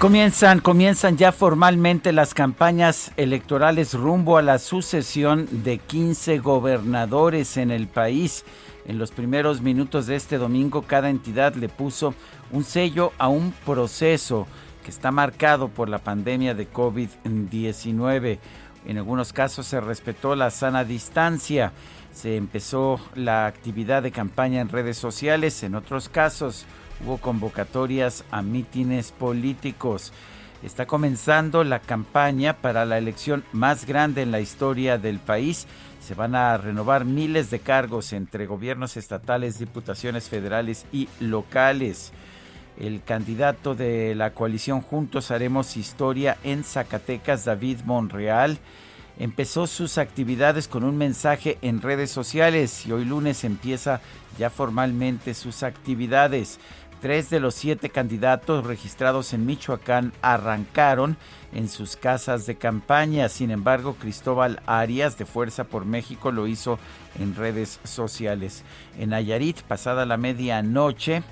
Comienzan, comienzan ya formalmente las campañas electorales rumbo a la sucesión de 15 gobernadores en el país. En los primeros minutos de este domingo, cada entidad le puso un sello a un proceso que está marcado por la pandemia de COVID-19. En algunos casos se respetó la sana distancia, se empezó la actividad de campaña en redes sociales, en otros casos hubo convocatorias a mítines políticos. Está comenzando la campaña para la elección más grande en la historia del país. Se van a renovar miles de cargos entre gobiernos estatales, diputaciones federales y locales. El candidato de la coalición Juntos Haremos Historia en Zacatecas, David Monreal, empezó sus actividades con un mensaje en redes sociales y hoy lunes empieza ya formalmente sus actividades. Tres de los siete candidatos registrados en Michoacán arrancaron en sus casas de campaña. Sin embargo, Cristóbal Arias de Fuerza por México lo hizo en redes sociales. En Nayarit, pasada la medianoche,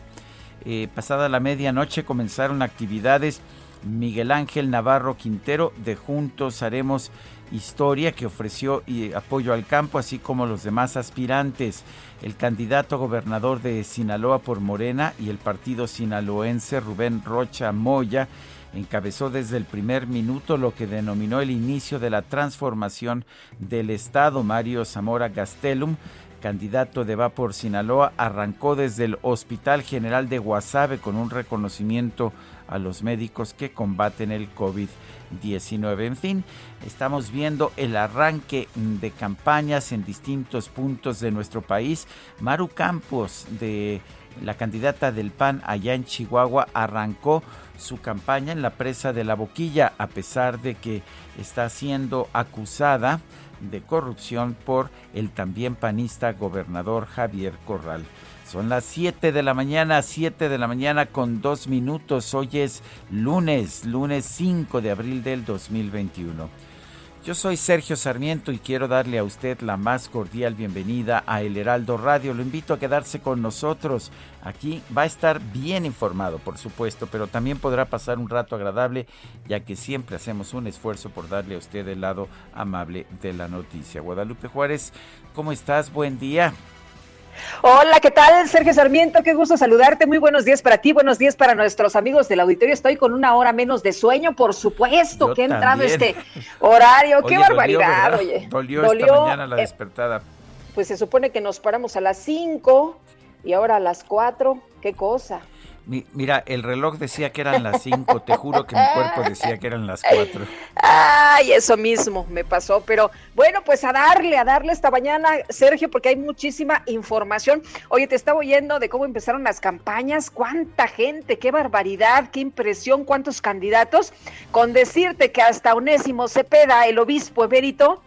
eh, pasada la medianoche comenzaron actividades Miguel Ángel Navarro Quintero de Juntos Haremos Historia que ofreció apoyo al campo, así como los demás aspirantes. El candidato a gobernador de Sinaloa por Morena y el partido sinaloense Rubén Rocha Moya encabezó desde el primer minuto lo que denominó el inicio de la transformación del Estado. Mario Zamora Gastelum, candidato de Va por Sinaloa, arrancó desde el Hospital General de Guasave con un reconocimiento a los médicos que combaten el COVID-19. En fin, estamos viendo el arranque de campañas en distintos puntos de nuestro país. Maru Campos, de la candidata del PAN allá en Chihuahua, arrancó su campaña en la presa de la Boquilla, a pesar de que está siendo acusada de corrupción por el también panista gobernador Javier Corral. Son las 7 de la mañana, 7 de la mañana con dos minutos. Hoy es lunes, lunes 5 de abril del 2021. Yo soy Sergio Sarmiento y quiero darle a usted la más cordial bienvenida a El Heraldo Radio. Lo invito a quedarse con nosotros. Aquí va a estar bien informado, por supuesto, pero también podrá pasar un rato agradable, ya que siempre hacemos un esfuerzo por darle a usted el lado amable de la noticia. Guadalupe Juárez, ¿cómo estás? Buen día. Hola, ¿qué tal? Sergio Sarmiento, qué gusto saludarte. Muy buenos días para ti, buenos días para nuestros amigos del auditorio. Estoy con una hora menos de sueño, por supuesto, que he entrado este horario. qué barbaridad, oye. Dolió, esta mañana la eh, despertada. pues se supone que nos paramos a las 5 y ahora a las 4. Qué cosa mira, el reloj decía que eran las 5, te juro que mi cuerpo decía que eran las 4. Ay, eso mismo me pasó, pero bueno, pues a darle, a darle esta mañana, Sergio, porque hay muchísima información. Oye, te estaba oyendo de cómo empezaron las campañas, cuánta gente, qué barbaridad, qué impresión, cuántos candidatos, con decirte que hasta Onésimo Cepeda, el obispo emérito,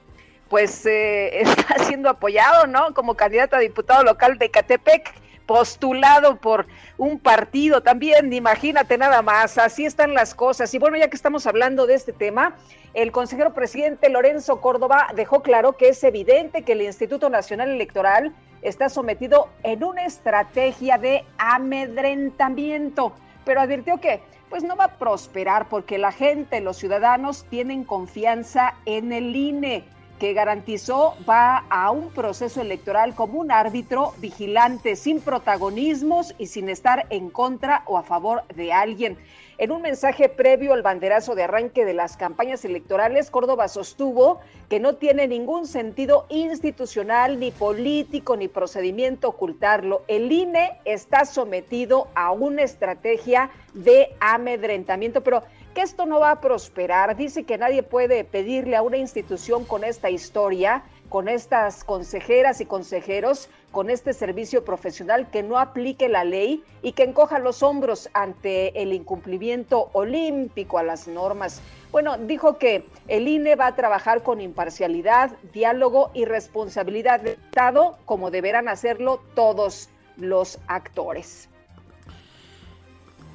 pues eh, está siendo apoyado, ¿no? Como candidato a diputado local de Catepec postulado por un partido también, imagínate nada más, así están las cosas. Y bueno, ya que estamos hablando de este tema, el consejero presidente Lorenzo Córdoba dejó claro que es evidente que el Instituto Nacional Electoral está sometido en una estrategia de amedrentamiento, pero advirtió que pues no va a prosperar porque la gente, los ciudadanos tienen confianza en el INE que garantizó va a un proceso electoral como un árbitro vigilante, sin protagonismos y sin estar en contra o a favor de alguien. En un mensaje previo al banderazo de arranque de las campañas electorales, Córdoba sostuvo que no tiene ningún sentido institucional, ni político, ni procedimiento ocultarlo. El INE está sometido a una estrategia de amedrentamiento, pero que esto no va a prosperar. Dice que nadie puede pedirle a una institución con esta historia, con estas consejeras y consejeros, con este servicio profesional que no aplique la ley y que encoja los hombros ante el incumplimiento olímpico a las normas. Bueno, dijo que el INE va a trabajar con imparcialidad, diálogo y responsabilidad de Estado, como deberán hacerlo todos los actores.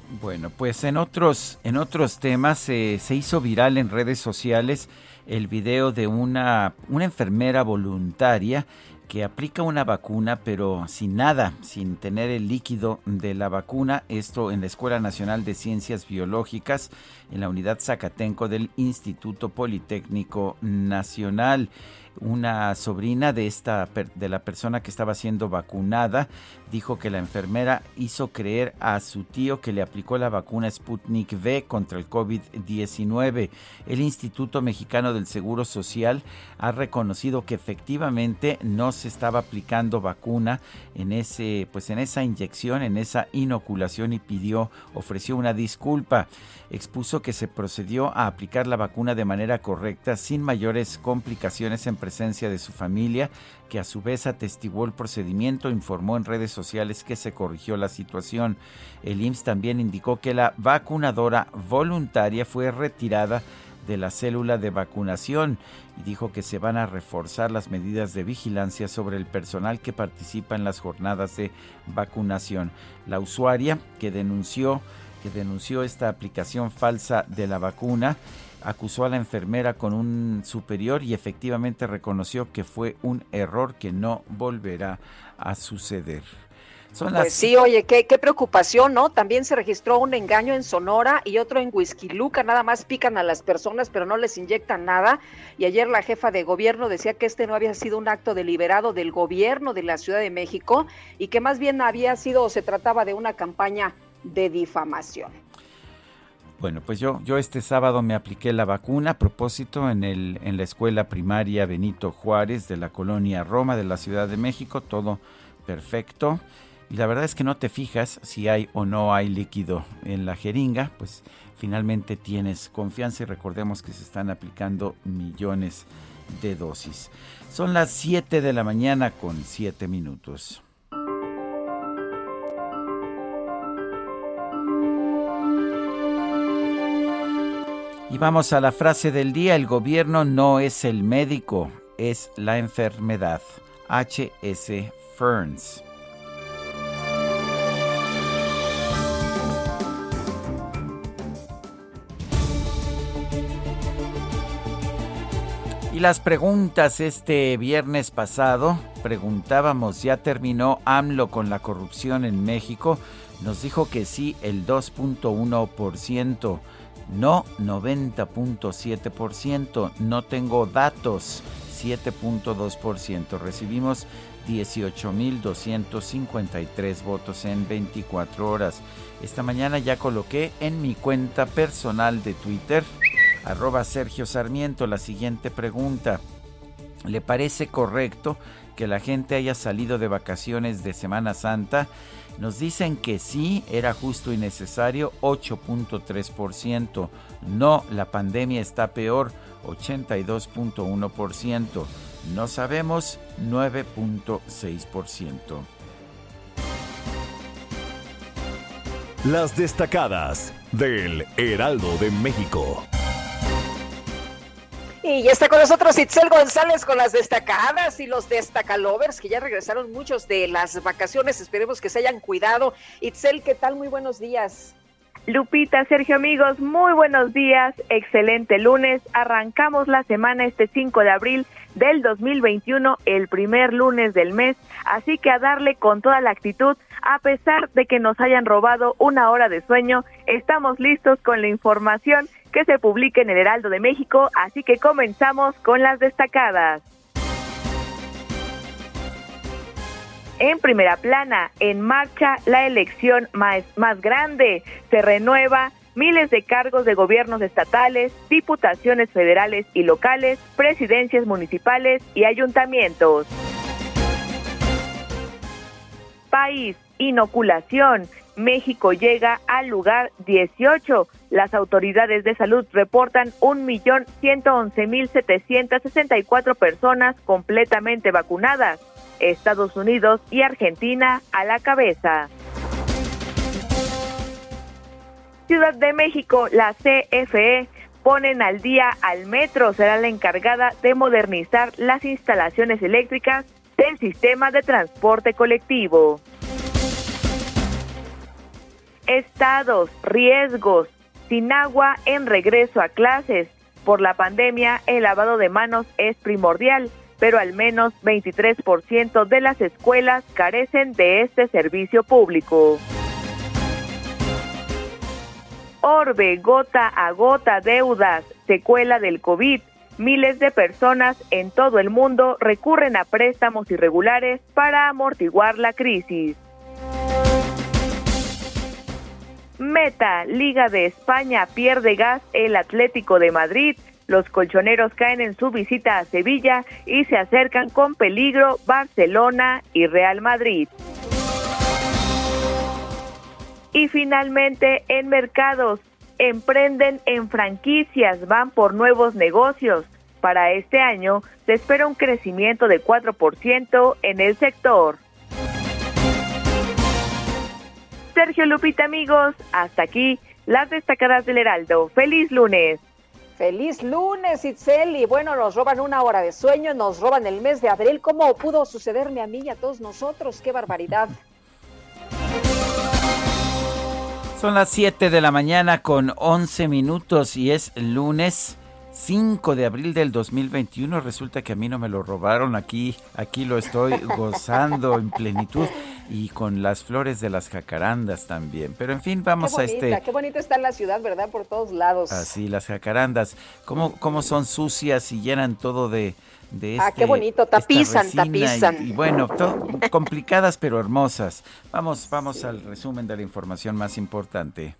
Bueno, pues en otros, en otros temas eh, se hizo viral en redes sociales el video de una, una enfermera voluntaria que aplica una vacuna pero sin nada, sin tener el líquido de la vacuna, esto en la Escuela Nacional de Ciencias Biológicas, en la unidad Zacatenco del Instituto Politécnico Nacional una sobrina de esta de la persona que estaba siendo vacunada dijo que la enfermera hizo creer a su tío que le aplicó la vacuna Sputnik V contra el COVID-19. El Instituto Mexicano del Seguro Social ha reconocido que efectivamente no se estaba aplicando vacuna en ese pues en esa inyección, en esa inoculación y pidió ofreció una disculpa. Expuso que se procedió a aplicar la vacuna de manera correcta sin mayores complicaciones en presencia de su familia, que a su vez atestiguó el procedimiento, informó en redes sociales que se corrigió la situación. El IMSS también indicó que la vacunadora voluntaria fue retirada de la célula de vacunación y dijo que se van a reforzar las medidas de vigilancia sobre el personal que participa en las jornadas de vacunación. La usuaria que denunció que denunció esta aplicación falsa de la vacuna acusó a la enfermera con un superior y efectivamente reconoció que fue un error que no volverá a suceder. Pues sí, oye, qué, qué preocupación, ¿no? También se registró un engaño en Sonora y otro en Huizquiluca, nada más pican a las personas, pero no les inyectan nada. Y ayer la jefa de gobierno decía que este no había sido un acto deliberado del gobierno de la Ciudad de México y que más bien había sido o se trataba de una campaña de difamación. Bueno, pues yo, yo este sábado me apliqué la vacuna a propósito en, el, en la escuela primaria Benito Juárez de la colonia Roma de la Ciudad de México, todo perfecto. Y la verdad es que no te fijas si hay o no hay líquido en la jeringa, pues finalmente tienes confianza y recordemos que se están aplicando millones de dosis. Son las 7 de la mañana con 7 minutos. Y vamos a la frase del día, el gobierno no es el médico, es la enfermedad. H.S. Ferns. Y las preguntas este viernes pasado, preguntábamos, ¿ya terminó AMLO con la corrupción en México? Nos dijo que sí, el 2.1%, no 90.7%, no tengo datos 7.2%. Recibimos 18.253 votos en 24 horas. Esta mañana ya coloqué en mi cuenta personal de Twitter arroba Sergio Sarmiento, la siguiente pregunta. ¿Le parece correcto que la gente haya salido de vacaciones de Semana Santa? Nos dicen que sí, era justo y necesario, 8.3%. No, la pandemia está peor, 82.1%. No sabemos, 9.6%. Las destacadas del Heraldo de México. Y está con nosotros Itzel González con las destacadas y los destacalovers, que ya regresaron muchos de las vacaciones. Esperemos que se hayan cuidado. Itzel, ¿qué tal? Muy buenos días. Lupita, Sergio, amigos, muy buenos días. Excelente lunes. Arrancamos la semana este 5 de abril del 2021, el primer lunes del mes. Así que a darle con toda la actitud, a pesar de que nos hayan robado una hora de sueño, estamos listos con la información que se publica en el Heraldo de México, así que comenzamos con las destacadas. En primera plana, en marcha la elección más, más grande. Se renueva miles de cargos de gobiernos estatales, diputaciones federales y locales, presidencias municipales y ayuntamientos. País, inoculación. México llega al lugar 18. Las autoridades de salud reportan 1.111.764 personas completamente vacunadas. Estados Unidos y Argentina a la cabeza. Ciudad de México, la CFE ponen al día al metro, será la encargada de modernizar las instalaciones eléctricas del sistema de transporte colectivo. Estados, riesgos, sin agua en regreso a clases. Por la pandemia, el lavado de manos es primordial pero al menos 23% de las escuelas carecen de este servicio público. Orbe, gota a gota deudas, secuela del COVID. Miles de personas en todo el mundo recurren a préstamos irregulares para amortiguar la crisis. Meta, Liga de España pierde gas el Atlético de Madrid los colchoneros caen en su visita a Sevilla y se acercan con peligro Barcelona y Real Madrid. Y finalmente, en mercados, emprenden en franquicias, van por nuevos negocios. Para este año se espera un crecimiento de 4% en el sector. Sergio Lupita amigos, hasta aquí las destacadas del Heraldo. Feliz lunes. Feliz lunes, Itzel. Y bueno, nos roban una hora de sueño, nos roban el mes de abril. ¿Cómo pudo sucederme a mí y a todos nosotros? ¡Qué barbaridad! Son las 7 de la mañana con 11 minutos y es lunes 5 de abril del 2021. Resulta que a mí no me lo robaron. Aquí, aquí lo estoy gozando en plenitud y con las flores de las jacarandas también. Pero en fin, vamos a este. Qué bonito está la ciudad, ¿verdad? Por todos lados. Así, las jacarandas. ¿Cómo, cómo son sucias y llenan todo de. de ah, qué este, bonito, tapizan, tapizan. Y, bueno, complicadas pero hermosas. Vamos, vamos al resumen de la información más importante.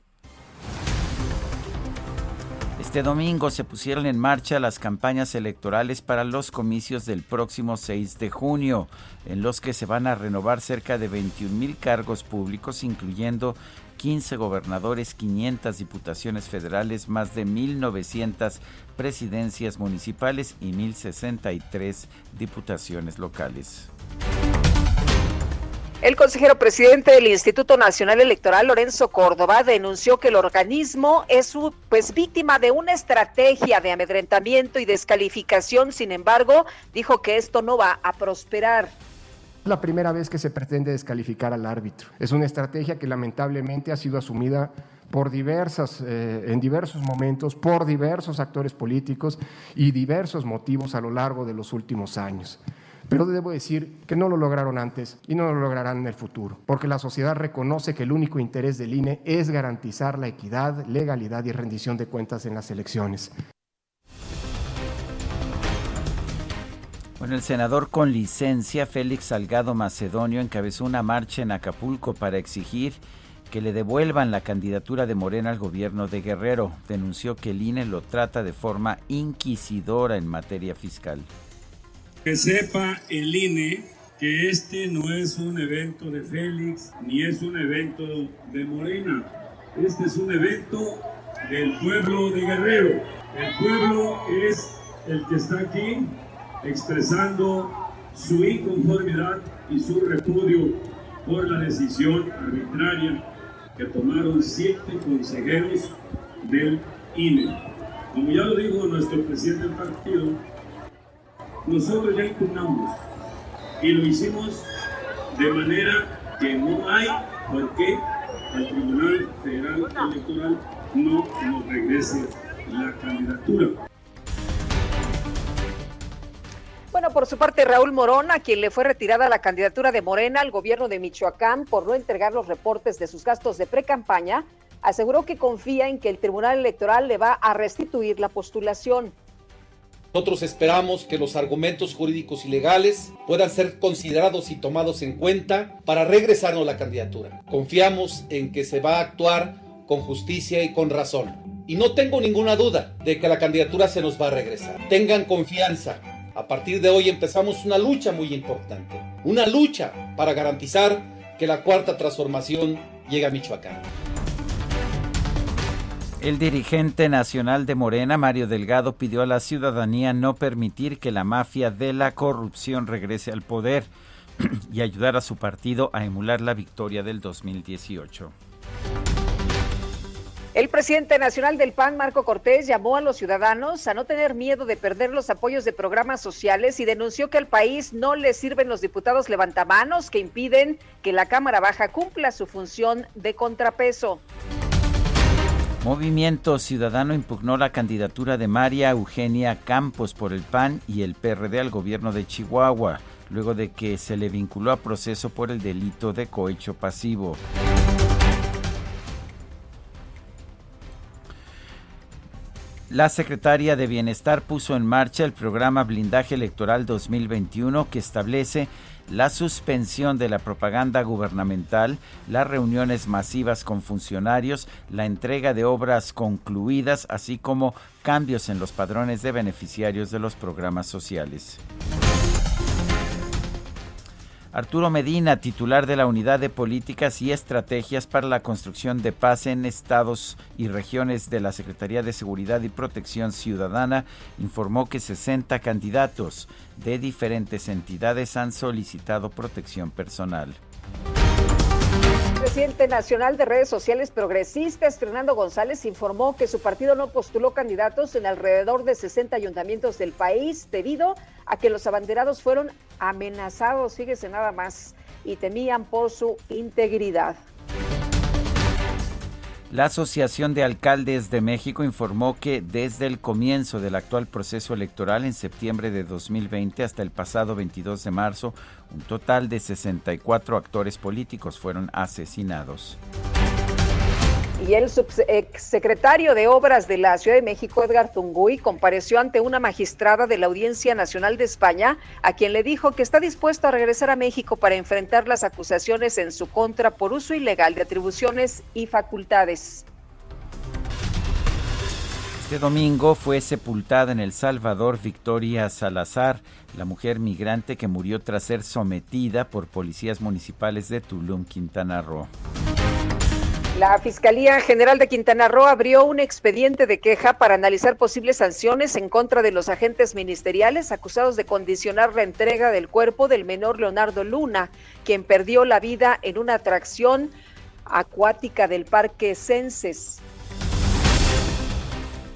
Este domingo se pusieron en marcha las campañas electorales para los comicios del próximo 6 de junio, en los que se van a renovar cerca de 21 mil cargos públicos, incluyendo 15 gobernadores, 500 diputaciones federales, más de 1.900 presidencias municipales y 1.063 diputaciones locales. El consejero presidente del Instituto Nacional Electoral, Lorenzo Córdoba, denunció que el organismo es pues víctima de una estrategia de amedrentamiento y descalificación. Sin embargo, dijo que esto no va a prosperar. La primera vez que se pretende descalificar al árbitro. Es una estrategia que lamentablemente ha sido asumida por diversas, eh, en diversos momentos, por diversos actores políticos y diversos motivos a lo largo de los últimos años. Pero debo decir que no lo lograron antes y no lo lograrán en el futuro, porque la sociedad reconoce que el único interés del INE es garantizar la equidad, legalidad y rendición de cuentas en las elecciones. Bueno, el senador con licencia Félix Salgado Macedonio encabezó una marcha en Acapulco para exigir que le devuelvan la candidatura de Morena al gobierno de Guerrero. Denunció que el INE lo trata de forma inquisidora en materia fiscal. Que sepa el INE que este no es un evento de Félix ni es un evento de Morena. Este es un evento del pueblo de Guerrero. El pueblo es el que está aquí expresando su inconformidad y su repudio por la decisión arbitraria que tomaron siete consejeros del INE. Como ya lo dijo nuestro presidente del partido, nosotros ya impugnamos y lo hicimos de manera que no hay por qué al Tribunal Federal Electoral no nos regrese la candidatura. Bueno, por su parte, Raúl Morón, a quien le fue retirada la candidatura de Morena al gobierno de Michoacán por no entregar los reportes de sus gastos de pre-campaña, aseguró que confía en que el Tribunal Electoral le va a restituir la postulación. Nosotros esperamos que los argumentos jurídicos y legales puedan ser considerados y tomados en cuenta para regresarnos la candidatura. Confiamos en que se va a actuar con justicia y con razón. Y no tengo ninguna duda de que la candidatura se nos va a regresar. Tengan confianza. A partir de hoy empezamos una lucha muy importante. Una lucha para garantizar que la cuarta transformación llegue a Michoacán. El dirigente nacional de Morena, Mario Delgado, pidió a la ciudadanía no permitir que la mafia de la corrupción regrese al poder y ayudar a su partido a emular la victoria del 2018. El presidente nacional del PAN, Marco Cortés, llamó a los ciudadanos a no tener miedo de perder los apoyos de programas sociales y denunció que al país no le sirven los diputados levantamanos que impiden que la Cámara Baja cumpla su función de contrapeso. Movimiento Ciudadano impugnó la candidatura de María Eugenia Campos por el PAN y el PRD al gobierno de Chihuahua, luego de que se le vinculó a proceso por el delito de cohecho pasivo. La secretaria de Bienestar puso en marcha el programa Blindaje Electoral 2021 que establece la suspensión de la propaganda gubernamental, las reuniones masivas con funcionarios, la entrega de obras concluidas, así como cambios en los padrones de beneficiarios de los programas sociales. Arturo Medina, titular de la Unidad de Políticas y Estrategias para la Construcción de Paz en Estados y Regiones de la Secretaría de Seguridad y Protección Ciudadana, informó que 60 candidatos de diferentes entidades han solicitado protección personal. Presidente nacional de redes sociales progresistas, Fernando González, informó que su partido no postuló candidatos en alrededor de 60 ayuntamientos del país debido a que los abanderados fueron amenazados, fíjese nada más, y temían por su integridad. La Asociación de Alcaldes de México informó que desde el comienzo del actual proceso electoral en septiembre de 2020 hasta el pasado 22 de marzo, un total de 64 actores políticos fueron asesinados. Y el subsecretario de Obras de la Ciudad de México, Edgar Tunguy, compareció ante una magistrada de la Audiencia Nacional de España, a quien le dijo que está dispuesto a regresar a México para enfrentar las acusaciones en su contra por uso ilegal de atribuciones y facultades. Este domingo fue sepultada en El Salvador Victoria Salazar, la mujer migrante que murió tras ser sometida por policías municipales de Tulum, Quintana Roo. La Fiscalía General de Quintana Roo abrió un expediente de queja para analizar posibles sanciones en contra de los agentes ministeriales acusados de condicionar la entrega del cuerpo del menor Leonardo Luna, quien perdió la vida en una atracción acuática del Parque Censes.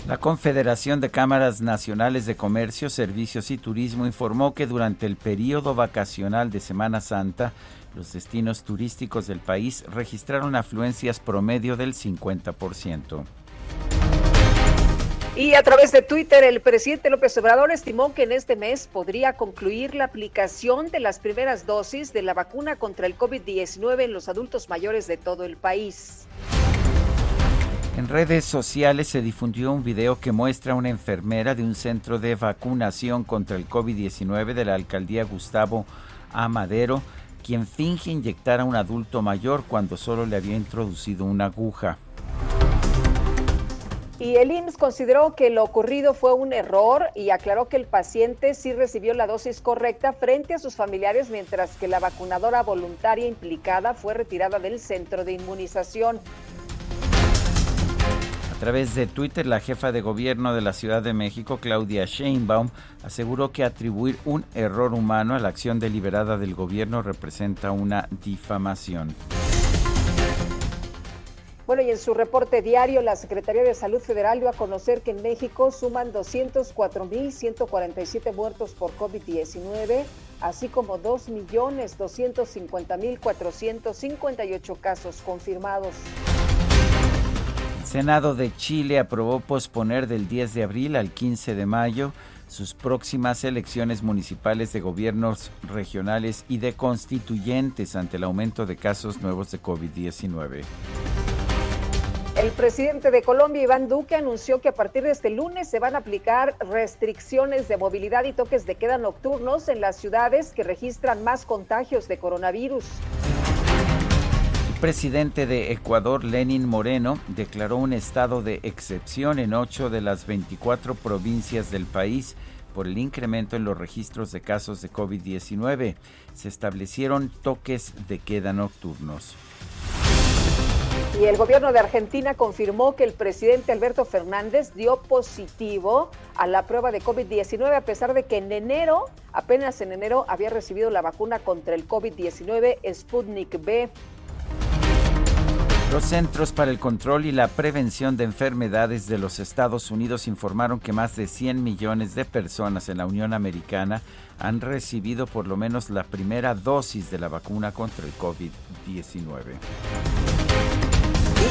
La Confederación de Cámaras Nacionales de Comercio, Servicios y Turismo informó que durante el periodo vacacional de Semana Santa, los destinos turísticos del país registraron afluencias promedio del 50%. Y a través de Twitter, el presidente López Obrador estimó que en este mes podría concluir la aplicación de las primeras dosis de la vacuna contra el COVID-19 en los adultos mayores de todo el país. En redes sociales se difundió un video que muestra a una enfermera de un centro de vacunación contra el COVID-19 de la alcaldía Gustavo Amadero quien finge inyectar a un adulto mayor cuando solo le había introducido una aguja. Y el IMSS consideró que lo ocurrido fue un error y aclaró que el paciente sí recibió la dosis correcta frente a sus familiares, mientras que la vacunadora voluntaria implicada fue retirada del centro de inmunización. A través de Twitter, la jefa de gobierno de la Ciudad de México, Claudia Sheinbaum, aseguró que atribuir un error humano a la acción deliberada del gobierno representa una difamación. Bueno, y en su reporte diario, la Secretaría de Salud Federal dio a conocer que en México suman 204.147 muertos por COVID-19, así como 2.250.458 casos confirmados. Senado de Chile aprobó posponer del 10 de abril al 15 de mayo sus próximas elecciones municipales de gobiernos regionales y de constituyentes ante el aumento de casos nuevos de COVID-19. El presidente de Colombia, Iván Duque, anunció que a partir de este lunes se van a aplicar restricciones de movilidad y toques de queda nocturnos en las ciudades que registran más contagios de coronavirus. Presidente de Ecuador, Lenin Moreno, declaró un estado de excepción en ocho de las 24 provincias del país por el incremento en los registros de casos de COVID-19. Se establecieron toques de queda nocturnos. Y el gobierno de Argentina confirmó que el presidente Alberto Fernández dio positivo a la prueba de COVID-19 a pesar de que en enero, apenas en enero, había recibido la vacuna contra el COVID-19 Sputnik B. Los Centros para el Control y la Prevención de Enfermedades de los Estados Unidos informaron que más de 100 millones de personas en la Unión Americana han recibido por lo menos la primera dosis de la vacuna contra el COVID-19.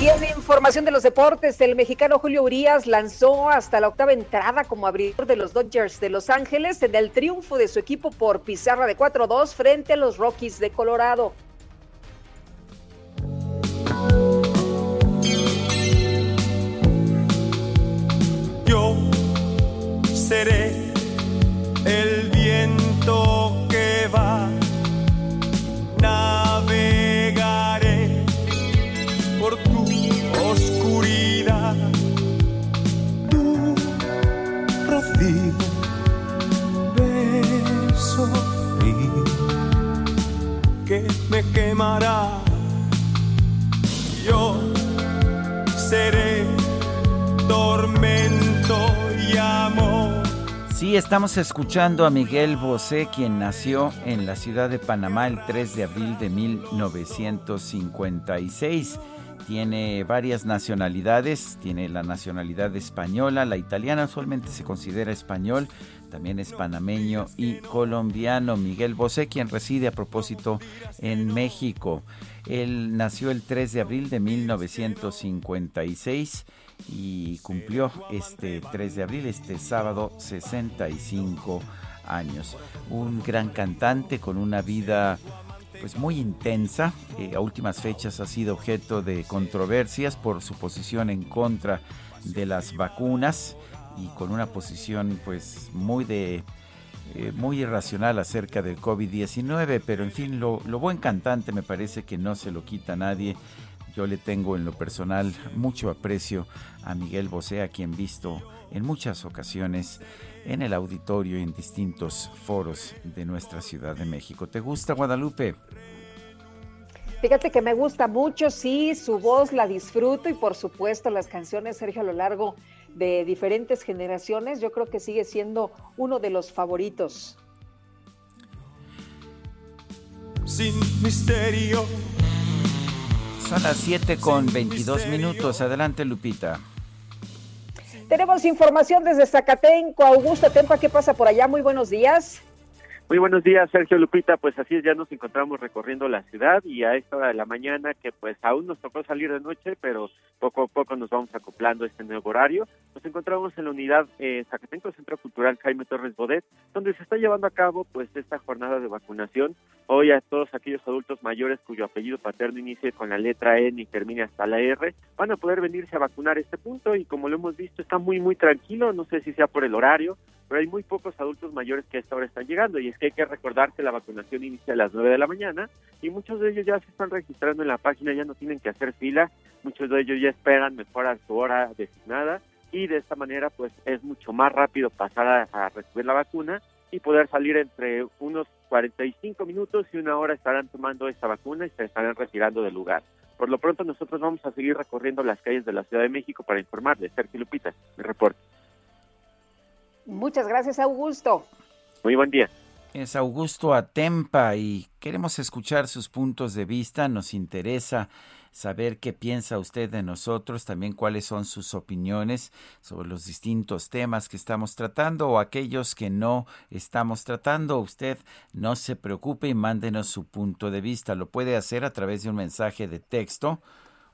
Y en información de los deportes, el mexicano Julio Urias lanzó hasta la octava entrada como abridor de los Dodgers de Los Ángeles en el triunfo de su equipo por pizarra de 4-2 frente a los Rockies de Colorado. Seré el viento que va oscuridad. Tu rocío, beso frío que me quemará. Yo seré tormento y amor. Sí, estamos escuchando a Miguel Bosé, quien nació en la ciudad de Panamá el 3 de abril de 1956 tiene varias nacionalidades, tiene la nacionalidad española, la italiana usualmente se considera español, también es panameño y colombiano. Miguel Bosé, quien reside a propósito en México. Él nació el 3 de abril de 1956 y cumplió este 3 de abril, este sábado, 65 años. Un gran cantante con una vida pues muy intensa. Eh, a últimas fechas ha sido objeto de controversias por su posición en contra de las vacunas y con una posición pues muy de eh, muy irracional acerca del COVID-19, pero en fin, lo, lo buen cantante me parece que no se lo quita a nadie. Yo le tengo en lo personal mucho aprecio a Miguel Bosé, a quien visto en muchas ocasiones en el auditorio y en distintos foros de nuestra Ciudad de México. ¿Te gusta Guadalupe? Fíjate que me gusta mucho, sí, su voz la disfruto y por supuesto las canciones, Sergio, a lo largo de diferentes generaciones, yo creo que sigue siendo uno de los favoritos. Sin misterio. Son las 7 con 22 minutos. Adelante, Lupita. Tenemos información desde Zacatenco. Augusto Tempa, ¿qué pasa por allá? Muy buenos días. Muy buenos días, Sergio Lupita. Pues así es, ya nos encontramos recorriendo la ciudad y a esta hora de la mañana, que pues aún nos tocó salir de noche, pero poco a poco nos vamos acoplando este nuevo horario. Nos encontramos en la unidad eh, Zacatenco Centro Cultural Jaime Torres Bodet, donde se está llevando a cabo pues esta jornada de vacunación. Hoy a todos aquellos adultos mayores cuyo apellido paterno inicie con la letra N y termine hasta la R, van a poder venirse a vacunar este punto y como lo hemos visto está muy muy tranquilo, no sé si sea por el horario, pero hay muy pocos adultos mayores que a esta están llegando y es que hay que recordar que la vacunación inicia a las 9 de la mañana y muchos de ellos ya se están registrando en la página, ya no tienen que hacer fila, muchos de ellos ya esperan mejor a su hora designada y de esta manera pues es mucho más rápido pasar a, recibir la vacuna y poder salir entre unos 45 minutos y una hora estarán tomando esta vacuna y se estarán retirando del lugar. Por lo pronto nosotros vamos a seguir recorriendo las calles de la Ciudad de México para informarles. Sergio Lupita, mi reporte. Muchas gracias, Augusto. Muy buen día. Es Augusto Atempa y queremos escuchar sus puntos de vista. Nos interesa saber qué piensa usted de nosotros, también cuáles son sus opiniones sobre los distintos temas que estamos tratando o aquellos que no estamos tratando. Usted no se preocupe y mándenos su punto de vista. Lo puede hacer a través de un mensaje de texto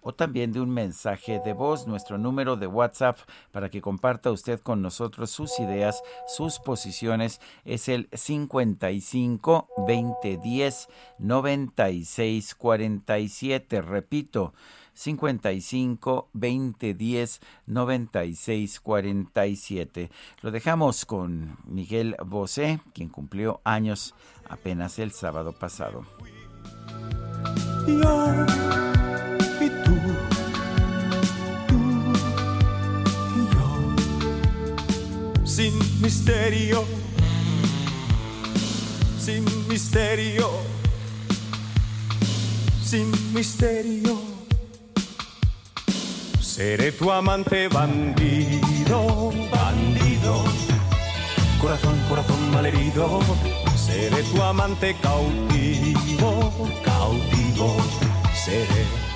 o también de un mensaje de voz. Nuestro número de WhatsApp para que comparta usted con nosotros sus ideas, sus posiciones es el 55 2010 96 47. Repito, 55 2010 96 47. Lo dejamos con Miguel Bosé, quien cumplió años apenas el sábado pasado. Yo sin misterio, sin misterio, sin misterio. Seré tu amante bandido, bandido, corazón, corazón malherido. Seré tu amante cautivo, cautivo, seré.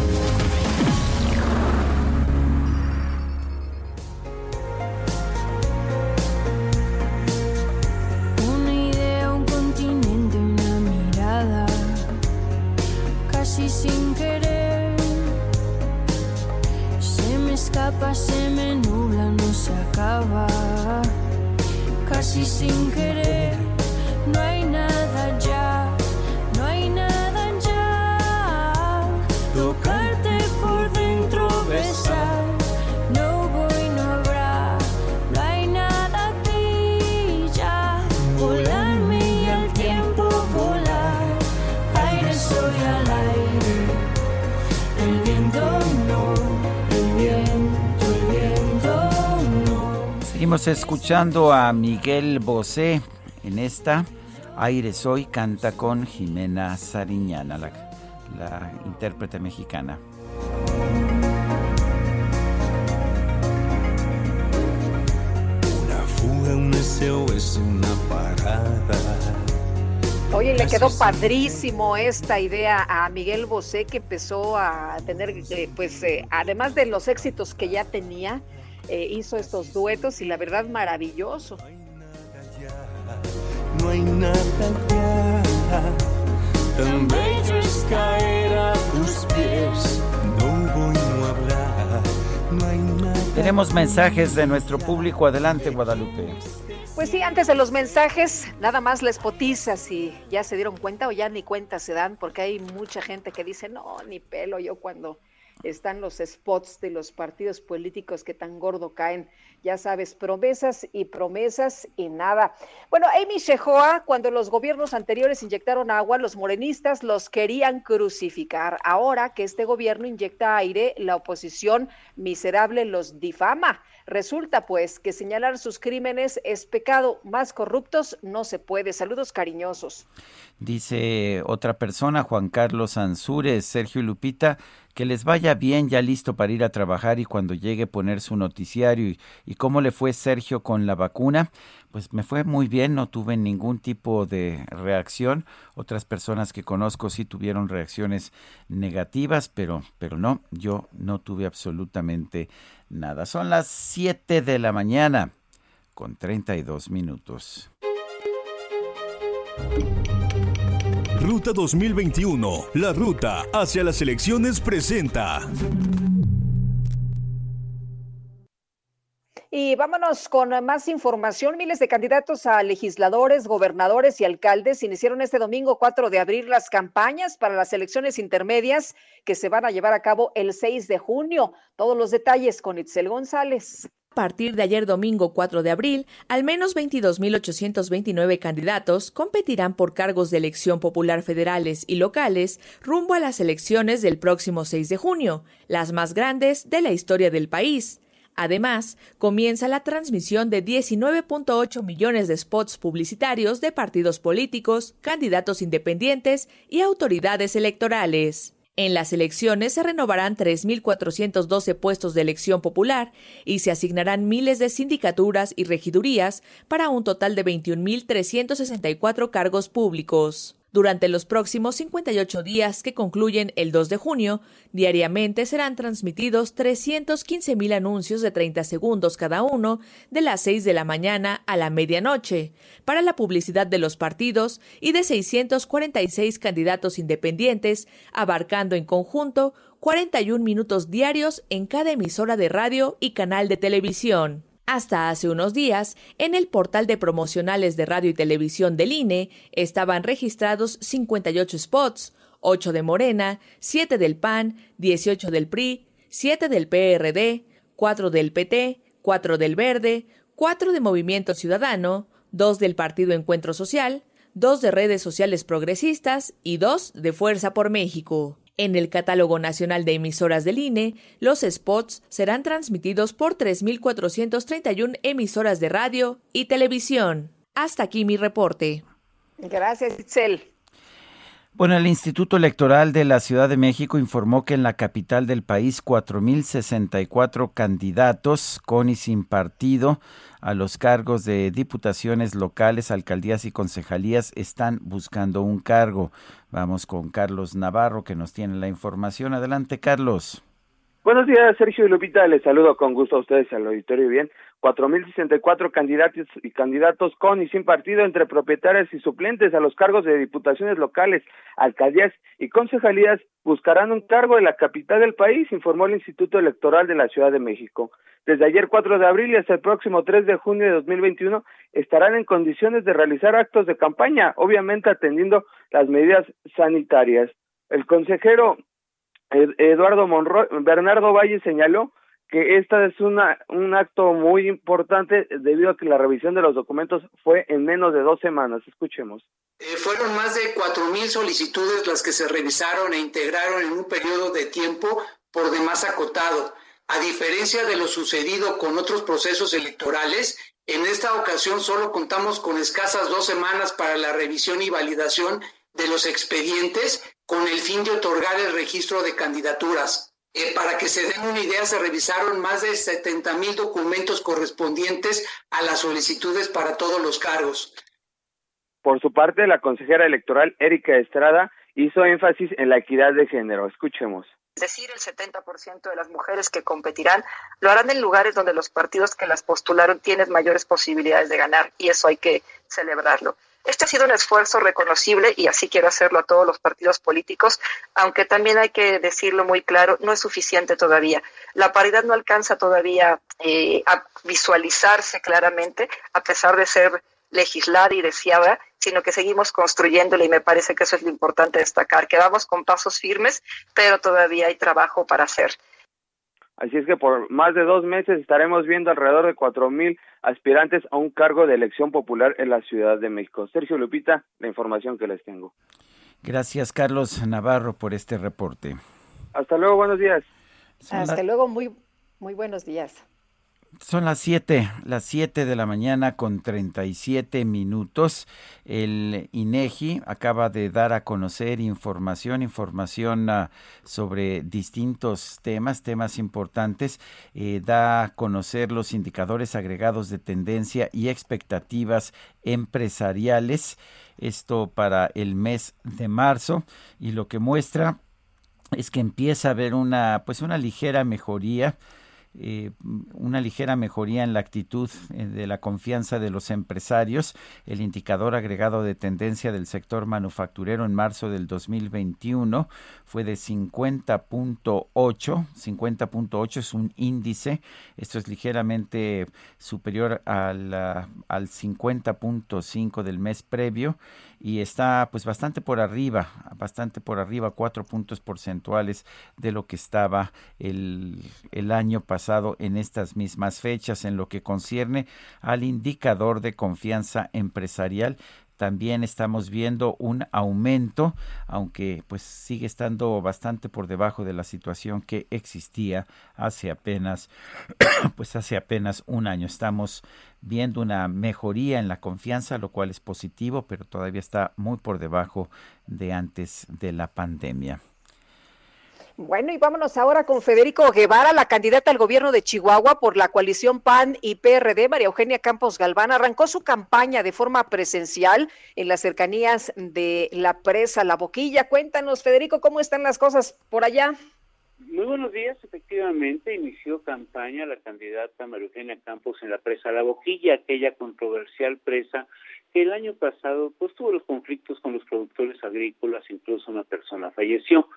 Escuchando a Miguel Bosé en esta Aire Soy canta con Jimena Sariñana, la, la intérprete mexicana. Una fuga, un SOS, una parada. Oye, le quedó padrísimo esta idea a Miguel Bosé que empezó a tener, eh, pues, eh, además de los éxitos que ya tenía, eh, hizo estos duetos y la verdad maravilloso. No hay nada ya. Tan bello es caer a tus pies. No voy, no habrá. No hay nada. Tenemos mensajes de nuestro público. Adelante, Guadalupe. Pues sí, antes de los mensajes, nada más les potiza si ya se dieron cuenta o ya ni cuenta se dan, porque hay mucha gente que dice, no, ni pelo yo cuando están los spots de los partidos políticos que tan gordo caen. Ya sabes, promesas y promesas y nada. Bueno, Amy Shehoa, cuando los gobiernos anteriores inyectaron agua, los morenistas los querían crucificar. Ahora que este gobierno inyecta aire, la oposición miserable los difama. Resulta pues que señalar sus crímenes es pecado. Más corruptos no se puede. Saludos cariñosos. Dice otra persona, Juan Carlos Ansúrez, Sergio y Lupita, que les vaya bien, ya listo para ir a trabajar y cuando llegue poner su noticiario. ¿Y, cómo le fue Sergio con la vacuna? Pues me fue muy bien, no tuve ningún tipo de reacción. Otras personas que conozco sí tuvieron reacciones negativas, pero, pero no, yo no tuve absolutamente nada. Son las 7 de la mañana con 32 minutos. Ruta 2021, la ruta hacia las elecciones presenta. Y vámonos con más información. Miles de candidatos a legisladores, gobernadores y alcaldes iniciaron este domingo 4 de abril las campañas para las elecciones intermedias que se van a llevar a cabo el 6 de junio. Todos los detalles con Itzel González. A partir de ayer domingo 4 de abril, al menos 22.829 candidatos competirán por cargos de elección popular federales y locales rumbo a las elecciones del próximo 6 de junio, las más grandes de la historia del país. Además, comienza la transmisión de 19.8 millones de spots publicitarios de partidos políticos, candidatos independientes y autoridades electorales. En las elecciones se renovarán 3.412 puestos de elección popular y se asignarán miles de sindicaturas y regidurías para un total de 21.364 cargos públicos. Durante los próximos 58 días que concluyen el 2 de junio, diariamente serán transmitidos 315.000 anuncios de 30 segundos cada uno de las 6 de la mañana a la medianoche para la publicidad de los partidos y de 646 candidatos independientes, abarcando en conjunto 41 minutos diarios en cada emisora de radio y canal de televisión. Hasta hace unos días, en el portal de promocionales de radio y televisión del INE estaban registrados 58 spots, 8 de Morena, 7 del PAN, 18 del PRI, 7 del PRD, 4 del PT, 4 del Verde, 4 de Movimiento Ciudadano, 2 del Partido Encuentro Social, 2 de redes sociales progresistas y 2 de Fuerza por México. En el catálogo nacional de emisoras del INE, los spots serán transmitidos por 3.431 emisoras de radio y televisión. Hasta aquí mi reporte. Gracias, Itzel. Bueno, el Instituto Electoral de la Ciudad de México informó que en la capital del país 4.064 candidatos con y sin partido a los cargos de diputaciones locales, alcaldías y concejalías están buscando un cargo. Vamos con Carlos Navarro que nos tiene la información. Adelante, Carlos. Buenos días, Sergio y Lupita. Les saludo con gusto a ustedes al auditorio. Bien, 4.064 candidatos y candidatos con y sin partido entre propietarios y suplentes a los cargos de diputaciones locales, alcaldías y concejalías buscarán un cargo en la capital del país, informó el Instituto Electoral de la Ciudad de México. Desde ayer 4 de abril y hasta el próximo 3 de junio de 2021 estarán en condiciones de realizar actos de campaña, obviamente atendiendo las medidas sanitarias. El consejero Eduardo Monroy, Bernardo Valle señaló que esta es una, un acto muy importante debido a que la revisión de los documentos fue en menos de dos semanas. Escuchemos. Eh, fueron más de cuatro mil solicitudes las que se revisaron e integraron en un periodo de tiempo por demás acotado. A diferencia de lo sucedido con otros procesos electorales, en esta ocasión solo contamos con escasas dos semanas para la revisión y validación de los expedientes con el fin de otorgar el registro de candidaturas. Eh, para que se den una idea, se revisaron más de 70 mil documentos correspondientes a las solicitudes para todos los cargos. Por su parte, la consejera electoral Erika Estrada hizo énfasis en la equidad de género. Escuchemos. Es decir, el 70% de las mujeres que competirán lo harán en lugares donde los partidos que las postularon tienen mayores posibilidades de ganar y eso hay que celebrarlo. Este ha sido un esfuerzo reconocible y así quiero hacerlo a todos los partidos políticos, aunque también hay que decirlo muy claro, no es suficiente todavía. La paridad no alcanza todavía eh, a visualizarse claramente, a pesar de ser legislada y deseada, sino que seguimos construyéndola y me parece que eso es lo importante destacar, que vamos con pasos firmes, pero todavía hay trabajo para hacer. Así es que por más de dos meses estaremos viendo alrededor de cuatro mil aspirantes a un cargo de elección popular en la Ciudad de México. Sergio Lupita, la información que les tengo. Gracias, Carlos Navarro, por este reporte. Hasta luego, buenos días. Hasta luego, muy, muy buenos días. Son las 7, las 7 de la mañana con 37 minutos. El INEGI acaba de dar a conocer información, información uh, sobre distintos temas, temas importantes. Eh, da a conocer los indicadores agregados de tendencia y expectativas empresariales. Esto para el mes de marzo y lo que muestra es que empieza a haber una, pues una ligera mejoría eh, una ligera mejoría en la actitud eh, de la confianza de los empresarios. El indicador agregado de tendencia del sector manufacturero en marzo del 2021 fue de 50.8. 50.8 es un índice. Esto es ligeramente superior al, al 50.5 del mes previo y está pues bastante por arriba, bastante por arriba, cuatro puntos porcentuales de lo que estaba el, el año pasado en estas mismas fechas en lo que concierne al indicador de confianza empresarial también estamos viendo un aumento, aunque pues sigue estando bastante por debajo de la situación que existía hace apenas, pues hace apenas un año. Estamos viendo una mejoría en la confianza, lo cual es positivo, pero todavía está muy por debajo de antes de la pandemia. Bueno, y vámonos ahora con Federico Guevara, la candidata al gobierno de Chihuahua por la coalición PAN y PRD. María Eugenia Campos Galván arrancó su campaña de forma presencial en las cercanías de la presa La Boquilla. Cuéntanos, Federico, ¿cómo están las cosas por allá? Muy buenos días. Efectivamente, inició campaña la candidata María Eugenia Campos en la presa La Boquilla, aquella controversial presa el año pasado pues tuvo los conflictos con los productores agrícolas, incluso una persona falleció.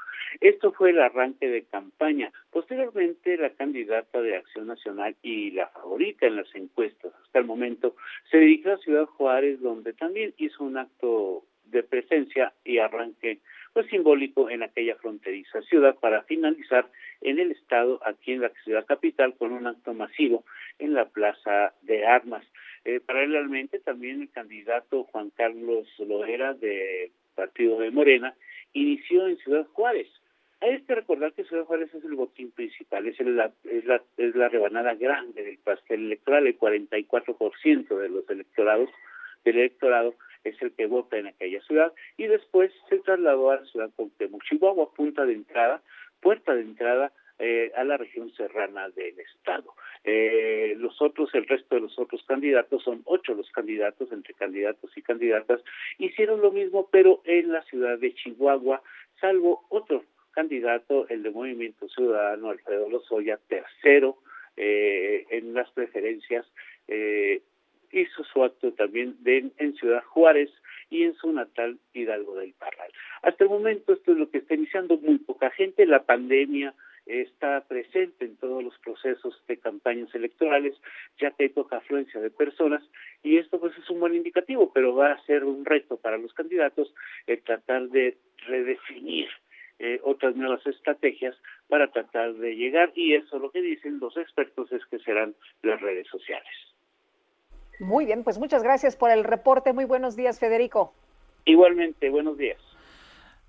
Esto fue el arranque de campaña. Posteriormente, la candidata de Acción Nacional y la favorita en las encuestas hasta el momento se dirigió a Ciudad Juárez, donde también hizo un acto de presencia y arranque pues simbólico en aquella fronteriza ciudad para finalizar en el estado aquí en la ciudad capital con un acto masivo en la plaza de armas eh, paralelamente también el candidato Juan Carlos Loera de Partido de Morena inició en Ciudad Juárez. Hay que recordar que Ciudad Juárez es el botín principal, es la, es la, es la rebanada grande del pastel electoral, el 44% de los electorados del electorado es el que vota en aquella ciudad. Y después se trasladó a la ciudad de Chihuahua, punta de entrada, puerta de entrada eh, a la región serrana del estado. Eh, los otros, el resto de los otros candidatos, son ocho los candidatos, entre candidatos y candidatas, hicieron lo mismo, pero en la ciudad de Chihuahua, salvo otro candidato, el de Movimiento Ciudadano, Alfredo Lozoya, tercero eh, en las preferencias, eh, hizo su acto también de, en Ciudad Juárez y en su natal Hidalgo del Parral. Hasta el momento esto es lo que está iniciando muy poca gente, la pandemia está presente en todos los procesos de campañas electorales, ya que hay poca afluencia de personas y esto pues es un buen indicativo, pero va a ser un reto para los candidatos el tratar de redefinir eh, otras nuevas estrategias para tratar de llegar y eso lo que dicen los expertos es que serán las redes sociales. Muy bien, pues muchas gracias por el reporte. Muy buenos días, Federico. Igualmente, buenos días.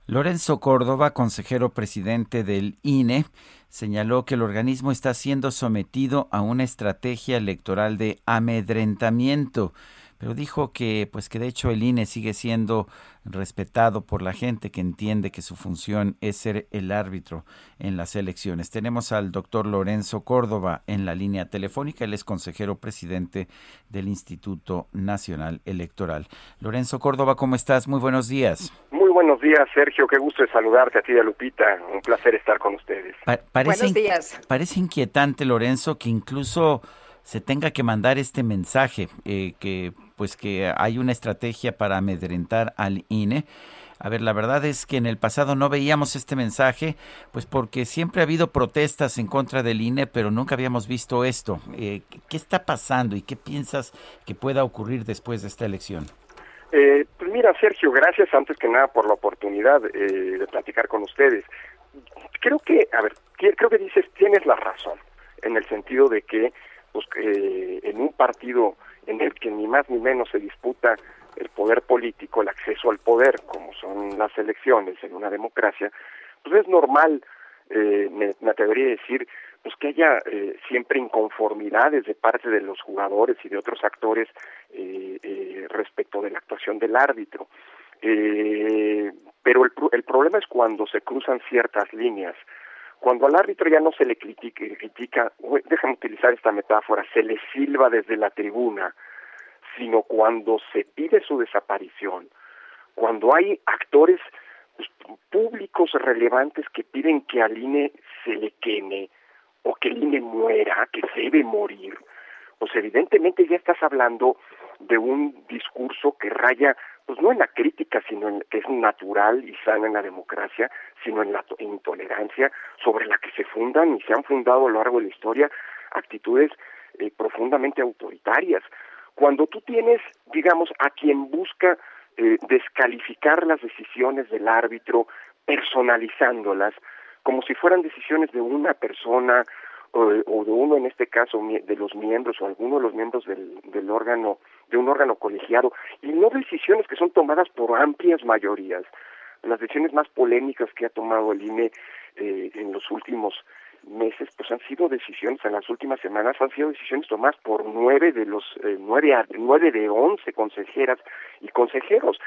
Lorenzo Córdoba, consejero presidente del INE, señaló que el organismo está siendo sometido a una estrategia electoral de amedrentamiento pero dijo que pues que de hecho el INE sigue siendo respetado por la gente que entiende que su función es ser el árbitro en las elecciones. Tenemos al doctor Lorenzo Córdoba en la línea telefónica, él es consejero presidente del Instituto Nacional Electoral. Lorenzo Córdoba, ¿cómo estás? Muy buenos días. Buenos días, Sergio. Qué gusto de saludarte a ti y a Lupita. Un placer estar con ustedes. buenos días. Parece inquietante, Lorenzo, que incluso se tenga que mandar este mensaje, eh, que pues que hay una estrategia para amedrentar al INE. A ver, la verdad es que en el pasado no veíamos este mensaje, pues porque siempre ha habido protestas en contra del INE, pero nunca habíamos visto esto. Eh, ¿Qué está pasando y qué piensas que pueda ocurrir después de esta elección? Eh, mira, Sergio, gracias antes que nada por la oportunidad de platicar con ustedes. Creo que, a ver, creo que dices, tienes la razón, en el sentido de que pues en un partido en el que ni más ni menos se disputa el poder político, el acceso al poder, como son las elecciones en una democracia, pues es normal, eh, me, atrevería a decir, pues que haya eh, siempre inconformidades de parte de los jugadores y de otros actores eh, respecto de la actuación del árbitro. pero el, el problema es cuando se cruzan ciertas líneas cuando al árbitro ya no se le critica, déjame utilizar esta metáfora, se le silba desde la tribuna, sino cuando se pide su desaparición, cuando hay actores públicos relevantes que piden que al INE se le queme o que el INE muera, que debe morir, pues evidentemente ya estás hablando de un discurso que raya pues no en la crítica, sino en que es natural y sana en la democracia, sino en la intolerancia sobre la que se fundan y se han fundado a lo largo de la historia actitudes eh, profundamente autoritarias. Cuando tú tienes, digamos, a quien busca eh, descalificar las decisiones del árbitro, personalizándolas, como si fueran decisiones de una persona o, de uno en este caso de los miembros o alguno de los miembros del, del órgano de un órgano colegiado y no decisiones que son tomadas por amplias mayorías. Las decisiones más polémicas que ha tomado el INE eh, en los últimos meses pues han sido decisiones en las últimas semanas han sido decisiones tomadas por nueve de los eh, nueve nueve de once consejeras y consejeros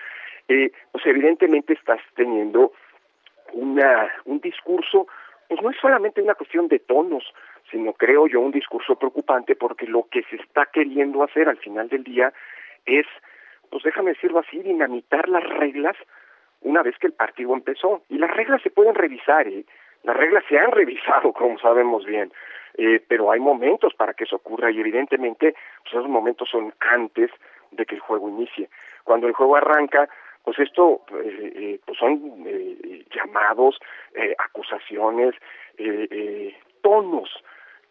eh, pues evidentemente estás teniendo una un discurso pues no es solamente una cuestión de tonos sino creo yo un discurso preocupante porque lo que se está queriendo hacer al final del día es pues déjame decirlo así dinamitar las reglas una vez que el partido empezó y las reglas se pueden revisar ¿eh? Las reglas se han revisado como sabemos bien eh, pero hay momentos para que eso ocurra y evidentemente pues esos momentos son antes de que el juego inicie. Cuando el juego arranca pues esto eh, eh, pues son eh, llamados eh, acusaciones tonos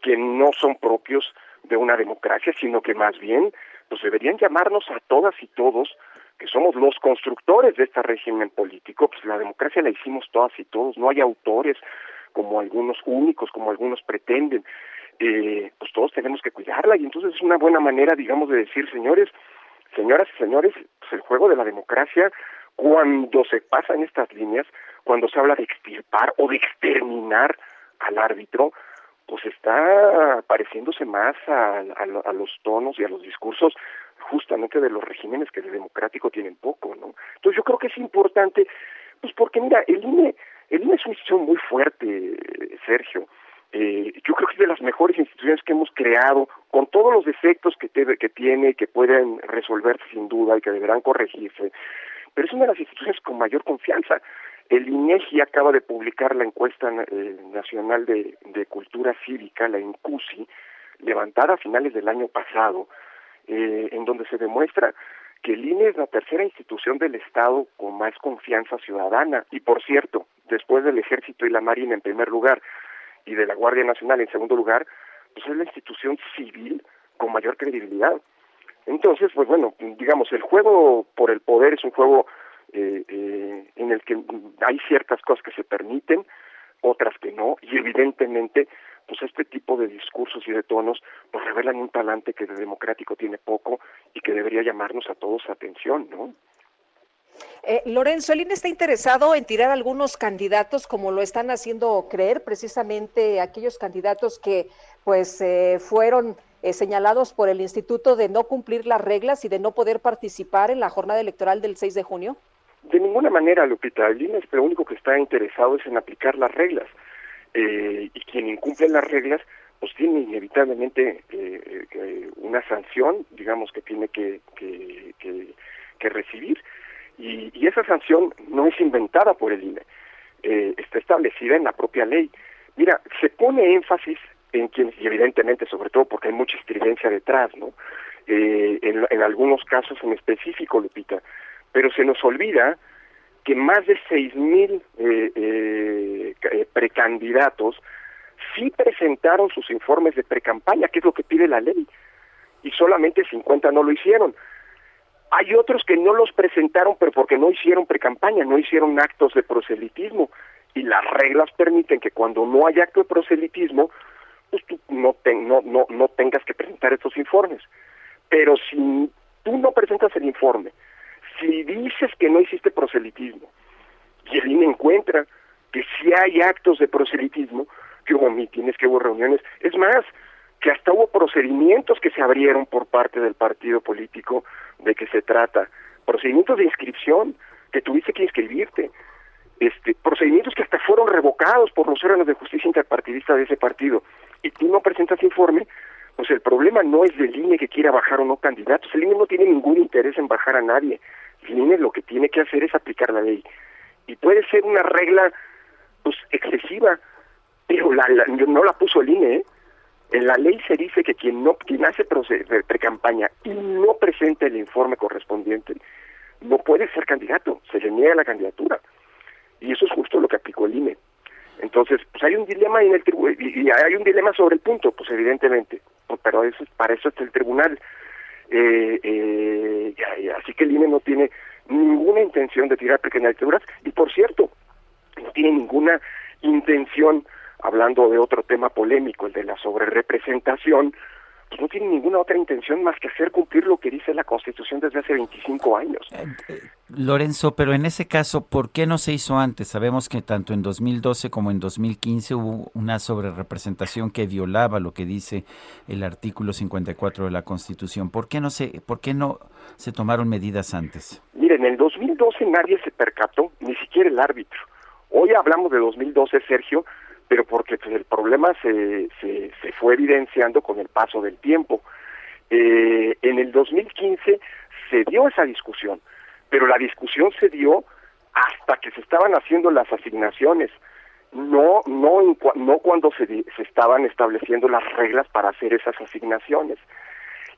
que no son propios de una democracia sino que más bien pues deberían llamarnos a todas y todos que somos los constructores de este régimen político, pues la democracia la hicimos todas y todos, no hay autores como algunos únicos, como algunos pretenden, eh, pues todos tenemos que cuidarla y entonces es una buena manera, digamos, de decir, señores, señoras y señores, pues el juego de la democracia, cuando se pasan estas líneas, cuando se habla de extirpar o de exterminar al árbitro, pues está pareciéndose más a, a, a los tonos y a los discursos justamente de los regímenes que de democrático tienen poco, ¿no? Entonces yo creo que es importante, pues porque mira, el INE, el INE es una institución muy fuerte, Sergio. Eh, yo creo que es de las mejores instituciones que hemos creado, con todos los defectos que, te, que tiene, que pueden resolverse sin duda y que deberán corregirse, pero es una de las instituciones con mayor confianza. El INEGI acaba de publicar la encuesta eh, nacional de, de cultura cívica, la INCUSI, levantada a finales del año pasado, eh, en donde se demuestra que el INE es la tercera institución del Estado con más confianza ciudadana. Y por cierto, después del Ejército y la Marina en primer lugar y de la Guardia Nacional en segundo lugar, pues es la institución civil con mayor credibilidad. Entonces, pues bueno, digamos, el juego por el poder es un juego eh, eh, en el que hay ciertas cosas que se permiten, otras que no, y evidentemente, pues este tipo de discursos y de tonos pues revelan un talante que de democrático tiene poco y que debería llamarnos a todos atención, ¿no? Eh, Lorenzo, el INE está interesado en tirar algunos candidatos como lo están haciendo creer precisamente aquellos candidatos que pues eh, fueron eh, señalados por el instituto de no cumplir las reglas y de no poder participar en la jornada electoral del 6 de junio. De ninguna manera, Lupita. El INE lo único que está interesado es en aplicar las reglas. Eh, y quien incumple las reglas, pues tiene inevitablemente eh, eh, una sanción, digamos, que tiene que, que, que, recibir. Y, y, esa sanción no es inventada por el INE, eh, está establecida en la propia ley. Mira, se pone énfasis en quienes, y evidentemente, sobre todo porque hay mucha estridencia detrás, ¿no? Eh, en, en algunos casos en específico, Lupita, pero se nos olvida que más de seis mil eh, eh, precandidatos sí presentaron sus informes de precampaña, que es lo que pide la ley, y solamente 50 no lo hicieron. Hay otros que no los presentaron, pero porque no hicieron precampaña, no hicieron actos de proselitismo, y las reglas permiten que cuando no hay acto de proselitismo, pues tú no, te, no, no, no tengas que presentar estos informes. Pero si tú no presentas el informe, si dices que no hiciste proselitismo y el INE encuentra que si hay actos de proselitismo, que hubo mítines, que hubo reuniones, es más, que hasta hubo procedimientos que se abrieron por parte del partido político de que se trata, procedimientos de inscripción, que tuviste que inscribirte, este, procedimientos que hasta fueron revocados por los órganos de justicia interpartidista de ese partido, y tú no presentas informe, pues el problema no es del INE que quiera bajar o no candidatos, el INE no tiene ningún interés en bajar a nadie, el INE lo que tiene que hacer es aplicar la ley, y puede ser una regla pues excesiva, pero la, la, no la puso el INE, ¿eh? En la ley se dice que quien no quien hace pre-campaña y no presenta el informe correspondiente no puede ser candidato, se le niega la candidatura. Y eso es justo lo que aplicó el INE. Entonces, pues hay un dilema en el y, hay un dilema sobre el punto, pues evidentemente, pues, pero eso para eso está el tribunal. Eh, eh, y, así que el INE no tiene ninguna intención de tirar precandidaturas y por cierto, no tiene ninguna intención hablando de otro tema polémico, el de la sobrerepresentación, pues no tiene ninguna otra intención más que hacer cumplir lo que dice la Constitución desde hace 25 años. Lorenzo, pero en ese caso, ¿por qué no se hizo antes? Sabemos que tanto en 2012 como en 2015 hubo una sobrerepresentación que violaba lo que dice el artículo 54 de la Constitución. ¿Por qué no se, por qué no se tomaron medidas antes? Miren, en el 2012 nadie se percató, ni siquiera el árbitro. Hoy hablamos de 2012, Sergio, pero porque pues, el problema se, se, se, fue evidenciando con el paso del tiempo. Eh, en el 2015 se dio esa discusión, pero la discusión se dio hasta que se estaban haciendo las asignaciones, no no no cuando se, se estaban estableciendo las reglas para hacer esas asignaciones.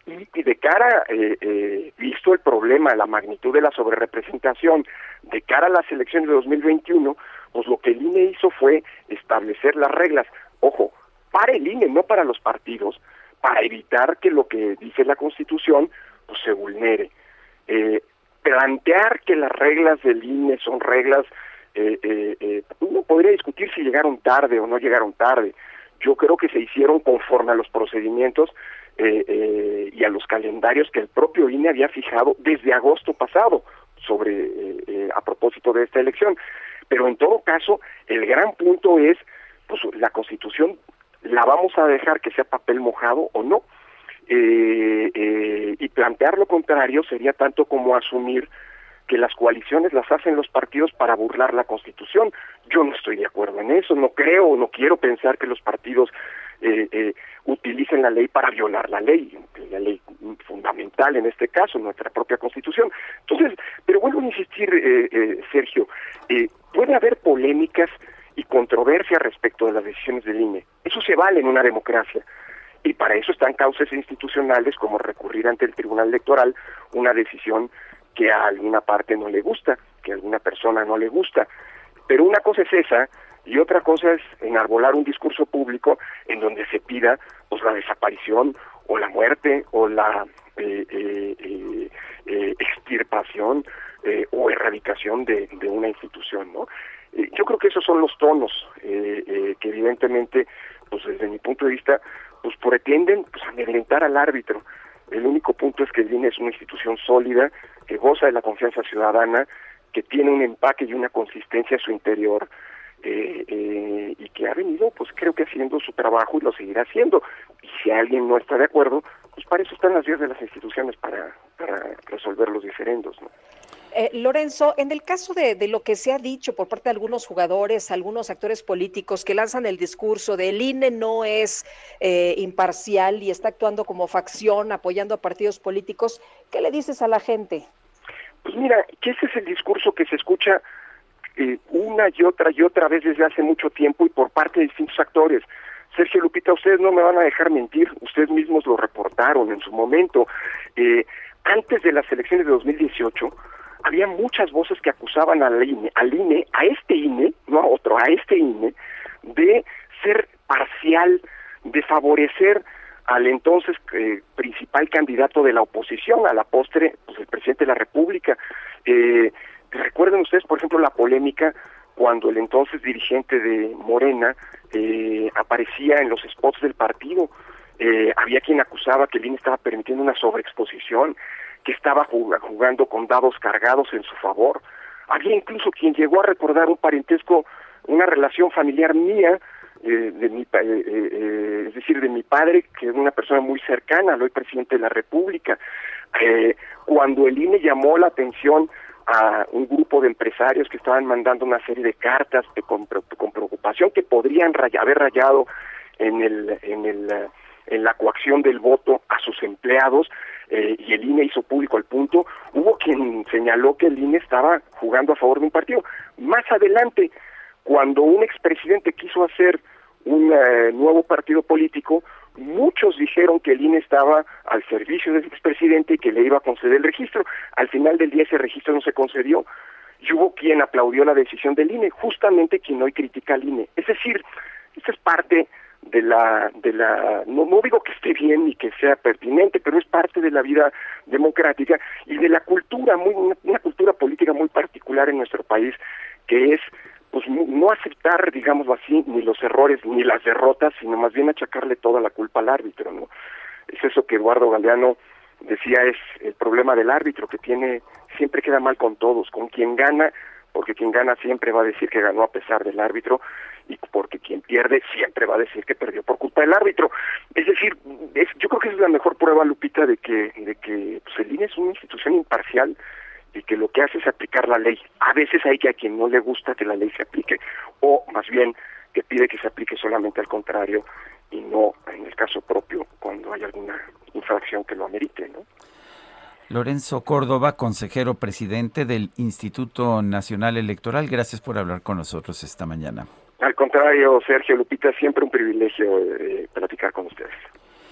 Y, y de cara, eh, eh, visto el problema, la magnitud de la sobrerepresentación, de cara a las elecciones de 2021, pues lo que el INE hizo fue establecer las reglas, ojo, para el INE, no para los partidos, para evitar que lo que dice la Constitución pues se vulnere. Eh, plantear que las reglas del INE son reglas, eh, eh, eh, uno podría discutir si llegaron tarde o no llegaron tarde. Yo creo que se hicieron conforme a los procedimientos eh, eh, y a los calendarios que el propio INE había fijado desde agosto pasado sobre a propósito de esta elección. Pero en todo caso, el gran punto es, pues la Constitución la vamos a dejar que sea papel mojado o no. Eh, eh, y plantear lo contrario sería tanto como asumir que las coaliciones las hacen los partidos para burlar la Constitución. Yo no estoy de acuerdo en eso, no creo, no quiero pensar que los partidos eh, eh, utilicen la ley para violar la ley, la ley fundamental en este caso, nuestra propia Constitución. Entonces, pero vuelvo a insistir, eh, eh, Sergio, eh, puede haber polémicas y controversia respecto de las decisiones del INE. Eso se vale en una democracia. Y para eso están causas institucionales como recurrir ante el Tribunal Electoral una decisión que a alguna parte no le gusta, que a alguna persona no le gusta. Pero una cosa es esa y otra cosa es enarbolar un discurso público en donde se pida pues la desaparición o la muerte o la eh, eh, eh, eh extirpación eh, o erradicación de, de, una institución, ¿no? Yo creo que esos son los tonos que evidentemente, pues desde mi punto de vista, pues pretenden pues amedrentar al árbitro. El único punto es que el INE es una institución sólida, que goza de la confianza ciudadana, que tiene un empaque y una consistencia a su interior, eh, eh, y que ha venido, pues creo que haciendo su trabajo y lo seguirá haciendo. Y si alguien no está de acuerdo, pues para eso están las vías de las instituciones, para, para resolver los diferendos. ¿no? Eh, Lorenzo, en el caso de, de, lo que se ha dicho por parte de algunos jugadores, algunos actores políticos que lanzan el discurso de el INE no es eh, imparcial y está actuando como facción apoyando a partidos políticos, ¿qué le dices a la gente? Pues mira, que ese es el discurso que se escucha eh, una y otra y otra vez desde hace mucho tiempo y por parte de distintos actores. Sergio Lupita, ustedes no me van a dejar mentir, ustedes mismos lo reportaron en su momento. Eh, antes de las elecciones de 2018, había muchas voces que acusaban al INE, al INE, a este INE, no a otro, a este INE, de ser parcial, de favorecer al entonces eh, principal candidato de la oposición, a la postre, pues el presidente de la República. Eh, recuerden ustedes, por ejemplo, la polémica cuando el entonces dirigente de Morena eh, aparecía en los spots del partido. Eh, había quien acusaba que el INE estaba permitiendo una sobreexposición, que estaba jugando con dados cargados en su favor. Había incluso quien llegó a recordar un parentesco, una relación familiar mía, eh, de mi, eh, eh, es decir, de mi padre, que es una persona muy cercana al hoy presidente de la República. Eh, cuando el INE llamó la atención a un grupo de empresarios que estaban mandando una serie de cartas de, con, con, preocupación que podrían raya, haber rayado en el, en el en la coacción del voto a sus empleados eh, y el INE hizo público al punto, hubo quien señaló que el INE estaba jugando a favor de un partido. Más adelante, cuando un expresidente quiso hacer un uh, nuevo partido político, muchos dijeron que el INE estaba al servicio del expresidente y que le iba a conceder el registro. Al final del día ese registro no se concedió y hubo quien aplaudió la decisión del INE, justamente quien hoy critica al INE. Es decir, esta es parte de la de la no, no digo que esté bien ni que sea pertinente pero es parte de la vida democrática y de la cultura muy una, cultura política muy particular en nuestro país que es pues no aceptar aceptar, digámoslo así, ni los errores ni las derrotas, sino más bien achacarle toda la culpa al árbitro, ¿no? Es eso que Eduardo Galeano decía es el problema del árbitro que tiene siempre queda mal con todos, con quien gana, porque quien gana siempre va a decir que ganó a pesar del árbitro y porque quien pierde siempre va a decir que perdió por culpa del árbitro. Es decir, es, yo creo que es la mejor prueba, Lupita, de que de que pues, el INE es una institución imparcial y que lo que hace es aplicar la ley. A veces hay que a quien no le gusta que la ley se aplique, o más bien que pide que se aplique solamente al contrario y no en el caso propio cuando hay alguna infracción que lo amerite, ¿no? Lorenzo Córdoba, consejero presidente del Instituto Nacional Electoral, gracias por hablar con nosotros esta mañana. Al contrario, Sergio Lupita, siempre un privilegio eh, platicar con ustedes.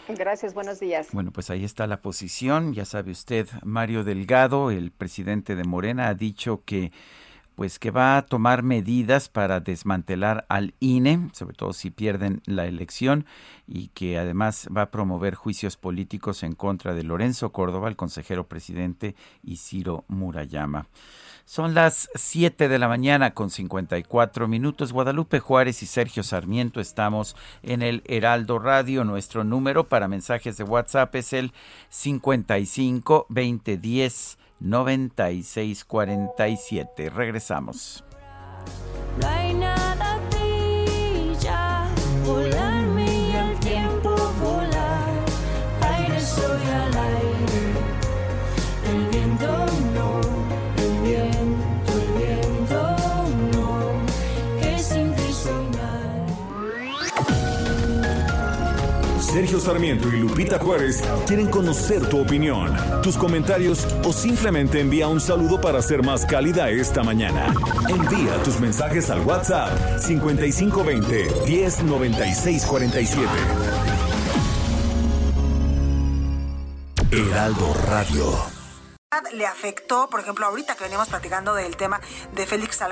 Gracias, buenos días. Bueno, pues ahí está la posición. Ya sabe usted, Mario Delgado, el presidente de Morena, ha dicho que pues que va a tomar medidas para desmantelar al INE, sobre todo si pierden la elección, y que además va a promover juicios políticos en contra de Lorenzo Córdoba, el consejero presidente, y Ciro Murayama. Son las 7 de la mañana con 54 minutos. Guadalupe Juárez y Sergio Sarmiento estamos en el Heraldo Radio. Nuestro número para mensajes de WhatsApp es el 55 2010 9647. Regresamos. No hay nada Sergio Sarmiento y Lupita Juárez quieren conocer tu opinión, tus comentarios o simplemente envía un saludo para ser más cálida esta mañana. Envía tus mensajes al WhatsApp 5520 109647. Heraldo Radio. le afectó, por ejemplo, ahorita que veníamos platicando del tema de Félix Sal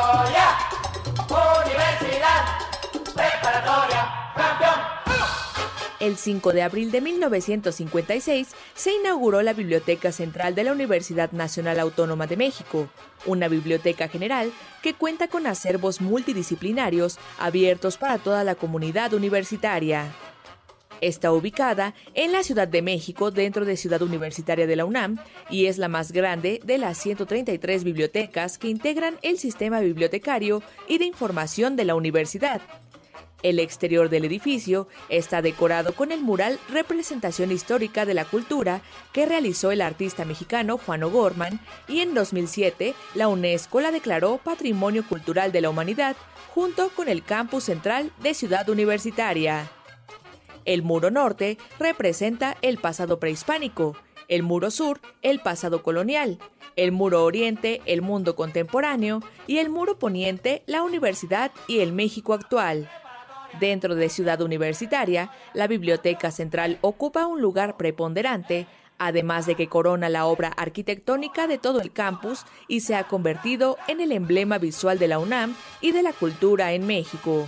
El 5 de abril de 1956 se inauguró la Biblioteca Central de la Universidad Nacional Autónoma de México, una biblioteca general que cuenta con acervos multidisciplinarios abiertos para toda la comunidad universitaria. Está ubicada en la Ciudad de México dentro de Ciudad Universitaria de la UNAM y es la más grande de las 133 bibliotecas que integran el sistema bibliotecario y de información de la universidad. El exterior del edificio está decorado con el mural Representación Histórica de la Cultura que realizó el artista mexicano Juan O'Gorman y en 2007 la UNESCO la declaró Patrimonio Cultural de la Humanidad junto con el campus central de Ciudad Universitaria. El muro norte representa el pasado prehispánico, el muro sur el pasado colonial, el muro oriente el mundo contemporáneo y el muro poniente la universidad y el México actual. Dentro de Ciudad Universitaria, la Biblioteca Central ocupa un lugar preponderante, además de que corona la obra arquitectónica de todo el campus y se ha convertido en el emblema visual de la UNAM y de la cultura en México.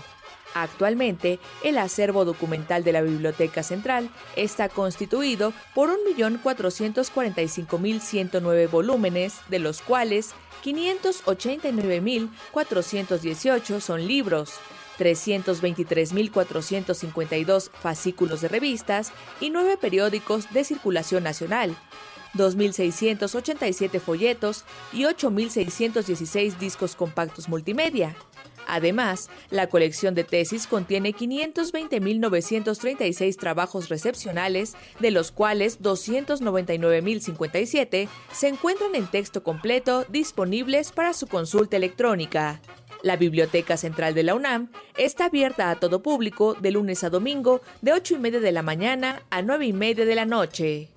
Actualmente, el acervo documental de la Biblioteca Central está constituido por 1.445.109 volúmenes, de los cuales 589.418 son libros, 323.452 fascículos de revistas y 9 periódicos de circulación nacional, 2.687 folletos y 8.616 discos compactos multimedia. Además, la colección de tesis contiene 520.936 trabajos recepcionales, de los cuales 299.057 se encuentran en texto completo disponibles para su consulta electrónica. La Biblioteca Central de la UNAM está abierta a todo público de lunes a domingo de 8 y media de la mañana a 9 y media de la noche.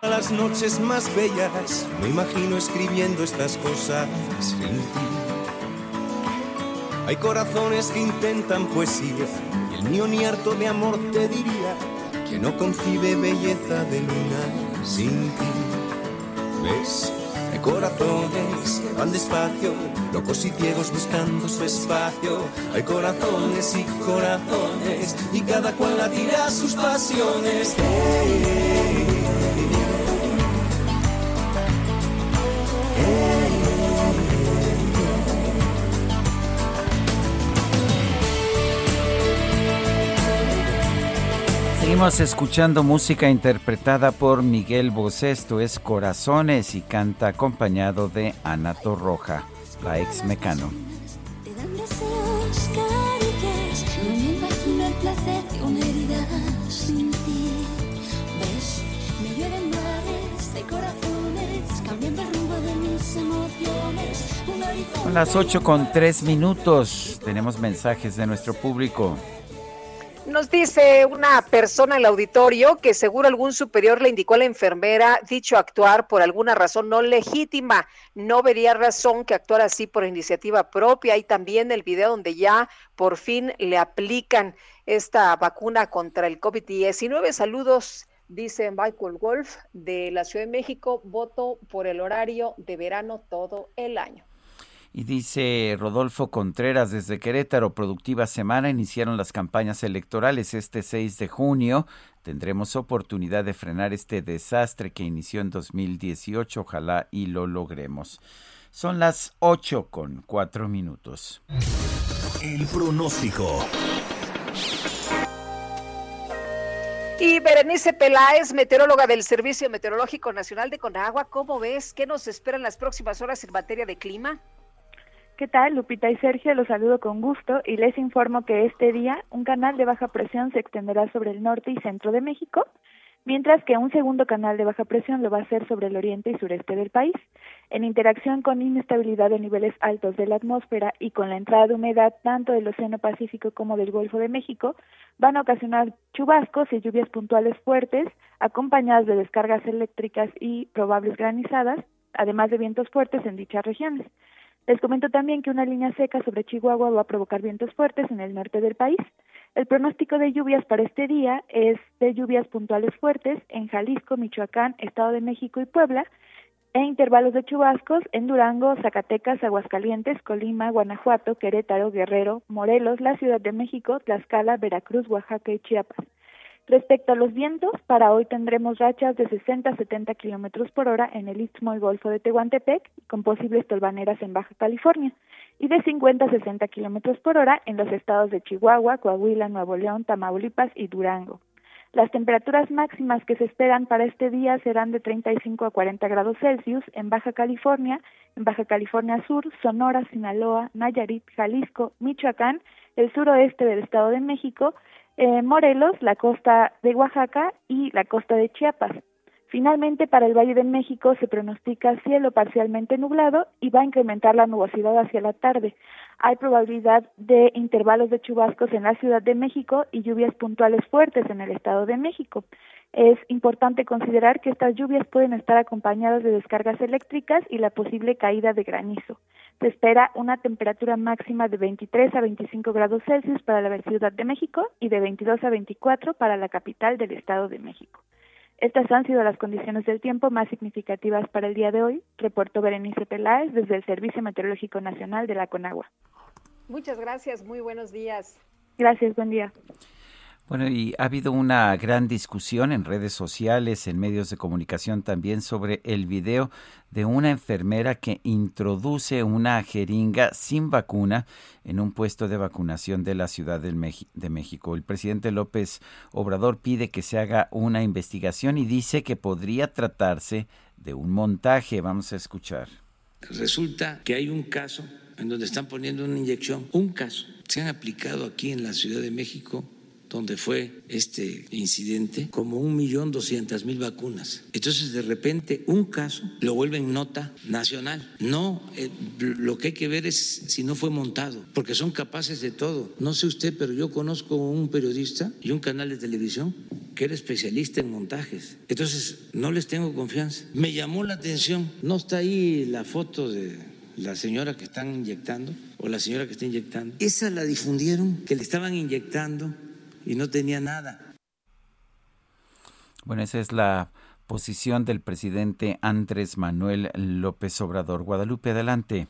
Las noches más bellas me imagino escribiendo estas cosas sin ti. Hay corazones que intentan poesía y el mío ni harto de amor te diría que no concibe belleza de luna sin ti. Hay corazones que van despacio, locos y ciegos buscando su espacio. Hay corazones y corazones, y cada cual la tira a sus pasiones. Hey, Seguimos escuchando música interpretada por Miguel Bosé, esto es Corazones y canta acompañado de Ana Torroja, la ex mecano. Te dan deseos, caricias, no me imagino el placer de una herida sin ti. Ves, me llueven mares de corazones, cambiando el rumbo de mis emociones. Un horizonte Son las 8 con 3 minutos, tenemos mensajes de nuestro público. Nos dice una persona en el auditorio que seguro algún superior le indicó a la enfermera dicho actuar por alguna razón no legítima. No vería razón que actuara así por iniciativa propia. Hay también el video donde ya por fin le aplican esta vacuna contra el COVID-19. Saludos, dice Michael Wolf de la Ciudad de México. Voto por el horario de verano todo el año. Y dice Rodolfo Contreras, desde Querétaro, productiva semana, iniciaron las campañas electorales este 6 de junio. Tendremos oportunidad de frenar este desastre que inició en 2018. Ojalá y lo logremos. Son las 8 con 4 minutos. El pronóstico. Y Berenice Peláez, meteoróloga del Servicio Meteorológico Nacional de Conagua, ¿cómo ves? ¿Qué nos esperan las próximas horas en materia de clima? ¿Qué tal? Lupita y Sergio los saludo con gusto y les informo que este día un canal de baja presión se extenderá sobre el norte y centro de México, mientras que un segundo canal de baja presión lo va a hacer sobre el oriente y sureste del país. En interacción con inestabilidad de niveles altos de la atmósfera y con la entrada de humedad tanto del Océano Pacífico como del Golfo de México, van a ocasionar chubascos y lluvias puntuales fuertes, acompañadas de descargas eléctricas y probables granizadas, además de vientos fuertes en dichas regiones. Les comento también que una línea seca sobre Chihuahua va a provocar vientos fuertes en el norte del país. El pronóstico de lluvias para este día es de lluvias puntuales fuertes en Jalisco, Michoacán, Estado de México y Puebla, e intervalos de chubascos en Durango, Zacatecas, Aguascalientes, Colima, Guanajuato, Querétaro, Guerrero, Morelos, la Ciudad de México, Tlaxcala, Veracruz, Oaxaca y Chiapas. Respecto a los vientos, para hoy tendremos rachas de 60 a 70 kilómetros por hora en el istmo y golfo de Tehuantepec, con posibles tolvaneras en Baja California, y de 50 a 60 kilómetros por hora en los estados de Chihuahua, Coahuila, Nuevo León, Tamaulipas y Durango. Las temperaturas máximas que se esperan para este día serán de 35 a 40 grados Celsius en Baja California, en Baja California Sur, Sonora, Sinaloa, Nayarit, Jalisco, Michoacán, el suroeste del Estado de México, eh, Morelos, la costa de Oaxaca y la costa de Chiapas. Finalmente, para el Valle de México se pronostica cielo parcialmente nublado y va a incrementar la nubosidad hacia la tarde. Hay probabilidad de intervalos de chubascos en la Ciudad de México y lluvias puntuales fuertes en el Estado de México. Es importante considerar que estas lluvias pueden estar acompañadas de descargas eléctricas y la posible caída de granizo. Se espera una temperatura máxima de 23 a 25 grados Celsius para la Ciudad de México y de 22 a 24 para la capital del Estado de México. Estas han sido las condiciones del tiempo más significativas para el día de hoy, reportó Berenice Peláez desde el Servicio Meteorológico Nacional de la Conagua. Muchas gracias, muy buenos días. Gracias, buen día. Bueno, y ha habido una gran discusión en redes sociales, en medios de comunicación también sobre el video de una enfermera que introduce una jeringa sin vacuna en un puesto de vacunación de la Ciudad de México. El presidente López Obrador pide que se haga una investigación y dice que podría tratarse de un montaje. Vamos a escuchar. Resulta que hay un caso en donde están poniendo una inyección, un caso. Se han aplicado aquí en la Ciudad de México donde fue este incidente, como un millón doscientas mil vacunas. Entonces, de repente, un caso lo vuelven nota nacional. No, eh, lo que hay que ver es si no fue montado, porque son capaces de todo. No sé usted, pero yo conozco un periodista y un canal de televisión que era especialista en montajes. Entonces, no les tengo confianza. Me llamó la atención, no está ahí la foto de la señora que están inyectando o la señora que está inyectando. Esa la difundieron, que le estaban inyectando y no tenía nada. Bueno, esa es la posición del presidente Andrés Manuel López Obrador. Guadalupe, adelante.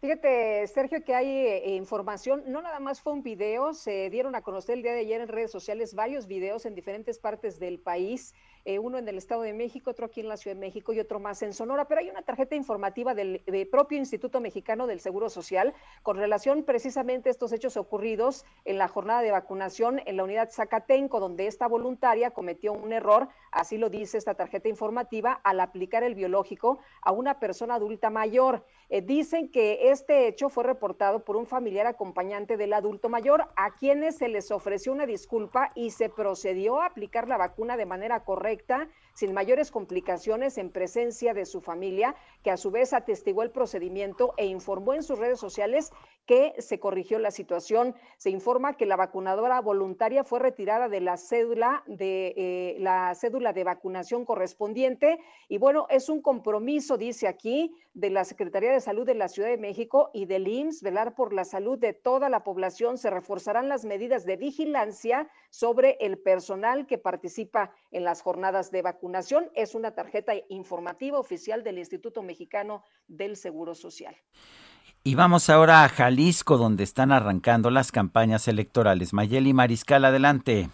Fíjate, Sergio, que hay eh, información, no nada más fue un video, se dieron a conocer el día de ayer en redes sociales varios videos en diferentes partes del país eh, uno en el Estado de México, otro aquí en la Ciudad de México y otro más en Sonora, pero hay una tarjeta informativa del, propio Instituto Mexicano del Seguro Social con relación precisamente a estos hechos ocurridos en la jornada de vacunación en la unidad Zacatenco, donde esta voluntaria cometió un error, así lo dice esta tarjeta informativa, al aplicar el biológico a una persona adulta mayor. Eh, dicen que este hecho fue reportado por un familiar acompañante del adulto mayor, a quienes se les ofreció una disculpa y se procedió a aplicar la vacuna de manera correcta sin mayores complicaciones en presencia de su familia, que a su vez atestiguó el procedimiento e informó en sus redes sociales que se corrigió la situación. Se informa que la vacunadora voluntaria fue retirada de la cédula de eh, la cédula de vacunación correspondiente y bueno, es un compromiso, dice aquí, de la Secretaría de Salud de la Ciudad de México y del IMSS velar por la salud de toda la población. Se reforzarán las medidas de vigilancia sobre el personal que participa en las jornadas de vacunación. Es una tarjeta informativa oficial del Instituto Mexicano del Seguro Social. Y vamos ahora a Jalisco, donde están arrancando las campañas electorales. Mayeli Mariscal, adelante.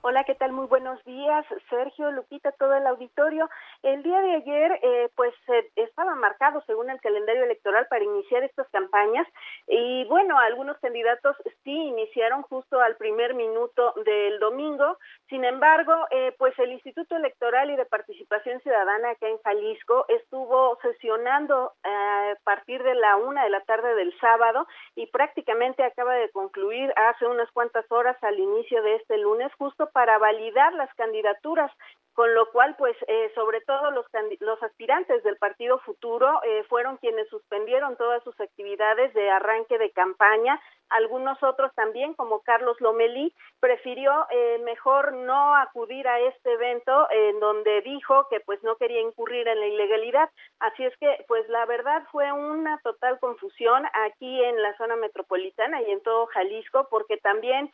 Hola, ¿qué tal? Muy buenos días, Sergio, Lupita, todo el auditorio. El día de ayer, eh, pues eh, estaba marcado según el calendario electoral para iniciar estas campañas y bueno, algunos candidatos sí iniciaron justo al primer minuto del domingo. Sin embargo, eh, pues el Instituto Electoral y de Participación Ciudadana acá en Jalisco estuvo sesionando a partir de la una de la tarde del sábado y prácticamente acaba de concluir hace unas cuantas horas al inicio de este lunes, justo para validar las candidaturas con lo cual, pues, eh, sobre todo los, los aspirantes del Partido Futuro eh, fueron quienes suspendieron todas sus actividades de arranque de campaña. Algunos otros también, como Carlos Lomelí, prefirió eh, mejor no acudir a este evento en donde dijo que pues no quería incurrir en la ilegalidad. Así es que, pues, la verdad fue una total confusión aquí en la zona metropolitana y en todo Jalisco, porque también,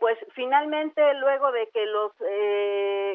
pues, finalmente, luego de que los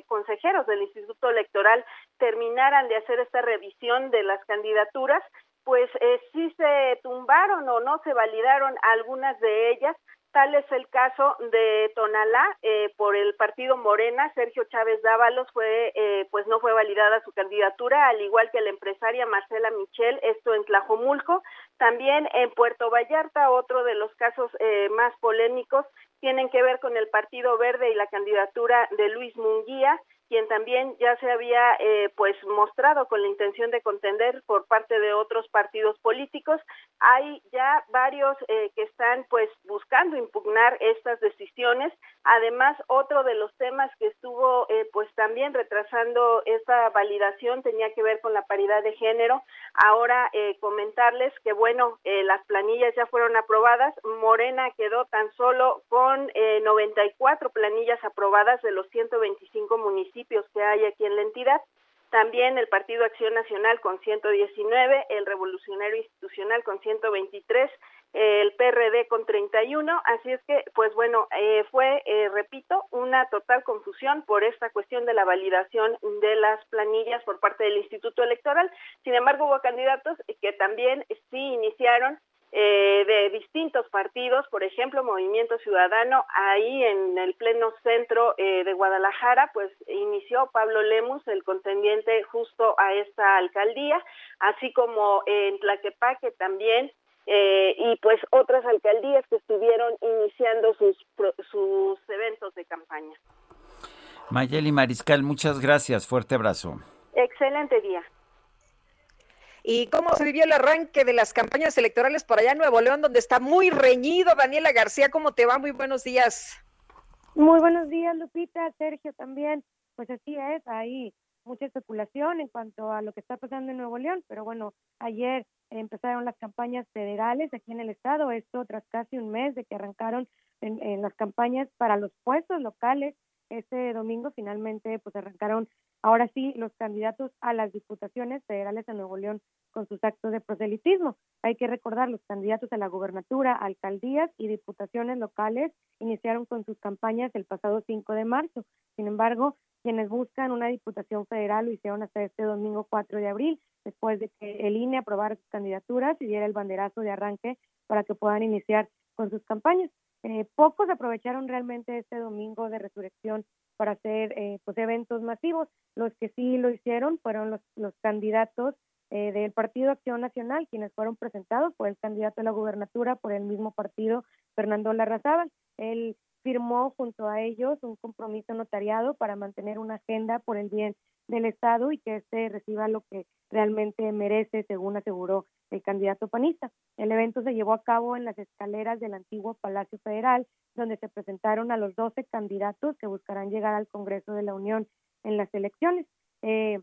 consejeros del Instituto Electoral terminaran de hacer esta revisión de las candidaturas, pues eh, sí se tumbaron o no se validaron algunas de ellas. Tal es el caso de Tonalá eh, por el partido Morena, Sergio Chávez Dávalos fue, eh, pues no fue validada su candidatura, al igual que la empresaria Marcela Michel, esto en Tlajomulco. También en Puerto Vallarta, otro de los casos eh, más polémicos tienen que ver con el Partido Verde y la candidatura de Luis Munguía quien también ya se había eh, pues mostrado con la intención de contender por parte de otros partidos políticos. Hay ya varios eh, que están pues buscando impugnar estas decisiones. Además, otro de los temas que estuvo eh, pues también retrasando esta validación tenía que ver con la paridad de género. Ahora comentarles que bueno, las planillas ya fueron aprobadas. Morena quedó tan solo con 94 planillas aprobadas de los 125 municipios que hay aquí en la entidad. También el Partido Acción Nacional con 119, el Revolucionario Institucional con 123, el PRD con 31. Así es que, pues bueno, eh, fue, eh, repito, una total confusión por esta cuestión de la validación de las planillas por parte del Instituto Electoral. Sin embargo, hubo candidatos que también sí iniciaron eh, de distintos partidos, por ejemplo, Movimiento Ciudadano, ahí en el pleno centro eh, de Guadalajara, pues inició Pablo Lemus, el contendiente justo a esta alcaldía, así como en Tlaquepaque también, eh, y pues otras alcaldías que estuvieron iniciando sus, sus eventos de campaña. Mayeli Mariscal, muchas gracias, fuerte abrazo. Excelente día. ¿Y cómo se vivió el arranque de las campañas electorales por allá en Nuevo León, donde está muy reñido? Daniela García, ¿cómo te va? Muy buenos días. Muy buenos días, Lupita, Sergio también. Pues así es, hay mucha especulación en cuanto a lo que está pasando en Nuevo León, pero bueno, ayer empezaron las campañas federales aquí en el estado, esto tras casi un mes de que arrancaron en, las campañas para los puestos locales este domingo finalmente pues arrancaron ahora sí los candidatos a las diputaciones federales en Nuevo León con sus actos de proselitismo. Hay que recordar, los candidatos a la gubernatura, alcaldías y diputaciones locales iniciaron con sus campañas el pasado 5 de marzo. Sin embargo, quienes buscan una diputación federal lo hicieron hasta este domingo 4 de abril, después de que el INE aprobara sus candidaturas y diera el banderazo de arranque para que puedan iniciar con sus campañas. Eh, pocos aprovecharon realmente este domingo de resurrección para hacer eh, pues eventos masivos. Los que sí lo hicieron fueron los, los candidatos eh, del Partido Acción Nacional, quienes fueron presentados por el candidato a la gubernatura por el mismo partido, Fernando Larrazábal. Él firmó junto a ellos un compromiso notariado para mantener una agenda por el bien del Estado y que éste reciba lo que realmente merece, según aseguró el candidato panista. El evento se llevó a cabo en las escaleras del antiguo Palacio Federal, donde se presentaron a los 12 candidatos que buscarán llegar al Congreso de la Unión en las elecciones. Eh,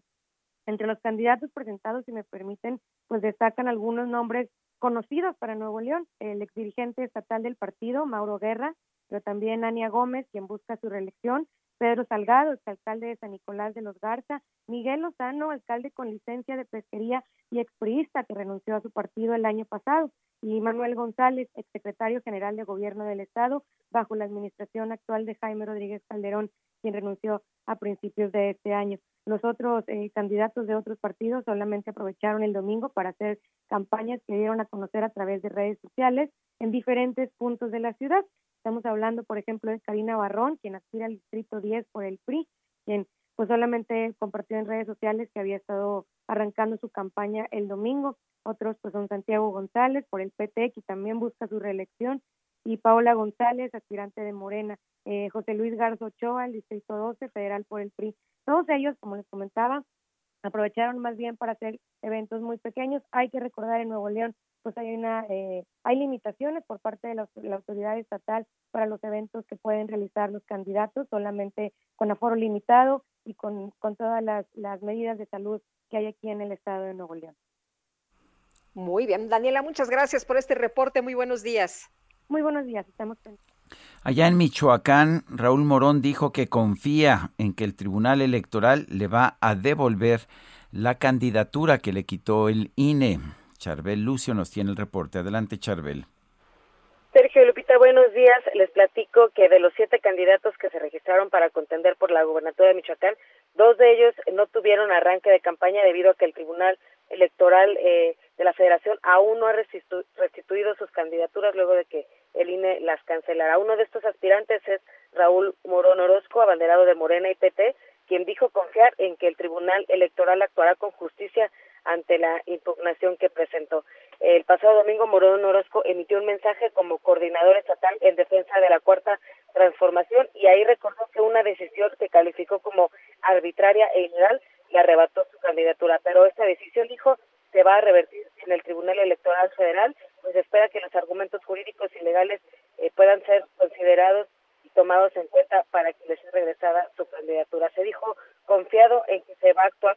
entre los candidatos presentados, si me permiten, pues destacan algunos nombres conocidos para Nuevo León, el exdirigente estatal del partido, Mauro Guerra, pero también Ania Gómez, quien busca su reelección, Pedro Salgado, alcalde de San Nicolás de los Garza, Miguel Lozano, alcalde con licencia de pesquería y expriista que renunció a su partido el año pasado, y Manuel González, exsecretario general de Gobierno del Estado, bajo la administración actual de Jaime Rodríguez Calderón, quien renunció a principios de este año. Los otros eh, candidatos de otros partidos solamente aprovecharon el domingo para hacer campañas que dieron a conocer a través de redes sociales en diferentes puntos de la ciudad. Estamos hablando, por ejemplo, de Karina Barrón, quien aspira al distrito 10 por el PRI, quien pues solamente compartió en redes sociales que había estado arrancando su campaña el domingo. Otros pues son Santiago González por el PT, que también busca su reelección, y Paola González, aspirante de Morena, eh, José Luis Garzo Ochoa, el Distrito 12, federal por el PRI. Todos ellos, como les comentaba, aprovecharon más bien para hacer eventos muy pequeños. Hay que recordar en Nuevo León, pues hay una, eh, hay limitaciones por parte de la, autoridad estatal para los eventos que pueden realizar los candidatos, solamente con aforo limitado y con, con todas las, las medidas de salud que hay aquí en el estado de Nuevo León. Muy bien, Daniela, muchas gracias por este reporte. Muy buenos días. Muy buenos días, estamos Allá en Michoacán, Raúl Morón dijo que confía en que el Tribunal Electoral le va a devolver la candidatura que le quitó el INE. Charbel Lucio nos tiene el reporte. Adelante, Charbel. Sergio Lupita, buenos días. Les platico que de los siete candidatos que se registraron para contender por la gubernatura de Michoacán, dos de ellos no tuvieron arranque de campaña debido a que el Tribunal Electoral eh, de la Federación aún no ha restituido sus candidaturas luego de que el INE las cancelará. Uno de estos aspirantes es Raúl Morón Orozco, abanderado de Morena y PT, quien dijo confiar en que el Tribunal Electoral actuará con justicia ante la impugnación que presentó. El pasado domingo Morón Orozco emitió un mensaje como coordinador estatal en defensa de la cuarta transformación y ahí recordó que una decisión que calificó como arbitraria e ilegal le arrebató su candidatura, pero esta decisión dijo se va a revertir en el Tribunal Electoral Federal pues espera que los argumentos jurídicos y legales eh, puedan ser considerados y tomados en cuenta para que les sea regresada su candidatura. Se dijo confiado en que se va a actuar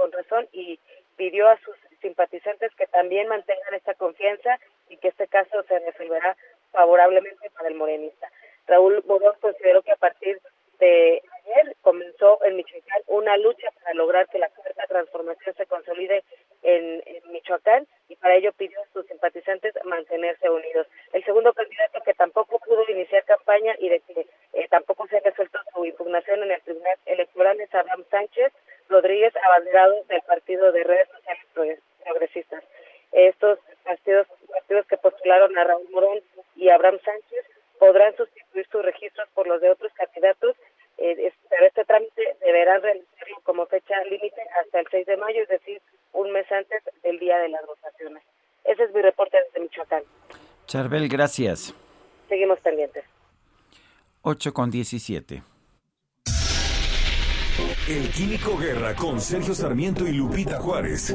con razón y pidió a sus simpatizantes que también mantengan esta confianza y que este caso se resolverá favorablemente para el morenista. Raúl Morón consideró que a partir de ayer comenzó en Michoacán una lucha para lograr que la cuarta transformación se consolide en, Michoacán y para ello pidió a sus simpatizantes mantenerse unidos. El segundo candidato que tampoco pudo iniciar campaña y de que eh, tampoco se ha resuelto su impugnación en el Tribunal Electoral es Abraham Sánchez Rodríguez, abanderado del Partido de Redes Sociales Progresistas. Estos partidos, partidos que postularon a Raúl Morón y Abraham Sánchez podrán sustituir sus registros por los de otros candidatos eh, pero este trámite deberá realizarlo como fecha límite hasta el 6 de mayo, es decir, un mes antes del día de las votaciones. Ese es mi reporte desde Michoacán. Gracias. Seguimos pendientes. 8 con 17. El Químico Guerra con Sergio Sarmiento y Lupita Juárez.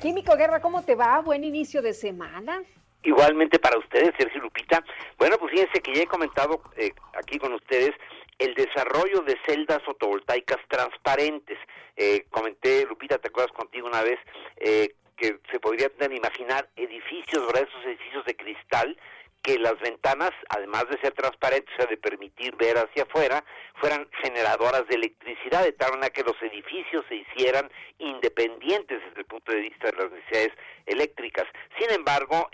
Químico Guerra, ¿cómo te va? Buen inicio de semana. Igualmente para ustedes, Sergio Lupita. Bueno, pues fíjense que ya he comentado eh, aquí con ustedes el desarrollo de celdas fotovoltaicas transparentes. Eh, comenté, Lupita, ¿te acuerdas contigo una vez? Eh, que se podría imaginar edificios, ¿verdad? Esos edificios de cristal que las ventanas, además de ser transparentes, o sea, de permitir ver hacia afuera, fueran generadoras de electricidad, de tal manera que los edificios se hicieran independientes desde el punto de vista de las necesidades eléctricas. Sin embargo,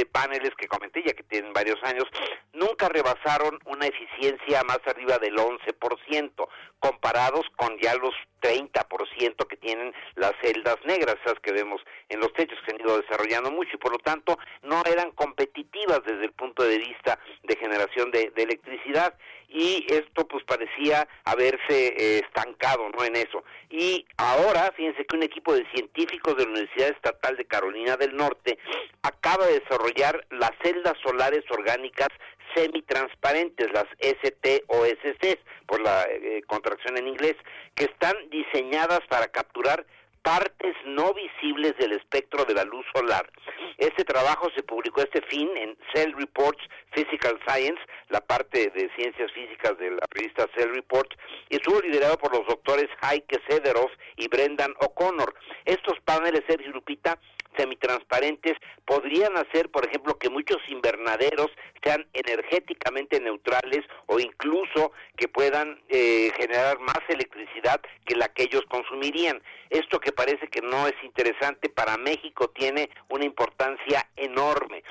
eh, paneles que comenté, ya que tienen varios años, nunca rebasaron una eficiencia más arriba del 11%, comparados con ya los 30% que tienen las celdas negras, esas que vemos en los techos que han ido desarrollando mucho y por lo tanto no eran competitivas desde el punto de vista de generación de, electricidad y esto pues parecía haberse eh, estancado no en eso. Y ahora fíjense que un equipo de científicos de la Universidad Estatal de Carolina del Norte acaba de desarrollar las celdas solares orgánicas semitransparentes, las ST o SC, por la eh, contracción en inglés, que están diseñadas para capturar partes no visibles del espectro de la luz solar. Este trabajo se publicó este fin en Cell Reports Physical Science, la parte de ciencias físicas de la revista Cell Reports, y estuvo liderado por los doctores Heike Sederoff y Brendan O'Connor. Estos paneles, Sergio Lupita, semitransparentes podrían hacer, por ejemplo, que muchos invernaderos sean energéticamente neutrales o incluso que puedan eh, generar más electricidad que la que ellos consumirían. Esto que parece que no es interesante para México tiene una importancia enorme.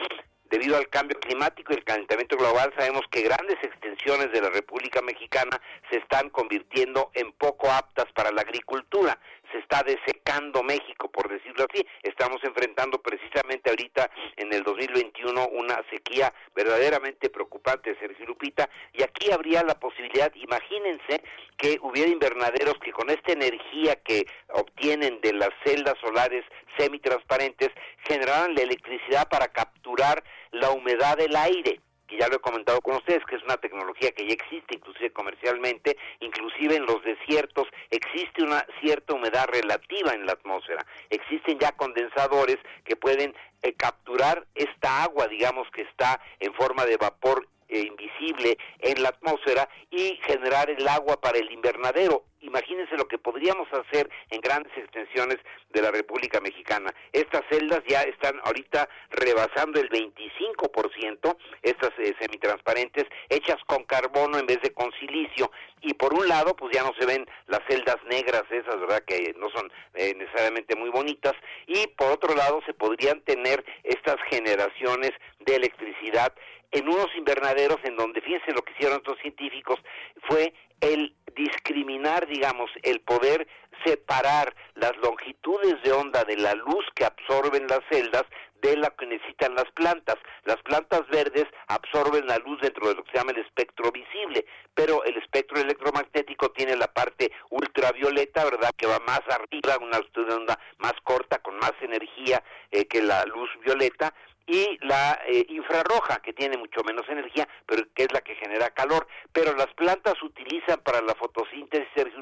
Debido al cambio climático y el calentamiento global, sabemos que grandes extensiones de la República Mexicana se están convirtiendo en poco aptas para la agricultura se está desecando México, por decirlo así. Estamos enfrentando precisamente ahorita en el 2021 una sequía verdaderamente preocupante, Sergio Lupita, y aquí habría la posibilidad, imagínense que hubiera invernaderos que con esta energía que obtienen de las celdas solares semitransparentes generaran la electricidad para capturar la humedad del aire que ya lo he comentado con ustedes, que es una tecnología que ya existe inclusive comercialmente, inclusive en los desiertos existe una cierta humedad relativa en la atmósfera, existen ya condensadores que pueden eh, capturar esta agua, digamos que está en forma de vapor eh, invisible en la atmósfera y generar el agua para el invernadero. Imagínense lo que podríamos hacer en grandes extensiones de la República Mexicana. Estas celdas ya están ahorita rebasando el 25%, estas eh, semitransparentes, hechas con carbono en vez de con silicio. Y por un lado, pues ya no se ven las celdas negras esas, ¿verdad? Que no son eh, necesariamente muy bonitas. Y por otro lado, se podrían tener estas generaciones de electricidad en unos invernaderos en donde, fíjense lo que hicieron estos científicos, fue el discriminar, digamos, el poder separar las longitudes de onda de la luz que absorben las celdas de la que necesitan las plantas. Las plantas verdes absorben la luz dentro de lo que se llama el espectro visible, pero el espectro electromagnético tiene la parte ultravioleta, ¿verdad? Que va más arriba, una altitud de onda más corta, con más energía eh, que la luz violeta, y la eh, infrarroja, que tiene mucho menos energía, pero que es la que genera calor. Pero las plantas utilizan para la fotosíntesis, Sergio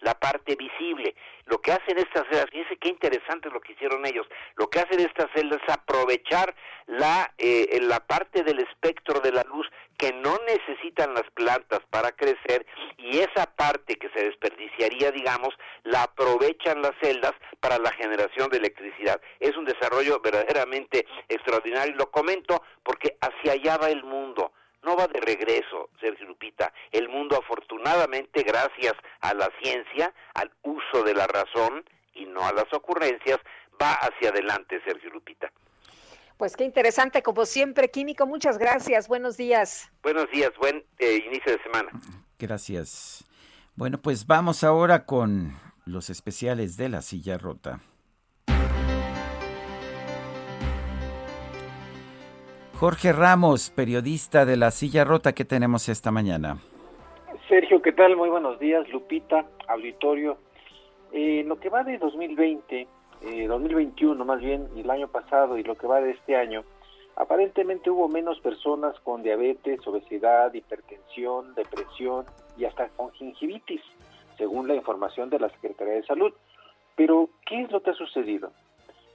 la parte visible. Lo que hacen estas celdas, fíjense qué interesante lo que hicieron ellos, lo que hacen estas celdas es aprovechar la, eh, la parte del espectro de la luz que no necesitan las plantas para crecer y esa parte que se desperdiciaría, digamos, la aprovechan las celdas para la generación de electricidad. Es un desarrollo verdaderamente extraordinario y lo comento porque hacia allá va el mundo. No va de regreso, Sergio Lupita. El mundo, afortunadamente, gracias a la ciencia, al uso de la razón y no a las ocurrencias, va hacia adelante, Sergio Lupita. Pues qué interesante, como siempre, Químico. Muchas gracias. Buenos días. Buenos días, buen eh, inicio de semana. Gracias. Bueno, pues vamos ahora con los especiales de la silla rota. Jorge Ramos, periodista de La Silla Rota, ¿qué tenemos esta mañana? Sergio, ¿qué tal? Muy buenos días, Lupita, auditorio. Eh, lo que va de 2020 2021 eh, más bien, y el año pasado y lo que va de este año, aparentemente hubo menos personas con diabetes, obesidad, hipertensión, depresión y hasta con gingivitis, según la información de la Secretaría de Salud. Pero, ¿qué es lo que ha sucedido?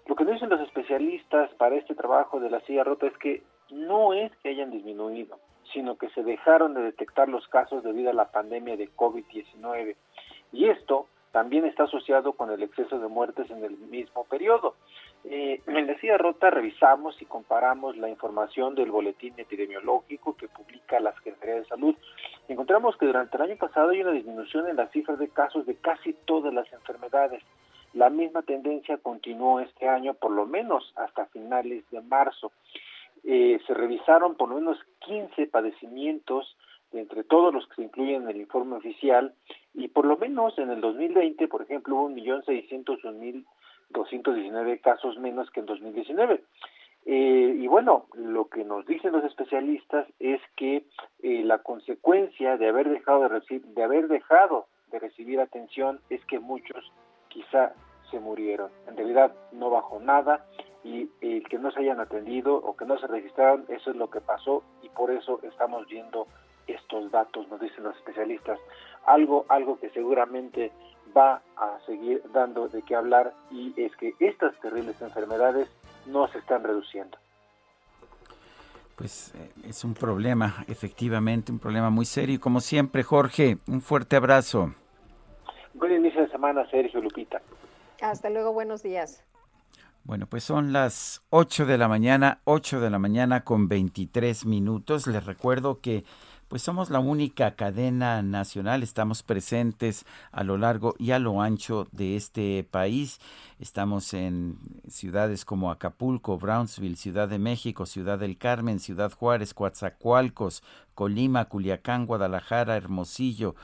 Lo que dicen los especialistas para este trabajo de la silla rota es que no es que hayan disminuido, sino que se dejaron de detectar los casos debido a la pandemia de COVID-19. Y esto también está asociado con el exceso de muertes en el mismo periodo. Eh, en la silla rota revisamos y comparamos la información del boletín epidemiológico que publica la Secretaría de Salud. Encontramos que durante el año pasado hay una disminución en las cifras de casos de casi todas las enfermedades. La misma tendencia continuó este año, por lo menos hasta finales de marzo. Eh, se revisaron por lo menos 15 padecimientos de entre todos los que se incluyen en el informe oficial y por lo menos en el 2020, por ejemplo, hubo 1.601.219 casos menos que en 2019. Eh, y bueno, lo que nos dicen los especialistas es que eh, la consecuencia de haber dejado de, de haber dejado de recibir atención es que muchos quizá se murieron. En realidad no bajó nada y el que no se hayan atendido o que no se registraron, eso es lo que pasó y por eso estamos viendo estos datos, nos dicen los especialistas. Algo, algo que seguramente va a seguir dando de qué hablar y es que estas terribles enfermedades no se están reduciendo. Pues eh, es un problema, efectivamente, un problema muy serio. Y como siempre, Jorge, un fuerte abrazo. Buen inicio de semana, Sergio Lupita. Hasta luego, buenos días. Bueno, pues son las 8 de la mañana, 8 de la mañana con 23 minutos. Les recuerdo que pues somos la única cadena nacional, estamos presentes a lo largo y a lo ancho de este país. Estamos en ciudades como Acapulco, Brownsville, Ciudad de México, Ciudad del Carmen, Ciudad Juárez, Coatzacoalcos, Colima, Culiacán, Guadalajara, Hermosillo,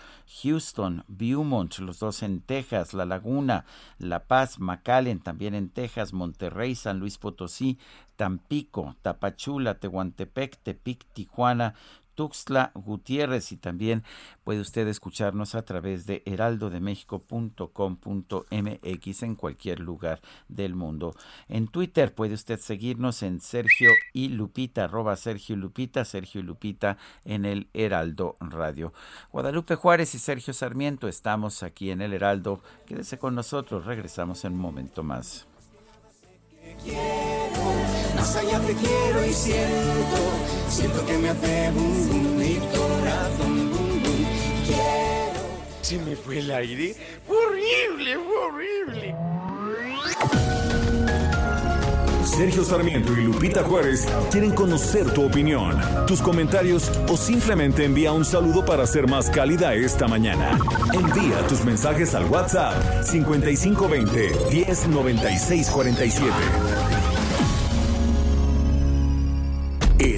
Houston, Beaumont, los dos en Texas, La Laguna, La Paz, McAllen, también en Texas, Monterrey, San Luis Potosí, Tampico, Tapachula, Tehuantepec, Tepic, Tijuana, Tuxtla Gutiérrez y también puede usted escucharnos a través de heraldodemexico.com.mx en cualquier lugar del mundo. En Twitter puede usted seguirnos en Sergio y Lupita, arroba Sergio Lupita, Sergio Lupita en el Heraldo Radio. Guadalupe Juárez y Sergio Sarmiento estamos aquí en el Heraldo. Quédese con nosotros, regresamos en un momento más más allá te quiero y siento, siento que me hace boom boom mi corazón boom boom. Quiero. Se me fue el aire. Fue horrible, fue horrible. Sergio Sarmiento y Lupita Juárez quieren conocer tu opinión, tus comentarios o simplemente envía un saludo para ser más cálida esta mañana. Envía tus mensajes al WhatsApp 5520 109647.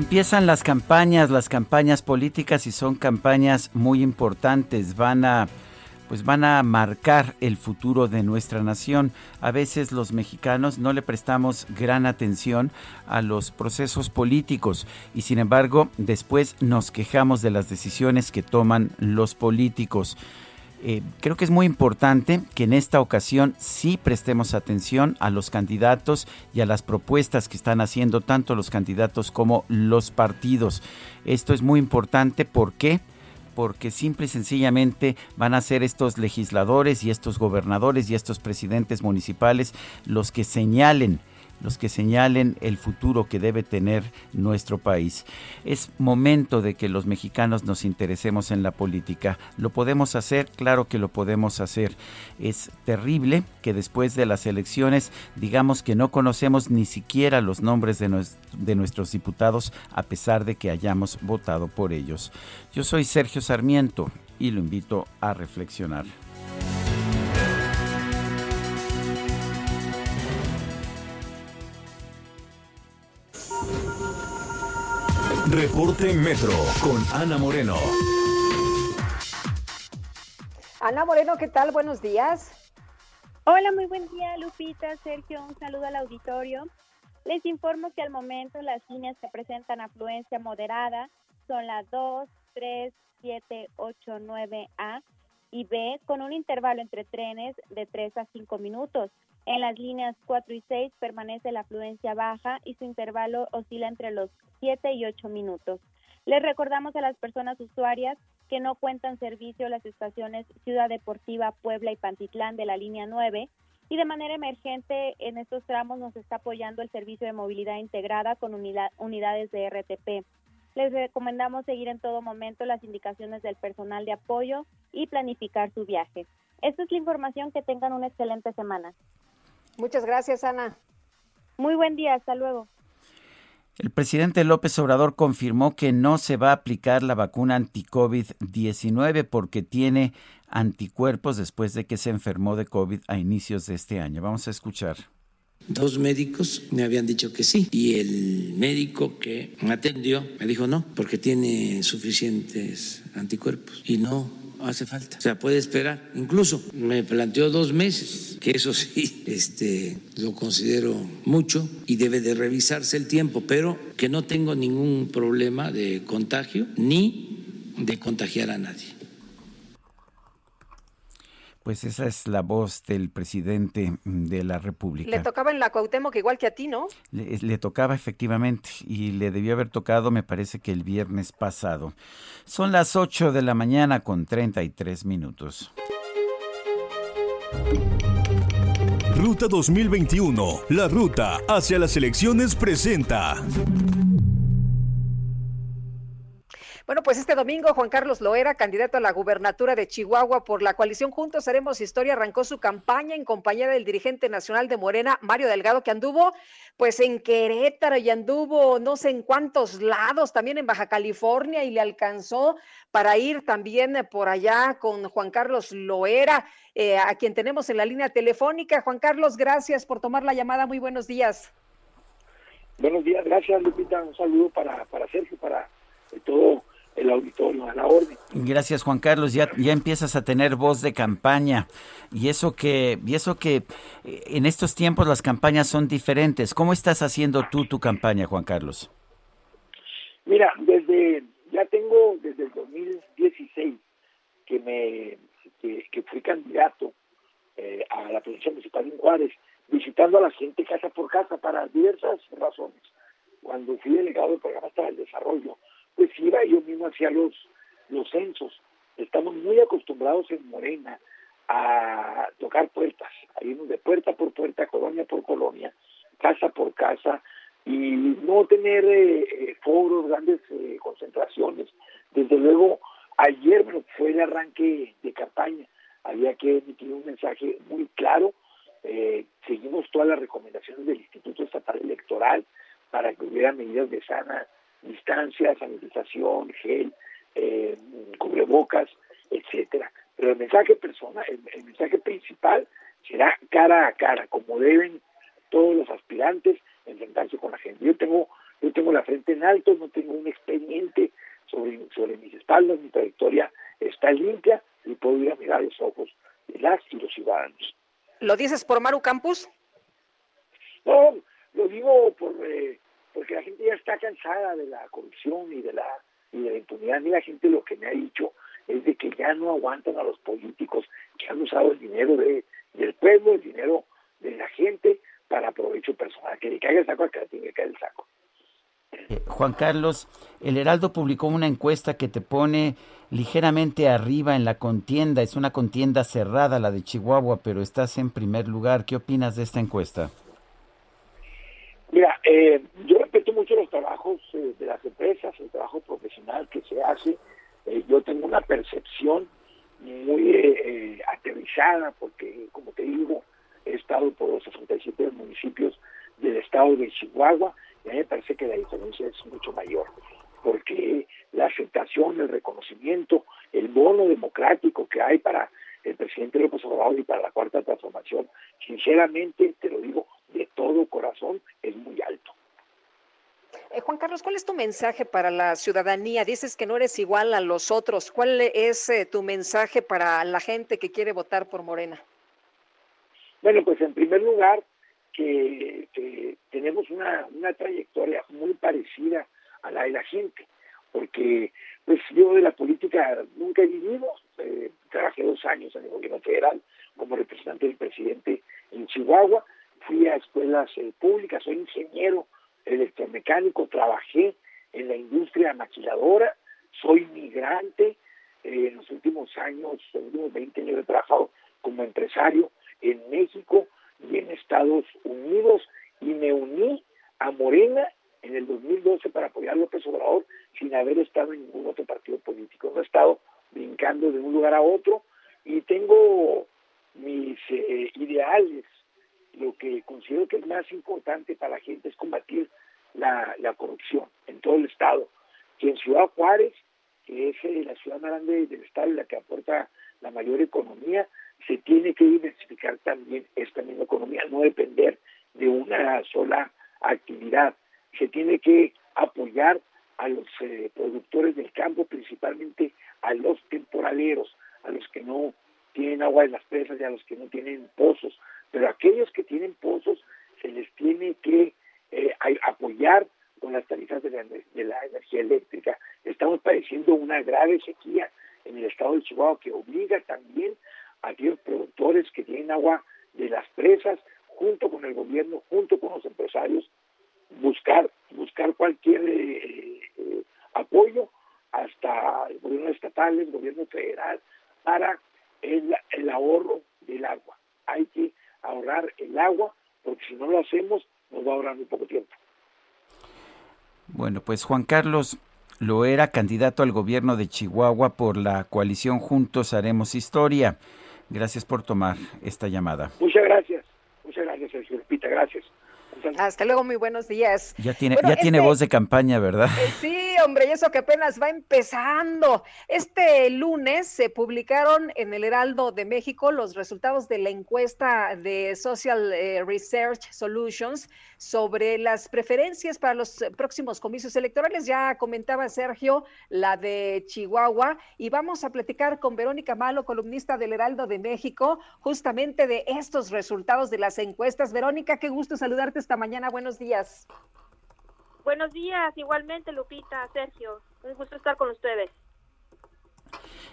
Empiezan las campañas, las campañas políticas y son campañas muy importantes. Van a pues van a marcar el futuro de nuestra nación. A veces los mexicanos no le prestamos gran atención a los procesos políticos y sin embargo después nos quejamos de las decisiones que toman los políticos. Eh, creo que es muy importante que en esta ocasión sí prestemos atención a los candidatos y a las propuestas que están haciendo tanto los candidatos como los partidos. Esto es muy importante porque porque simple y sencillamente van a ser estos legisladores y estos gobernadores y estos presidentes municipales los que señalen los que señalen el futuro que debe tener nuestro país. Es momento de que los mexicanos nos interesemos en la política. ¿Lo podemos hacer? Claro que lo podemos hacer. Es terrible que después de las elecciones digamos que no conocemos ni siquiera los nombres de, nuestros diputados a pesar de que hayamos votado por ellos. Yo soy Sergio Sarmiento y lo invito a reflexionar. Reporte Metro con Ana Moreno. Ana Moreno, ¿qué tal? Buenos días. Hola, muy buen día, Lupita, Sergio, un saludo al auditorio. Les informo que al momento las líneas que presentan afluencia moderada son la 2, 3, 7, 8, 9A y B, con un intervalo entre trenes de 3 a 5 minutos. En las líneas 4 y 6 permanece la afluencia baja y su intervalo oscila entre los 7 y 8 minutos. Les recordamos a las personas usuarias que no cuentan servicio las estaciones Ciudad Deportiva, Puebla y Pantitlán de la línea 9 y de manera emergente en estos tramos nos está apoyando el servicio de movilidad integrada con unidades de RTP. Les recomendamos seguir en todo momento las indicaciones del personal de apoyo y planificar su viaje. Esta es la información, que tengan una excelente semana. Muchas gracias, Ana. Muy buen día, hasta luego. El presidente López Obrador confirmó que no se va a aplicar la vacuna anti-COVID-19 porque tiene anticuerpos después de que se enfermó de COVID a inicios de este año. Vamos a escuchar. Dos médicos me habían dicho que sí y el médico que me atendió me dijo no, porque tiene suficientes anticuerpos y no hace falta. O sea, puede esperar. Incluso me planteó dos meses, que eso sí, este, lo considero mucho y debe de revisarse el tiempo, pero que no tengo ningún problema de contagio ni de contagiar a nadie. Pues esa es la voz del presidente de la República. Le tocaba en la Cuauhtémoc igual que a ti, ¿no? Le, le, tocaba efectivamente y le debió haber tocado, me parece que el viernes pasado. Son las 8 de la mañana con 33 minutos. Ruta 2021, la ruta hacia las elecciones presenta. Bueno, pues este domingo Juan Carlos Loera, candidato a la gubernatura de Chihuahua por la coalición Juntos Haremos Historia, arrancó su campaña en compañía del dirigente nacional de Morena, Mario Delgado, que anduvo pues en Querétaro y anduvo no sé en cuántos lados, también en Baja California y le alcanzó para ir también por allá con Juan Carlos Loera, eh, a quien tenemos en la línea telefónica. Juan Carlos, gracias por tomar la llamada. Muy buenos días. Buenos días, gracias Lupita. Un saludo para, para Sergio, para todo el auditorio a la orden. Gracias Juan Carlos, ya, ya empiezas a tener voz de campaña y eso que y eso que eh, en estos tiempos las campañas son diferentes. ¿Cómo estás haciendo tú tu campaña, Juan Carlos? Mira, desde ya tengo desde el 2016 que me que, fui candidato eh, a la presidencia municipal de Juárez, visitando a la gente casa por casa para diversas razones. Cuando fui delegado del programa para el desarrollo, pues iba yo mismo hacia los, los censos. Estamos muy acostumbrados en Morena a tocar puertas, a irnos de puerta por puerta, colonia por colonia, casa por casa, y no tener eh, eh, foros, grandes eh, concentraciones. Desde luego, ayer bueno, fue el arranque de campaña, había que emitir un mensaje muy claro, seguimos todas las recomendaciones del Instituto Estatal Electoral para que hubiera medidas de sana distancia, sanitización, gel, eh, cubrebocas, etcétera. Pero el mensaje personal, el, mensaje principal será cara a cara, como deben todos los aspirantes enfrentarse con la gente. Yo tengo, yo tengo la frente en alto, no tengo un expediente sobre, sobre mis espaldas, mi trayectoria está limpia y puedo ir a mirar los ojos de las y los ciudadanos. ¿Lo dices por Maru Campus? No, lo digo por eh, porque la gente ya está cansada de la corrupción y de la y de la impunidad. Y la gente lo que me ha dicho es de que ya no aguantan a los políticos que han usado el dinero de, del pueblo, el dinero de la gente para provecho personal. Que le caiga el saco a que le tiene que caer el saco. Eh, Juan Carlos, el Heraldo publicó una encuesta que te pone ligeramente arriba en la contienda. Es una contienda cerrada, la de Chihuahua, pero estás en primer lugar. ¿Qué opinas de esta encuesta? Mira, eh, yo respeto mucho los trabajos eh, de las empresas, el trabajo profesional que se hace. Eh, yo tengo una percepción muy eh, aterrizada porque, como te digo, he estado por los 67 municipios del estado de Chihuahua y a mí me parece que la diferencia es mucho mayor porque la aceptación, el reconocimiento, el bono democrático que hay para el presidente López Obrador y para la cuarta transformación, te lo digo de todo corazón, es muy alto. Eh, Juan Carlos, ¿cuál es tu mensaje para la ciudadanía? Dices que no eres igual a los otros. ¿Cuál es eh, tu mensaje para la gente que quiere votar por Morena? Bueno, pues en primer lugar, que, tenemos una, una trayectoria muy parecida a la de la gente, porque pues yo de la política nunca he vivido, eh, trabajé dos años en el gobierno federal como representante del presidente en Chihuahua, fui a escuelas eh, públicas, soy ingeniero electromecánico, trabajé en la industria maquiladora, soy migrante, eh, en los últimos años, en los últimos 20 años he trabajado como empresario en México y en Estados Unidos y me uní a Morena en el 2012 para apoyar a López Obrador sin haber estado en ningún otro partido político. No he estado brincando de un lugar a otro y tengo mis eh, ideales. Lo que considero que es más importante para la gente es combatir la, corrupción en todo el estado. Que en Ciudad Juárez, que es eh, la ciudad más grande del estado y la que aporta la mayor economía, se tiene que diversificar también esta misma economía, no depender de una sola actividad. Se tiene que apoyar a los eh, productores del campo, principalmente a los temporaleros, a los que no tienen agua en las presas y a los que no tienen pozos. Pero aquellos que tienen pozos se les tiene que eh, apoyar con las tarifas de la, de la energía eléctrica. Estamos padeciendo una grave sequía en el estado de Chihuahua que obliga también a aquellos productores que tienen agua de las presas, junto con el gobierno, junto con los empresarios, buscar buscar cualquier eh, eh, apoyo hasta el gobierno estatal, el gobierno federal, para el, el ahorro del agua. Hay que ahorrar el agua, porque si no lo hacemos, nos va a ahorrar muy poco tiempo. Bueno, pues Juan Carlos lo era candidato al gobierno de Chihuahua por la coalición Juntos Haremos Historia. Gracias por tomar esta llamada. Muchas gracias. Muchas gracias, Sergio Lupita. Gracias. Hasta luego, muy buenos días. Ya tiene, ya tiene este voz de campaña, ¿verdad? Eh, sí, hombre, y eso que apenas va empezando. Este lunes se publicaron en el Heraldo de México los resultados de la encuesta de Social eh, Research Solutions sobre las preferencias para los próximos comicios electorales. Ya comentaba Sergio la de Chihuahua y vamos a platicar con Verónica Malo, columnista del Heraldo de México, justamente de estos resultados de las encuestas. Verónica, qué gusto saludarte esta mañana. Buenos días. Buenos días, igualmente Lupita, Sergio. Un gusto estar con ustedes.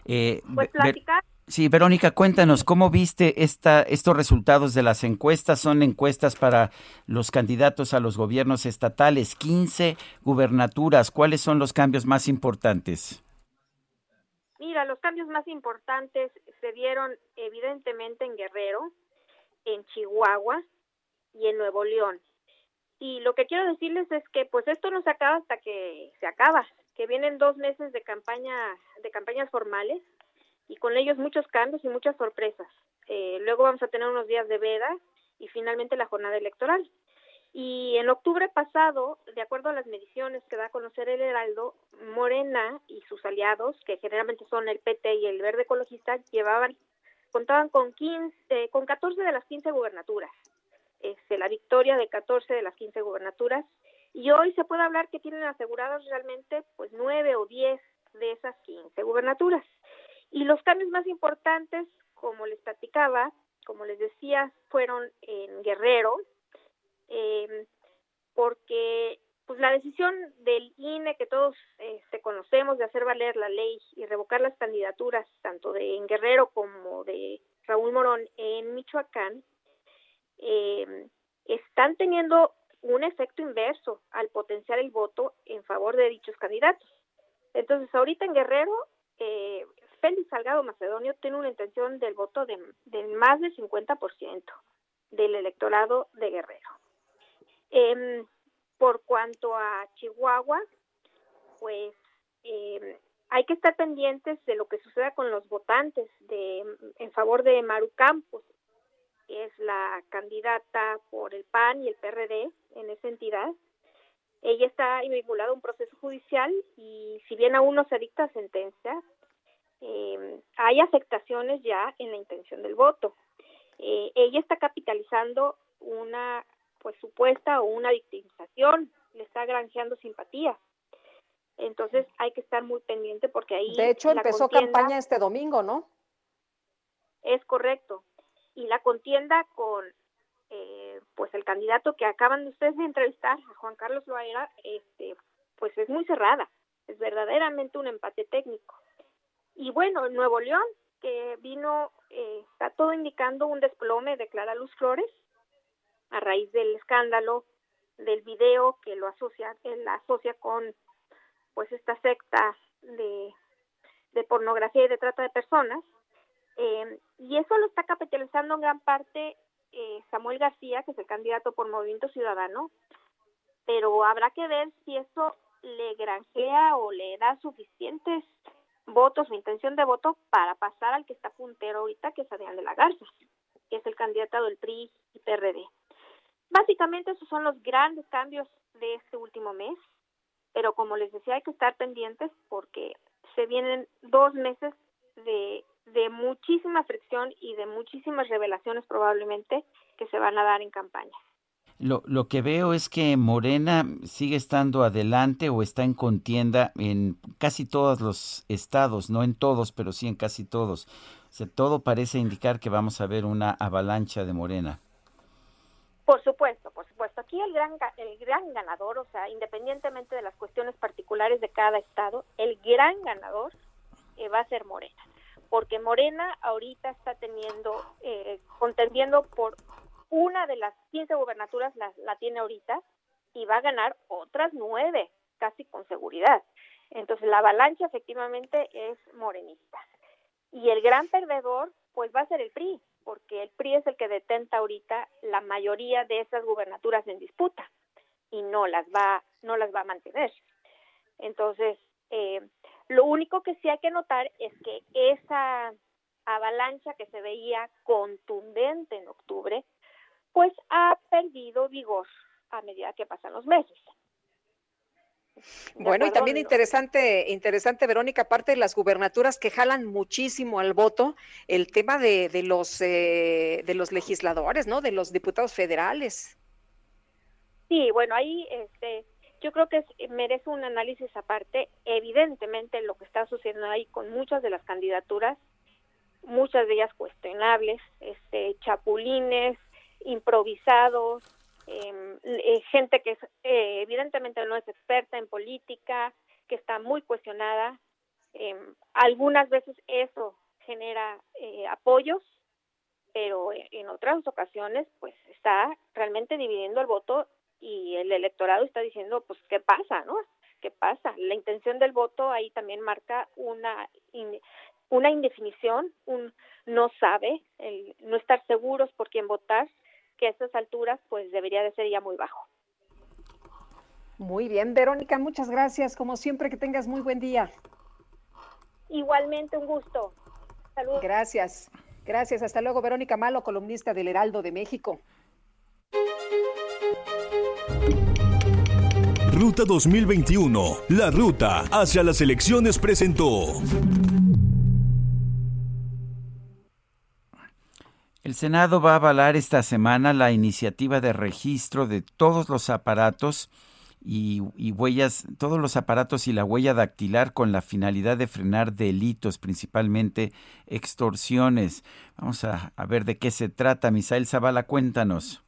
Eh, pues platicar. Sí, Verónica, cuéntanos, ¿cómo viste esta, estos resultados de las encuestas? Son encuestas para los candidatos a los gobiernos estatales, 15 gubernaturas. ¿Cuáles son los cambios más importantes? Mira, los cambios más importantes se dieron evidentemente en Guerrero, en Chihuahua y en Nuevo León. Y lo que quiero decirles es que pues esto no se acaba hasta que se acaba, que vienen dos meses de campaña, de campañas formales y con ellos muchos cambios y muchas sorpresas. Eh, luego vamos a tener unos días de veda y finalmente la jornada electoral. Y en octubre pasado, de acuerdo a las mediciones que da a conocer el Heraldo, Morena y sus aliados, que generalmente son el PT y el Verde Ecologista, llevaban, contaban con 15, con 14 de las 15 gubernaturas. Este, la victoria de 14 de las 15 gubernaturas. Y hoy se puede hablar que tienen asegurados realmente pues 9 o 10 de esas 15 gubernaturas. Y los cambios más importantes, como les platicaba, como les decía, fueron en Guerrero, eh, porque pues la decisión del INE que todos este, conocemos de hacer valer la ley y revocar las candidaturas tanto de en Guerrero como de Raúl Morón en Michoacán eh, están teniendo un efecto inverso al potenciar el voto en favor de dichos candidatos. Entonces ahorita en Guerrero eh, Félix Salgado Macedonio tiene una intención del voto de, más del 50% del electorado de Guerrero. Em, por cuanto a Chihuahua, pues em, hay que estar pendientes de lo que suceda con los votantes de, en favor de Maru Campos, es la candidata por el PAN y el PRD en esa entidad. Ella está vinculada a un proceso judicial y si bien aún no se dicta sentencia, eh, hay afectaciones ya en la intención del voto. Eh, ella está capitalizando una pues supuesta o una victimización, le está granjeando simpatía. Entonces hay que estar muy pendiente porque ahí... De hecho, empezó campaña este domingo, ¿no? Es correcto. Y la contienda con eh, pues el candidato que acaban de ustedes de entrevistar, Juan Carlos Loaera, este, pues es muy cerrada. Es verdaderamente un empate técnico. Y bueno, en Nuevo León, que vino, eh, está todo indicando un desplome de Clara Luz Flores a raíz del escándalo del video que lo asocia, él la asocia con pues esta secta de, de pornografía y de trata de personas. Eh, y eso lo está capitalizando en gran parte eh, Samuel García, que es el candidato por Movimiento Ciudadano, pero habrá que ver si eso le granjea o le da suficientes votos o intención de voto para pasar al que está puntero ahorita, que es Adrián de la Garza, que es el candidato del PRI y PRD. Básicamente esos son los grandes cambios de este último mes, pero como les decía hay que estar pendientes porque se vienen dos meses de, de muchísima fricción y de muchísimas revelaciones probablemente que se van a dar en campaña. Lo, lo que veo es que Morena sigue estando adelante o está en contienda en casi todos los estados, no en todos, pero sí en casi todos. O sea, todo parece indicar que vamos a ver una avalancha de Morena. Por supuesto, por supuesto. Aquí el gran, el gran ganador, o sea, independientemente de las cuestiones particulares de cada estado, el gran ganador eh, va a ser Morena. Porque Morena ahorita está teniendo, eh, contendiendo por una de las 15 gubernaturas la, la tiene ahorita y va a ganar otras nueve, casi con seguridad. Entonces la avalancha efectivamente es morenista. Y el gran perdedor pues va a ser el PRI, porque el PRI es el que detenta ahorita la mayoría de esas gubernaturas en disputa y no las va, no las va a mantener. Entonces, eh, lo único que sí hay que notar es que esa avalancha que se veía contundente en octubre, pues ha perdido vigor a medida que pasan los meses. Bueno, y también interesante, interesante, Verónica, aparte de las gubernaturas que jalan muchísimo al voto, el tema de, de los eh, de los legisladores, ¿no? De los diputados federales. Sí, bueno, ahí este, yo creo que merece un análisis aparte. Evidentemente, lo que está sucediendo ahí con muchas de las candidaturas, muchas de ellas cuestionables, este, chapulines, improvisados, em, eh, gente que eh, evidentemente no es experta en política, que está muy cuestionada. Eh, algunas veces eso genera eh, apoyos, pero en otras ocasiones pues está realmente dividiendo el voto y el electorado está diciendo pues qué pasa, ¿no? ¿Qué pasa? La intención del voto ahí también marca una una indefinición, un no sabe, el no estar seguros por quién votar que a estas alturas pues debería de ser ya muy bajo. Muy bien, Verónica, muchas gracias. Como siempre, que tengas muy buen día. Igualmente, un gusto. Saludos. Gracias. Gracias. Hasta luego, Verónica Malo, columnista del Heraldo de México. Ruta 2021, la ruta hacia las elecciones presentó. El Senado va a avalar esta semana la iniciativa de registro de todos los aparatos y, huellas, todos los aparatos y la huella dactilar con la finalidad de frenar delitos, principalmente extorsiones. Vamos a, a ver de qué se trata. Misael Zavala, cuéntanos.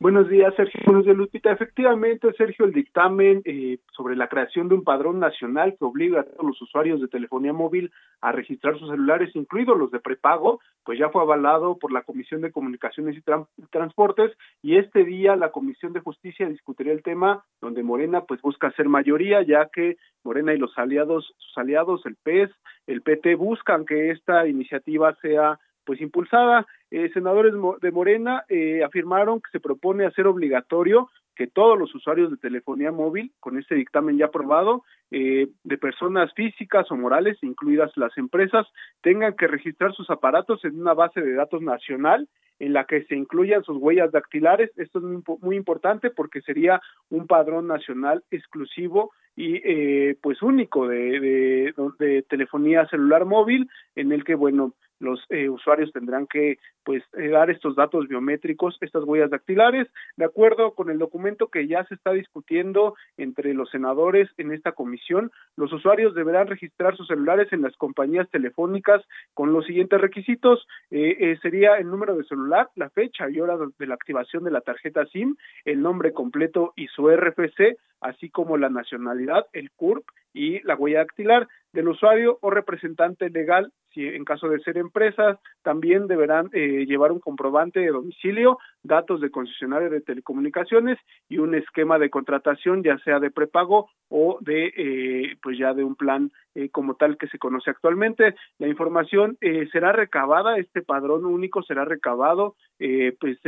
Buenos días, Sergio. Buenos días, Lupita. Efectivamente, Sergio, el dictamen eh, sobre la creación de un padrón nacional que obliga a todos los usuarios de telefonía móvil a registrar sus celulares, incluidos los de prepago, pues ya fue avalado por la Comisión de Comunicaciones y Transportes y este día la Comisión de Justicia discutiría el tema donde Morena pues busca hacer mayoría, ya que Morena y los aliados, sus aliados, el PES, el PT, buscan que esta iniciativa sea pues impulsada. Eh, senadores de Morena eh, afirmaron que se propone hacer obligatorio que todos los usuarios de telefonía móvil, con este dictamen ya aprobado, eh, de personas físicas o morales, incluidas las empresas, tengan que registrar sus aparatos en una base de datos nacional en la que se incluyan sus huellas dactilares. Esto es muy, muy importante porque sería un padrón nacional exclusivo y eh, pues único de, de, de, telefonía celular móvil en el que bueno los eh, usuarios tendrán que pues eh, dar estos datos biométricos, estas huellas dactilares, de acuerdo con el documento que ya se está discutiendo entre los senadores en esta comisión, los usuarios deberán registrar sus celulares en las compañías telefónicas con los siguientes requisitos, eh, eh sería el número de celular, la fecha y hora de la activación de la tarjeta SIM, el nombre completo y su RFC, así como la nacionalidad, el CURP y la huella dactilar del usuario o representante legal si en caso de ser empresas, también deberán eh, llevar un comprobante de domicilio, datos de concesionario de telecomunicaciones y un esquema de contratación, ya sea de prepago o de, eh, pues ya de un plan eh, como tal que se conoce actualmente. La información eh, será recabada, este padrón único será recabado eh, pues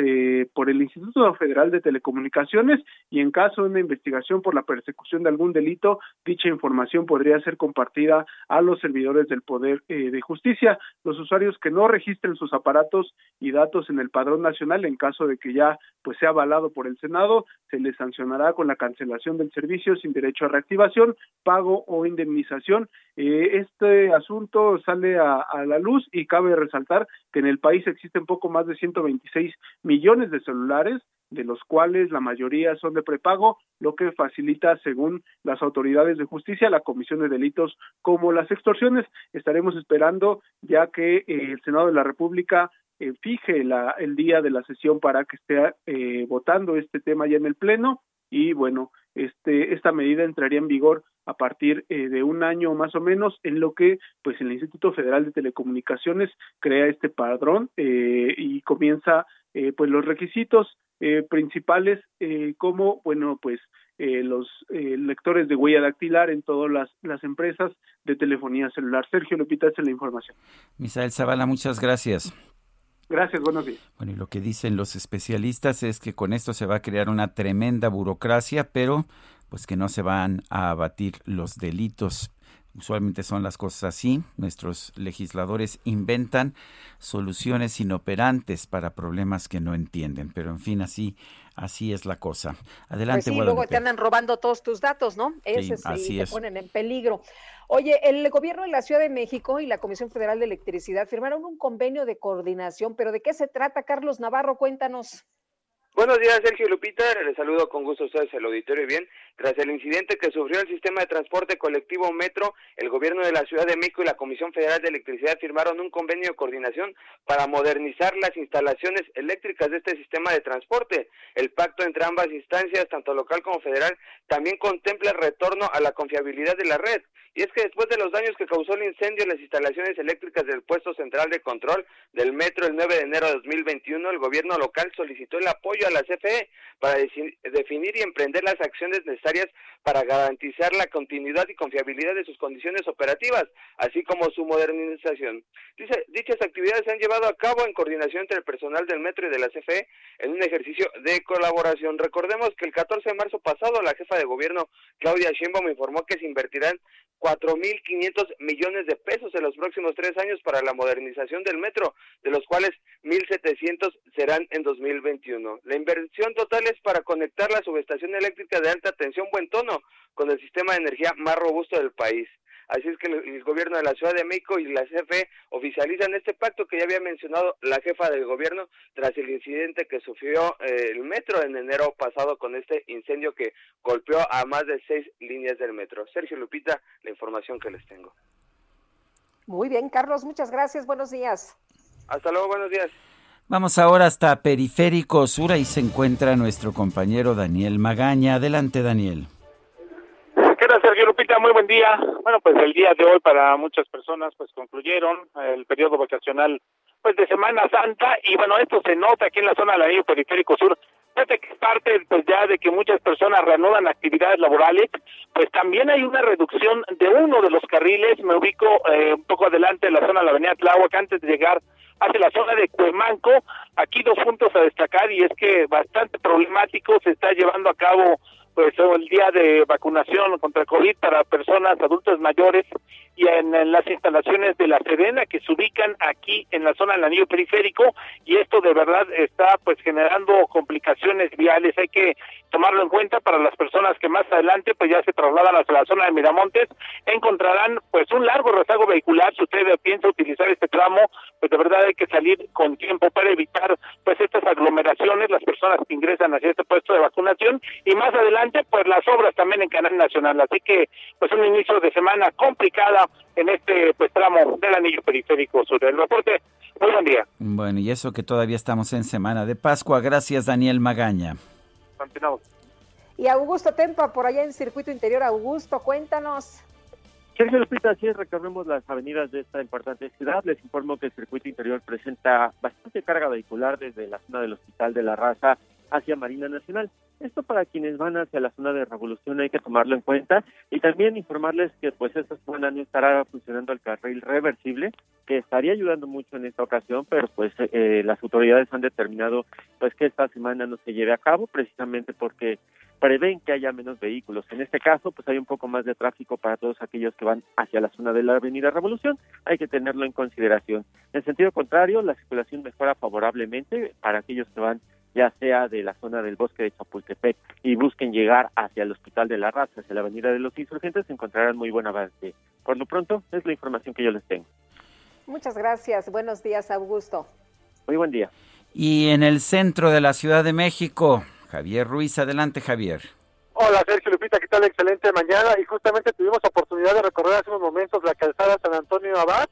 por el Instituto Federal de Telecomunicaciones y en caso de una investigación por la persecución de algún delito, dicha información podría ser compartida a los servidores del Poder de Justicia. Los usuarios que no registren sus aparatos y datos en el padrón nacional, en caso de que ya pues sea avalado por el Senado, se les sancionará con la cancelación del servicio sin derecho a reactivación, pago o indemnización. Eh, este asunto sale a, a la luz y cabe resaltar que en el país existen poco más de 126 millones de celulares de los cuales la mayoría son de prepago, lo que facilita, según las autoridades de justicia, la comisión de delitos como las extorsiones. Estaremos esperando ya que eh, el Senado de la República eh, fije la, el día de la sesión para que esté eh, votando este tema ya en el Pleno y bueno, este, esta medida entraría en vigor a partir eh, de un año más o menos, en lo que pues el Instituto Federal de Telecomunicaciones crea este padrón eh, y comienza eh, pues los requisitos eh, principales eh, como bueno pues eh, los eh, lectores de huella dactilar en todas las, las empresas de telefonía celular. Sergio Lupita, esa es la información. Misael Zavala, muchas gracias. Gracias, buenos días. Bueno, y lo que dicen los especialistas es que con esto se va a crear una tremenda burocracia, pero pues que no se van a abatir los delitos. Usualmente son las cosas así. Nuestros legisladores inventan soluciones inoperantes para problemas que no entienden. Pero en fin, así, así es la cosa. Adelante, Pues sí, luego te andan robando todos tus datos, ¿no? Ese sí, así te es. ponen en peligro. Oye, el gobierno de la Ciudad de México y la Comisión Federal de Electricidad firmaron un convenio de coordinación, pero ¿de qué se trata, Carlos Navarro? Cuéntanos. Buenos días, Sergio Lupita. Les saludo con gusto a ustedes el auditorio. Y bien, tras el incidente que sufrió el sistema de transporte colectivo Metro, el gobierno de la Ciudad de México y la Comisión Federal de Electricidad firmaron un convenio de coordinación para modernizar las instalaciones eléctricas de este sistema de transporte. El pacto entre ambas instancias, tanto local como federal, también contempla el retorno a la confiabilidad de la red. Y es que después de los daños que causó el incendio en las instalaciones eléctricas del puesto central de control del metro el 9 de enero de 2021, el gobierno local solicitó el apoyo a la CFE para definir y emprender las acciones necesarias para garantizar la continuidad y confiabilidad de sus condiciones operativas, así como su modernización. Dice- dichas actividades se han llevado a cabo en coordinación entre el personal del metro y de la CFE en un ejercicio de colaboración. Recordemos que el 14 de marzo pasado la jefa de gobierno Claudia Sheinbaum informó que se invertirán 4.500 millones de pesos en los próximos tres años para la modernización del metro, de los cuales 1.700 serán en 2021. La inversión total es para conectar la subestación eléctrica de alta tensión Buen Tono con el sistema de energía más robusto del país. Así es que el, el gobierno de la Ciudad de México y la CFE oficializan este pacto que ya había mencionado la jefa del gobierno tras el incidente que sufrió eh, el metro en enero pasado con este incendio que golpeó a más de seis líneas del metro. Sergio Lupita, la información que les tengo. Muy bien, Carlos, muchas gracias. Buenos días. Hasta luego, buenos días. Vamos ahora hasta Periférico Sur, ahí se encuentra nuestro compañero Daniel Magaña. Adelante, Daniel. ¿Qué tal, Sergio Lupita? Muy buen día. Bueno, pues el día de hoy para muchas personas pues concluyeron el periodo vacacional pues de Semana Santa y bueno, esto se nota aquí en la zona del anillo periférico sur. Fíjate que parte pues ya de que muchas personas reanudan actividades laborales, pues también hay una reducción de uno de los carriles, me ubico eh, un poco adelante de la zona de la avenida Tláhuac antes de llegar hacia la zona de Cuemanco. Aquí dos puntos a destacar y es que bastante problemático se está llevando a cabo pues el día de vacunación contra COVID para personas adultos mayores y en, en las instalaciones de la Serena que se ubican aquí en la zona del anillo periférico. Y esto de verdad está pues generando complicaciones viales. Hay que tomarlo en cuenta para las personas que más adelante pues ya se trasladan hacia la zona de Miramontes encontrarán pues un largo rezago vehicular. Si usted piensa utilizar este tramo pues de verdad hay que salir con tiempo para evitar pues estas aglomeraciones las personas que ingresan hacia este puesto de vacunación. Y más adelante pues las obras también en Canal Nacional así que pues un inicio de semana complicada en este pues tramo del anillo periférico sur el reporte muy buen día Bueno, y eso que todavía estamos en Semana de Pascua. Gracias, Daniel Magaña. continuamos Y Augusto Tempa, por allá en Circuito Interior. Augusto, cuéntanos. Sergio Lupita, así es, recorremos las avenidas de esta importante ciudad. Les informo que el circuito interior presenta bastante carga vehicular desde la zona del Hospital de la Raza hacia Marina Nacional. Esto para quienes van hacia la zona de Revolución hay que tomarlo en cuenta y también informarles que pues esta semana no estará funcionando el carril reversible que estaría ayudando mucho en esta ocasión, pero pues eh, las autoridades han determinado pues que esta semana no se lleve a cabo precisamente porque prevén que haya menos vehículos. En este caso, pues hay un poco más de tráfico para todos aquellos que van hacia la zona de la Avenida Revolución. Hay que tenerlo en consideración. En sentido contrario, la circulación mejora favorablemente para aquellos que van ya sea de la zona del bosque de Chapultepec y busquen llegar hacia el Hospital de la Raza, hacia la Avenida de los Insurgentes, encontrarán muy buen avance. Por lo pronto, es la información que yo les tengo. Muchas gracias. Buenos días, Augusto. Muy buen día. Y en el centro de la Ciudad de México, Javier Ruiz. Adelante, Javier. Hola, Sergio Lupita, ¿qué tal? Excelente mañana. Y justamente tuvimos oportunidad de recorrer hace unos momentos la calzada San Antonio Abad.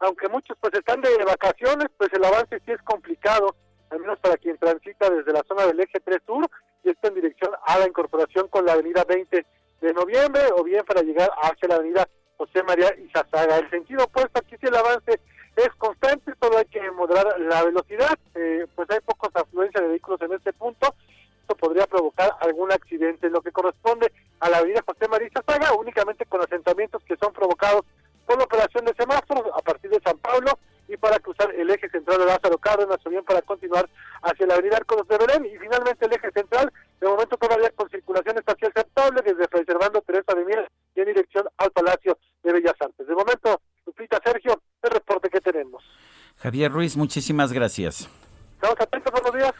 Aunque muchos pues están de vacaciones, pues el avance sí es complicado al menos para quien transita desde la zona del eje 3 sur y está en dirección a la incorporación con la avenida 20 de noviembre o bien para llegar hacia la avenida José María Izazaga. El sentido opuesto, aquí sí el avance es constante, solo hay que moderar la velocidad, eh, pues hay pocos afluencia de vehículos en este punto, esto podría provocar algún accidente. Lo que corresponde a la avenida José María Izazaga, únicamente con asentamientos que son provocados por la operación de semáforos a partir de San Pablo y para cruzar el eje central de Lázaro Cárdenas o bien para continuar hacia la avenida Arcos de Belén y finalmente el eje central, de momento todavía con circulación espacial aceptable desde preservando Teresa de Mier y en dirección al Palacio de Bellas Artes. De momento, Lupita Sergio, el reporte que tenemos. Javier Ruiz, muchísimas gracias. Estamos atentos, buenos días.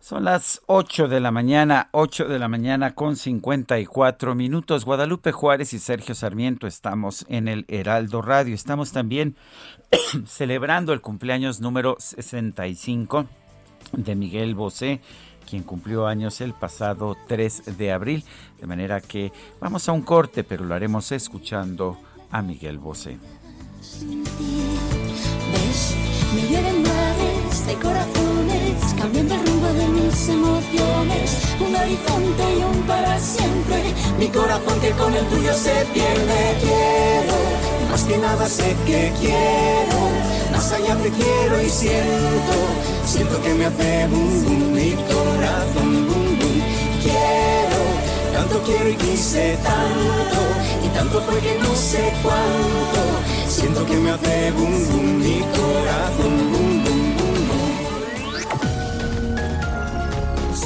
Son las 8 de la mañana, 8 de la mañana con 54 minutos. Guadalupe Juárez y Sergio Sarmiento estamos en el Heraldo Radio. Estamos también celebrando el cumpleaños número 65 de Miguel Bosé, quien cumplió años el pasado 3 de abril. De manera que vamos a un corte, pero lo haremos escuchando a Miguel Bosé. de corazones, cambiando el rumbo de emociones, un horizonte y un para siempre, mi corazón que con el tuyo se pierde, quiero, más que nada sé que quiero, más allá te quiero y siento, siento que me hace boom boom, mi corazón boom boom, quiero, tanto quiero y quise tanto, y tanto fue que no sé cuánto, siento que me hace boom boom, mi corazón boom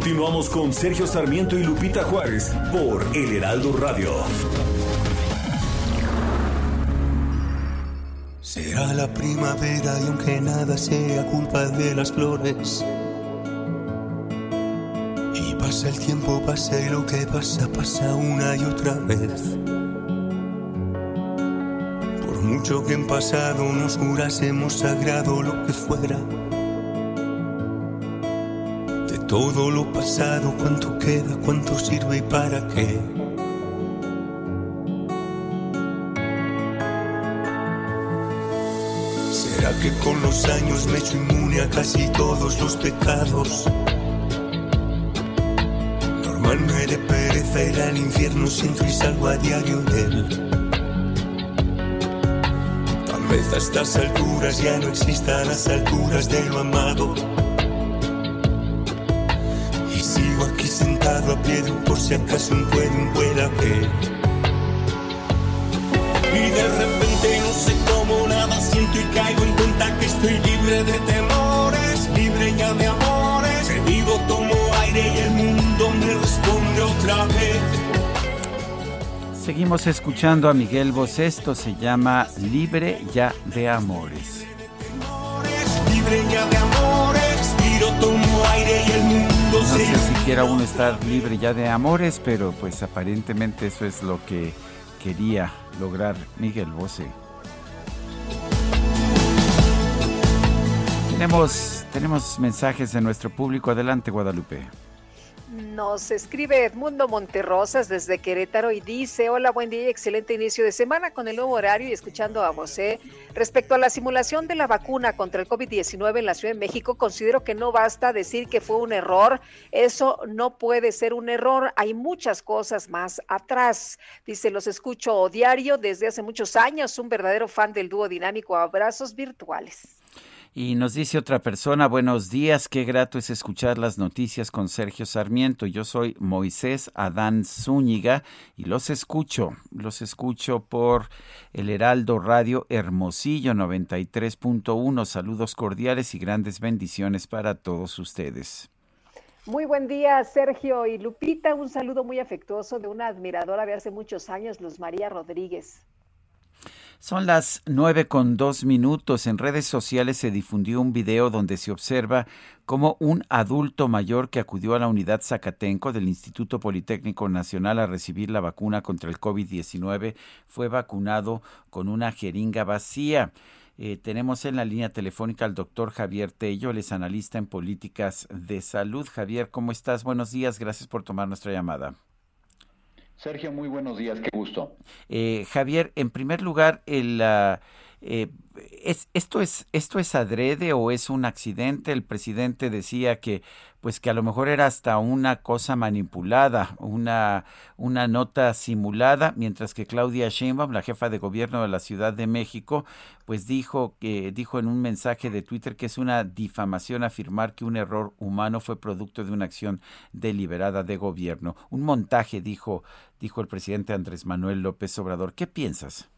Continuamos con Sergio Sarmiento y Lupita Juárez por El Heraldo Radio. Será la primavera y aunque nada sea culpa de las flores. Y pasa el tiempo, pasa y lo que pasa, pasa una y otra vez. Por mucho que en pasado nos jurásemos sagrado lo que fuera. Todo lo pasado, cuánto queda, cuánto sirve y para qué. ¿Será que con los años me he hecho inmune a casi todos los pecados? Normal me de pereza al infierno, siento y salgo a diario de él. Tal vez a estas alturas ya no existan las alturas de lo amado. A pie de un por si acaso un puede, un que. Y de repente no sé cómo nada siento y caigo en cuenta que estoy libre de temores, libre ya de amores. Que vivo, tomo aire y el mundo me responde otra vez. Seguimos escuchando a Miguel Bosé. Esto se llama Libre ya de Amores. Libre ya de amores, tomo aire y el mundo no sé si siquiera uno estar libre ya de amores, pero pues aparentemente eso es lo que quería lograr Miguel Bosé. Tenemos, tenemos mensajes de nuestro público. Adelante, Guadalupe. Nos escribe Edmundo Monterrosas desde Querétaro y dice, hola, buen día y excelente inicio de semana con el nuevo horario y escuchando a José. Respecto a la simulación de la vacuna contra el COVID-19 en la Ciudad de México, considero que no basta decir que fue un error. Eso no puede ser un error. Hay muchas cosas más atrás. Dice, los escucho diario desde hace muchos años, un verdadero fan del dúo dinámico. Abrazos virtuales. Y nos dice otra persona, buenos días, qué grato es escuchar las noticias con Sergio Sarmiento. Yo soy Moisés Adán Zúñiga y los escucho, los escucho por el Heraldo Radio Hermosillo 93.1. Saludos cordiales y grandes bendiciones para todos ustedes. Muy buen día, Sergio y Lupita. Un saludo muy afectuoso de una admiradora de hace muchos años, Luz María Rodríguez. Son las nueve con dos minutos. En redes sociales se difundió un video donde se observa cómo un adulto mayor que acudió a la unidad Zacatenco del Instituto Politécnico Nacional a recibir la vacuna contra el COVID-19 fue vacunado con una jeringa vacía. Eh, tenemos en la línea telefónica al doctor Javier Tello, él analista en políticas de salud. Javier, ¿cómo estás? Buenos días, gracias por tomar nuestra llamada. Sergio, muy buenos días, qué gusto. Eh, Javier, en primer lugar, el, eh, ¿es, esto, es, ¿esto es adrede o es un accidente? El presidente decía que pues que a lo mejor era hasta una cosa manipulada, una, una nota simulada, mientras que Claudia Sheinbaum, la jefa de gobierno de la Ciudad de México, pues dijo que dijo en un mensaje de Twitter que es una difamación afirmar que un error humano fue producto de una acción deliberada de gobierno. Un montaje, dijo, dijo el presidente Andrés Manuel López Obrador. ¿Qué piensas?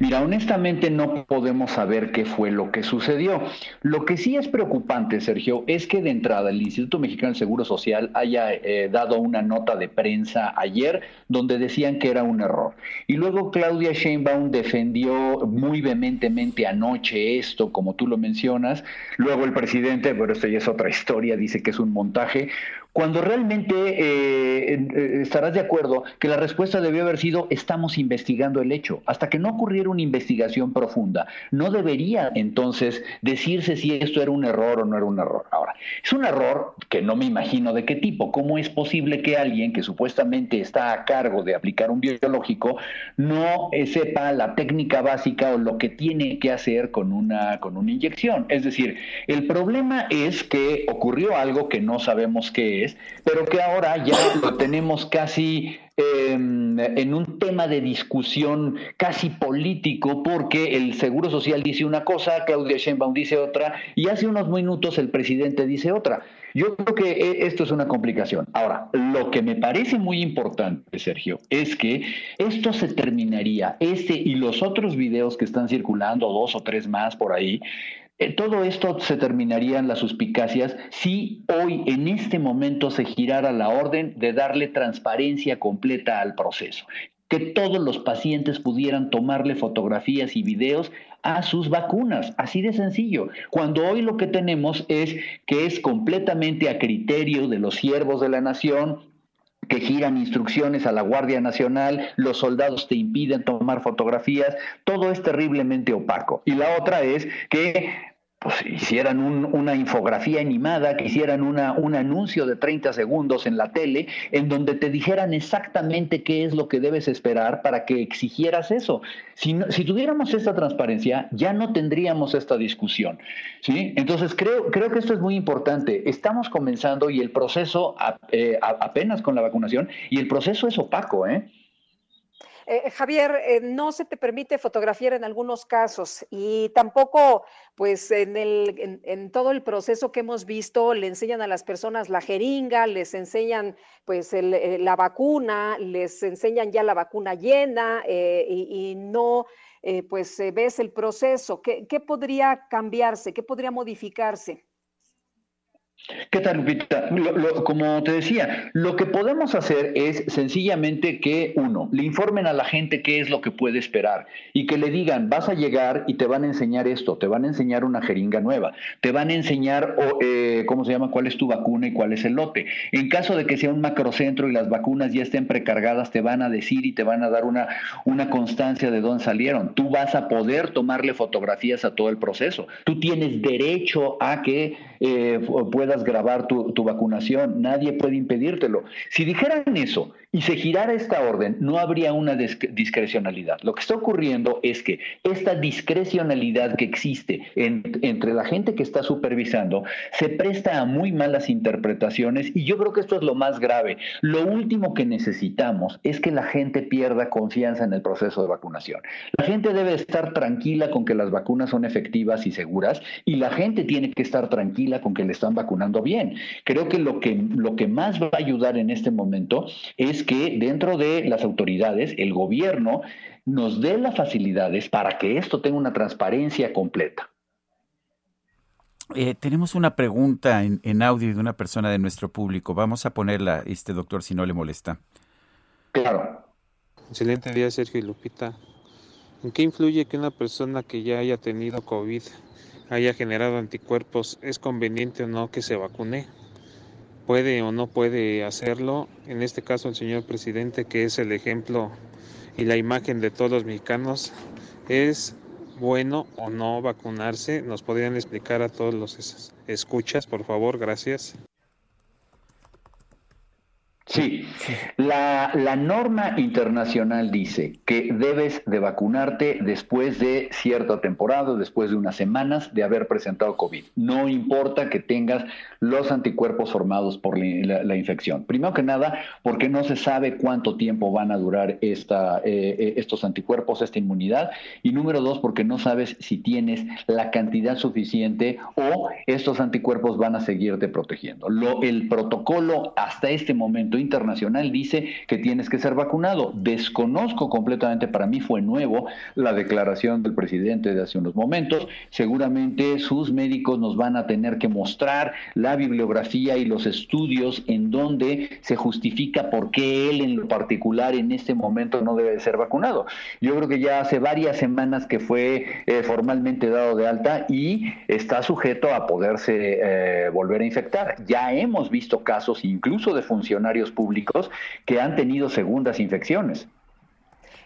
Mira, honestamente no podemos saber qué fue lo que sucedió. Lo que sí es preocupante, Sergio, es que de entrada el Instituto Mexicano del Seguro Social haya eh, dado una nota de prensa ayer donde decían que era un error. Y luego Claudia Sheinbaum defendió muy vehementemente anoche esto, como tú lo mencionas. Luego el presidente, pero esto ya es otra historia, dice que es un montaje cuando realmente eh, eh, estarás de acuerdo que la respuesta debió haber sido estamos investigando el hecho. Hasta que no ocurriera una investigación profunda, no debería entonces decirse si esto era un error o no era un error. Ahora, es un error que no me imagino de qué tipo. ¿Cómo es posible que alguien que supuestamente está a cargo de aplicar un biológico no eh, sepa la técnica básica o lo que tiene que hacer con una, con una inyección? Es decir, el problema es que ocurrió algo que no sabemos qué es pero que ahora ya lo tenemos casi em, en un tema de discusión casi político, porque el Seguro Social dice una cosa, Claudia Sheinbaum dice otra, y hace unos minutos el presidente dice otra. Yo creo que e, esto es una complicación. Ahora, lo que me parece muy importante, Sergio, es que esto se terminaría, este y los otros videos que están circulando, dos o tres más por ahí, eh, todo esto se terminaría en las suspicacias si hoy, en este momento, se girara la orden de darle transparencia completa al proceso. Que todos los pacientes pudieran tomarle fotografías y videos a sus vacunas, así de sencillo. Cuando hoy lo que tenemos es que es completamente a criterio de los siervos de la nación, que giran instrucciones a la Guardia Nacional, los soldados te impiden tomar fotografías, todo es terriblemente opaco. Y la otra es que pues, hicieran una infografía animada, que hicieran una, un anuncio de 30 segundos en la tele, en donde te dijeran exactamente qué es lo que debes esperar para que exigieras eso. Si, tuviéramos esta transparencia, ya no tendríamos esta discusión. ¿sí? Entonces, creo, creo que esto es muy importante. Estamos comenzando y el proceso, eh, apenas con la vacunación, y el proceso es opaco, ¿eh? Eh, Javier, eh, no se te permite fotografiar en algunos casos y tampoco, pues en, el, en, todo el proceso que hemos visto, le enseñan a las personas la jeringa, les enseñan pues eh, la vacuna, les enseñan ya la vacuna llena y, no, pues ves el proceso. ¿Qué, ¿Qué podría cambiarse? ¿Qué podría modificarse? ¿Qué tal, Lupita? como te decía, lo que podemos hacer es sencillamente que, uno, le informen a la gente qué es lo que puede esperar y que le digan, vas a llegar y te van a enseñar esto, te van a enseñar una jeringa nueva, te van a enseñar, eh, ¿cómo se llama?, cuál es tu vacuna y cuál es el lote. En caso de que sea un macrocentro y las vacunas ya estén precargadas, te van a decir y te van a dar una, una constancia de dónde salieron. Tú vas a poder tomarle fotografías a todo el proceso. Tú tienes derecho a que eh, puedas grabar tu, vacunación, nadie puede impedírtelo. Si dijeran eso y se girara esta orden, no habría una discrecionalidad. Lo que está ocurriendo es que esta discrecionalidad que existe entre la gente que está supervisando se presta a muy malas interpretaciones y yo creo que esto es lo más grave. Lo último que necesitamos es que la gente pierda confianza en el proceso de vacunación. La gente debe estar tranquila con que las vacunas son efectivas y seguras y la gente tiene que estar tranquila con que le están vacunando bien. Creo que lo que, lo que más va a ayudar en este momento es que dentro de las autoridades, el gobierno nos dé las facilidades para que esto tenga una transparencia completa. Eh, tenemos una pregunta en, en, audio de una persona de nuestro público. Vamos a ponerla, este doctor, si no le molesta. Claro. Excelente día, Sergio y Lupita. ¿En qué influye que una persona que ya haya tenido COVID haya generado anticuerpos, ¿es conveniente o no que se vacune? ¿Puede o no puede hacerlo? En este caso el señor presidente, que es el ejemplo y la imagen de todos los mexicanos, ¿es bueno o no vacunarse? ¿Nos podrían explicar a todos los escuchas, por favor? Gracias. Sí, la, la, norma internacional dice que debes de vacunarte después de cierta temporada, después de unas semanas de haber presentado COVID. No importa que tengas los anticuerpos formados por la, infección. Primero que nada, porque no se sabe cuánto tiempo van a durar esta, eh, eh, estos anticuerpos, esta inmunidad. Y número dos, porque no sabes si tienes la cantidad suficiente o estos anticuerpos van a seguirte protegiendo. Lo, el protocolo hasta este momento internacional dice que tienes que ser vacunado. Desconozco completamente, para mí fue nuevo la declaración del presidente de hace unos momentos. Seguramente sus médicos nos van a tener que mostrar la bibliografía y los estudios en donde se justifica por qué él en lo particular en este momento no debe ser vacunado. Yo creo que ya hace varias semanas que fue eh, formalmente dado de alta y está sujeto a poderse eh, volver a infectar. Ya hemos visto casos incluso de funcionarios públicos que han tenido segundas infecciones.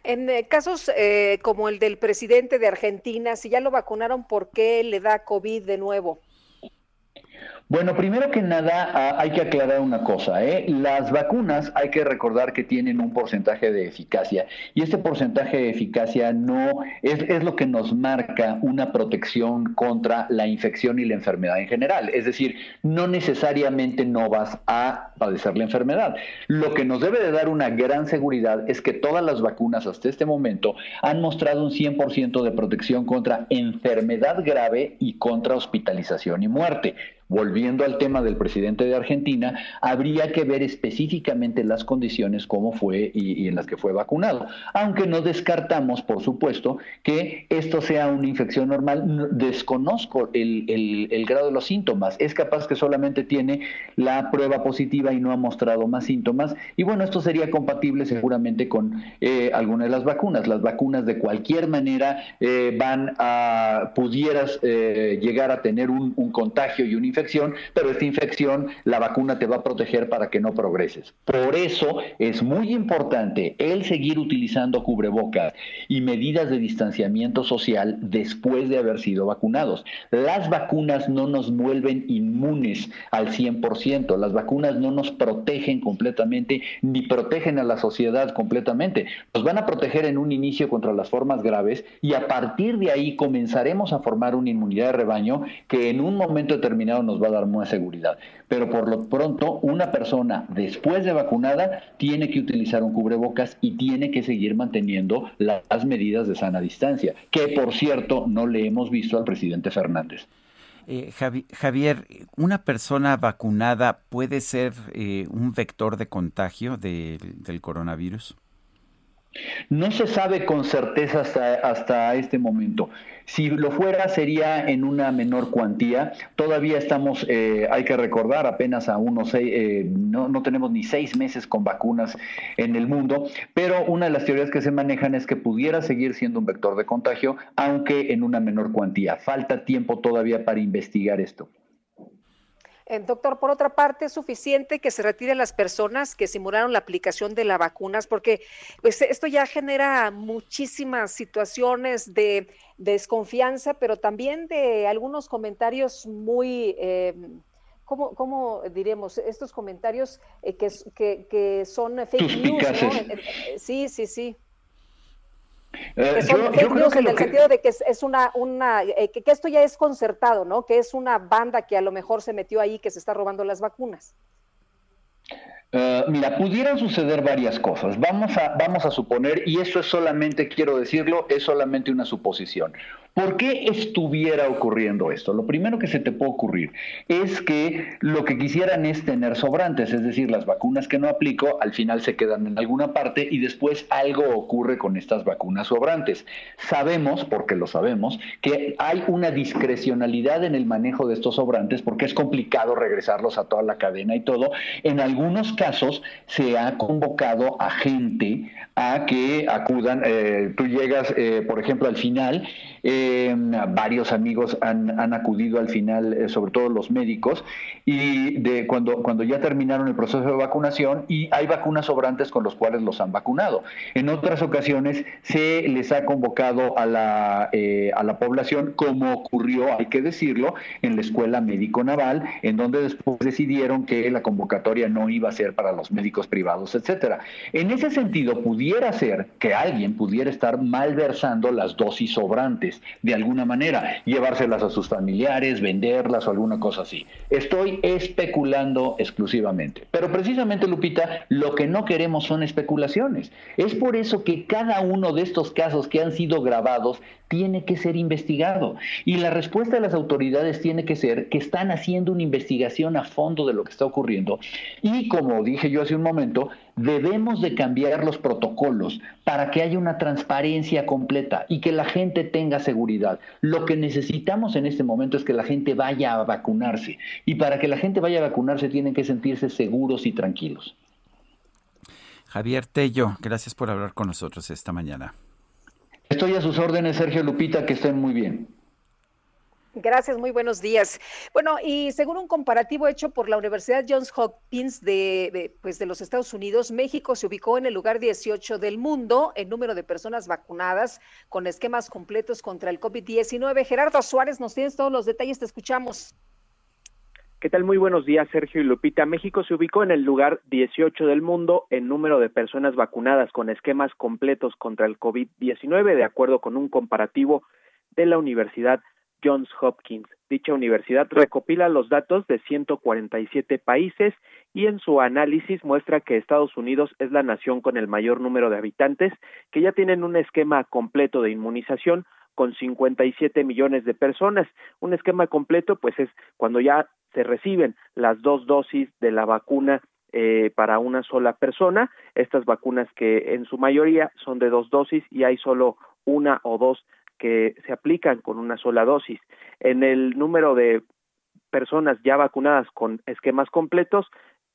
En eh, casos eh, como el del presidente de Argentina, si ya lo vacunaron, ¿por qué le da COVID de nuevo? Bueno, primero que nada ah, hay que aclarar una cosa. ¿eh? Las vacunas hay que recordar que tienen un porcentaje de eficacia y este porcentaje de eficacia no es, es, lo que nos marca una protección contra la infección y la enfermedad en general. Es decir, no necesariamente no vas a padecer la enfermedad. Lo que nos debe de dar una gran seguridad es que todas las vacunas hasta este momento han mostrado un 100% de protección contra enfermedad grave y contra hospitalización y muerte. Volviendo al tema del presidente de Argentina, habría que ver específicamente las condiciones, cómo fue y, en las que fue vacunado. Aunque no descartamos, por supuesto, que esto sea una infección normal. Desconozco el, grado de los síntomas. Es capaz que solamente tiene la prueba positiva y no ha mostrado más síntomas. Y bueno, esto sería compatible seguramente con eh, alguna de las vacunas. Las vacunas de cualquier manera eh, van a, pudieras eh, llegar a tener un, un contagio y una infección pero esta infección la vacuna te va a proteger para que no progreses. Por eso es muy importante el seguir utilizando cubrebocas y medidas de distanciamiento social después de haber sido vacunados. Las vacunas no nos vuelven inmunes al 100%, las vacunas no nos protegen completamente ni protegen a la sociedad completamente. Nos van a proteger en un inicio contra las formas graves y a partir de ahí comenzaremos a formar una inmunidad de rebaño que en un momento determinado nos va a dar más seguridad. Pero por lo pronto, una persona después de vacunada tiene que utilizar un cubrebocas y tiene que seguir manteniendo las medidas de sana distancia, que por cierto no le hemos visto al presidente Fernández. Eh, Javier, ¿una persona vacunada puede ser eh, un vector de contagio del coronavirus? No se sabe con certeza hasta, hasta este momento. Si lo fuera, sería en una menor cuantía. Todavía estamos, eh, hay que recordar, apenas a unos seis, eh, no, no tenemos ni seis meses con vacunas en el mundo, pero una de las teorías que se manejan es que pudiera seguir siendo un vector de contagio, aunque en una menor cuantía. Falta tiempo todavía para investigar esto. Eh, doctor, por otra parte, es suficiente que se retiren las personas que simularon la aplicación de las vacunas, porque pues, esto ya genera muchísimas situaciones de desconfianza, pero también de algunos comentarios muy... Eh, ¿Cómo, ¿Cómo, diremos? Estos comentarios eh, que, que, que, son fake news, ¿no? Sí, sí, sí. Eh, que son fake news en el sentido de que es, una, una eh, que, esto ya es concertado, ¿no? Que es una banda que a lo mejor se metió ahí que se está robando las vacunas. Eh, mira, pudieran suceder varias cosas. Vamos a, vamos a suponer, y eso es solamente, quiero decirlo, es solamente una suposición. ¿Por qué estuviera ocurriendo esto? Lo primero que se te puede ocurrir es que lo que quisieran es tener sobrantes, es decir, las vacunas que no aplico al final se quedan en alguna parte y después algo ocurre con estas vacunas sobrantes. Sabemos, porque lo sabemos, que hay una discrecionalidad en el manejo de estos sobrantes porque es complicado regresarlos a toda la cadena y todo. En algunos casos se ha convocado a gente a que acudan, eh, tú llegas, eh, por ejemplo, al final, eh, varios amigos han, acudido al final, eh, sobre todo los médicos, y de cuando, cuando ya terminaron el proceso de vacunación y hay vacunas sobrantes con los cuales los han vacunado. En otras ocasiones se les ha convocado a la, eh, a la población, como ocurrió, hay que decirlo, en la Escuela Médico Naval, en donde después decidieron que la convocatoria no iba a ser para los médicos privados, etcétera. En ese sentido, pudiera ser que alguien pudiera estar malversando las dosis sobrantes de alguna manera, llevárselas a sus familiares, venderlas o alguna cosa así. Estoy especulando exclusivamente. Pero precisamente, Lupita, lo que no queremos son especulaciones. Es por eso que cada uno de estos casos que han sido grabados tiene que ser investigado. Y la respuesta de las autoridades tiene que ser que están haciendo una investigación a fondo de lo que está ocurriendo. Y como dije yo hace un momento, debemos de cambiar los protocolos para que haya una transparencia completa y que la gente tenga seguridad. Lo que necesitamos en este momento es que la gente vaya a vacunarse. Y para que la gente vaya a vacunarse tienen que sentirse seguros y tranquilos. Javier Tello, gracias por hablar con nosotros esta mañana. Estoy a sus órdenes, Sergio Lupita, que estén muy bien. Gracias, muy buenos días. Bueno, y según un comparativo hecho por la Universidad Johns Hopkins de, pues de los Estados Unidos, México se ubicó en el lugar 18 del mundo en número de personas vacunadas con esquemas completos contra el COVID-19. Gerardo Suárez, nos tienes todos los detalles, te escuchamos. ¿Qué tal? Muy buenos días, Sergio y Lupita. México se ubicó en el lugar 18 del mundo en número de personas vacunadas con esquemas completos contra el COVID-19, de acuerdo con un comparativo de la Universidad Johns Hopkins. Dicha universidad recopila los datos de 147 países y en su análisis muestra que Estados Unidos es la nación con el mayor número de habitantes que ya tienen un esquema completo de inmunización con 57 millones de personas. Un esquema completo, pues es cuando ya se reciben las dos dosis de la vacuna eh, para una sola persona. Estas vacunas que en su mayoría son de dos dosis y hay solo una o dos que se aplican con una sola dosis. En el número de personas ya vacunadas con esquemas completos,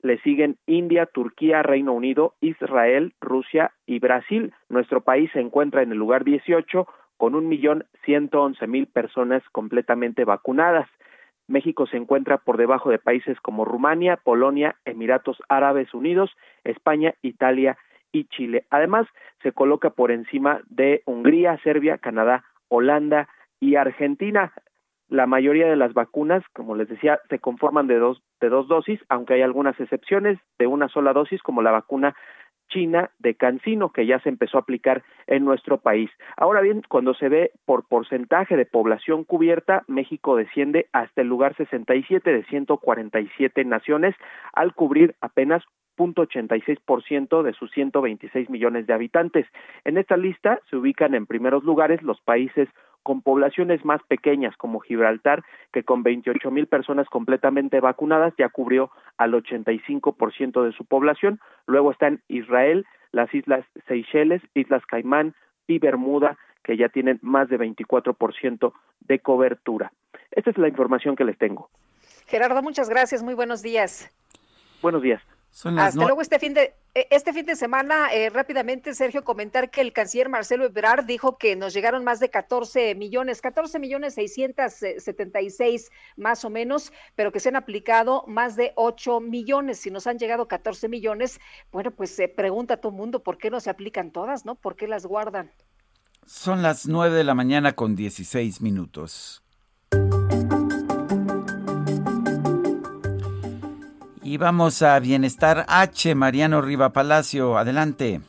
le siguen India, Turquía, Reino Unido, Israel, Rusia y Brasil. Nuestro país se encuentra en el lugar 18 con un millón ciento once mil personas completamente vacunadas. México se encuentra por debajo de países como Rumania, Polonia, Emiratos Árabes Unidos, España, Italia y Chile. Además, se coloca por encima de Hungría, Serbia, Canadá, Holanda y Argentina. La mayoría de las vacunas, como les decía, se conforman de dos, de dos dosis, aunque hay algunas excepciones de una sola dosis, como la vacuna China de Cancino, que ya se empezó a aplicar en nuestro país. Ahora bien, cuando se ve por porcentaje de población cubierta, México desciende hasta el lugar 67 de 147 naciones, al cubrir apenas 0.86% de sus 126 millones de habitantes. En esta lista se ubican en primeros lugares los países con poblaciones más pequeñas como Gibraltar, que con 28 mil personas completamente vacunadas ya cubrió al 85% de su población. Luego están Israel, las islas Seychelles, Islas Caimán y Bermuda, que ya tienen más de 24% de cobertura. Esta es la información que les tengo. Gerardo, muchas gracias. Muy buenos días. Buenos días. Hasta luego este fin de e, este fin de semana, eh, rápidamente, Sergio, comentar que el canciller Marcelo Ebrard dijo que nos llegaron más de 14 millones, 14 millones 676 más o menos, pero que se han aplicado más de 8 millones. Si nos han llegado 14 millones, bueno, pues se pregunta a todo el mundo por qué no se aplican todas, ¿no? ¿Por qué las guardan? Son las 9 de la mañana con 16 minutos. Y vamos a Bienestar H, Mariano Riva Palacio, adelante.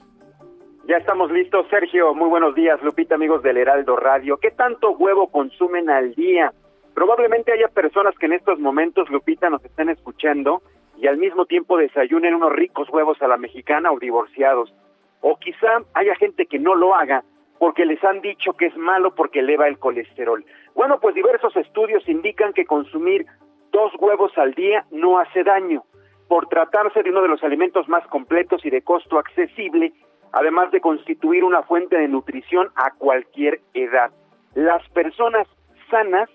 Ya estamos listos, Sergio. Muy buenos días, Lupita, amigos del Heraldo Radio. ¿Qué tanto huevo consumen al día? Probablemente haya personas que en estos momentos, Lupita, nos estén escuchando y al mismo tiempo desayunen unos ricos huevos a la mexicana o divorciados. O quizá haya gente que no lo haga porque les han dicho que es malo porque eleva el colesterol. Bueno, pues diversos estudios indican que consumir dos huevos al día no hace daño por tratarse de uno de los alimentos más completos y de costo accesible, además de constituir una fuente de nutrición a cualquier edad. Las personas sanas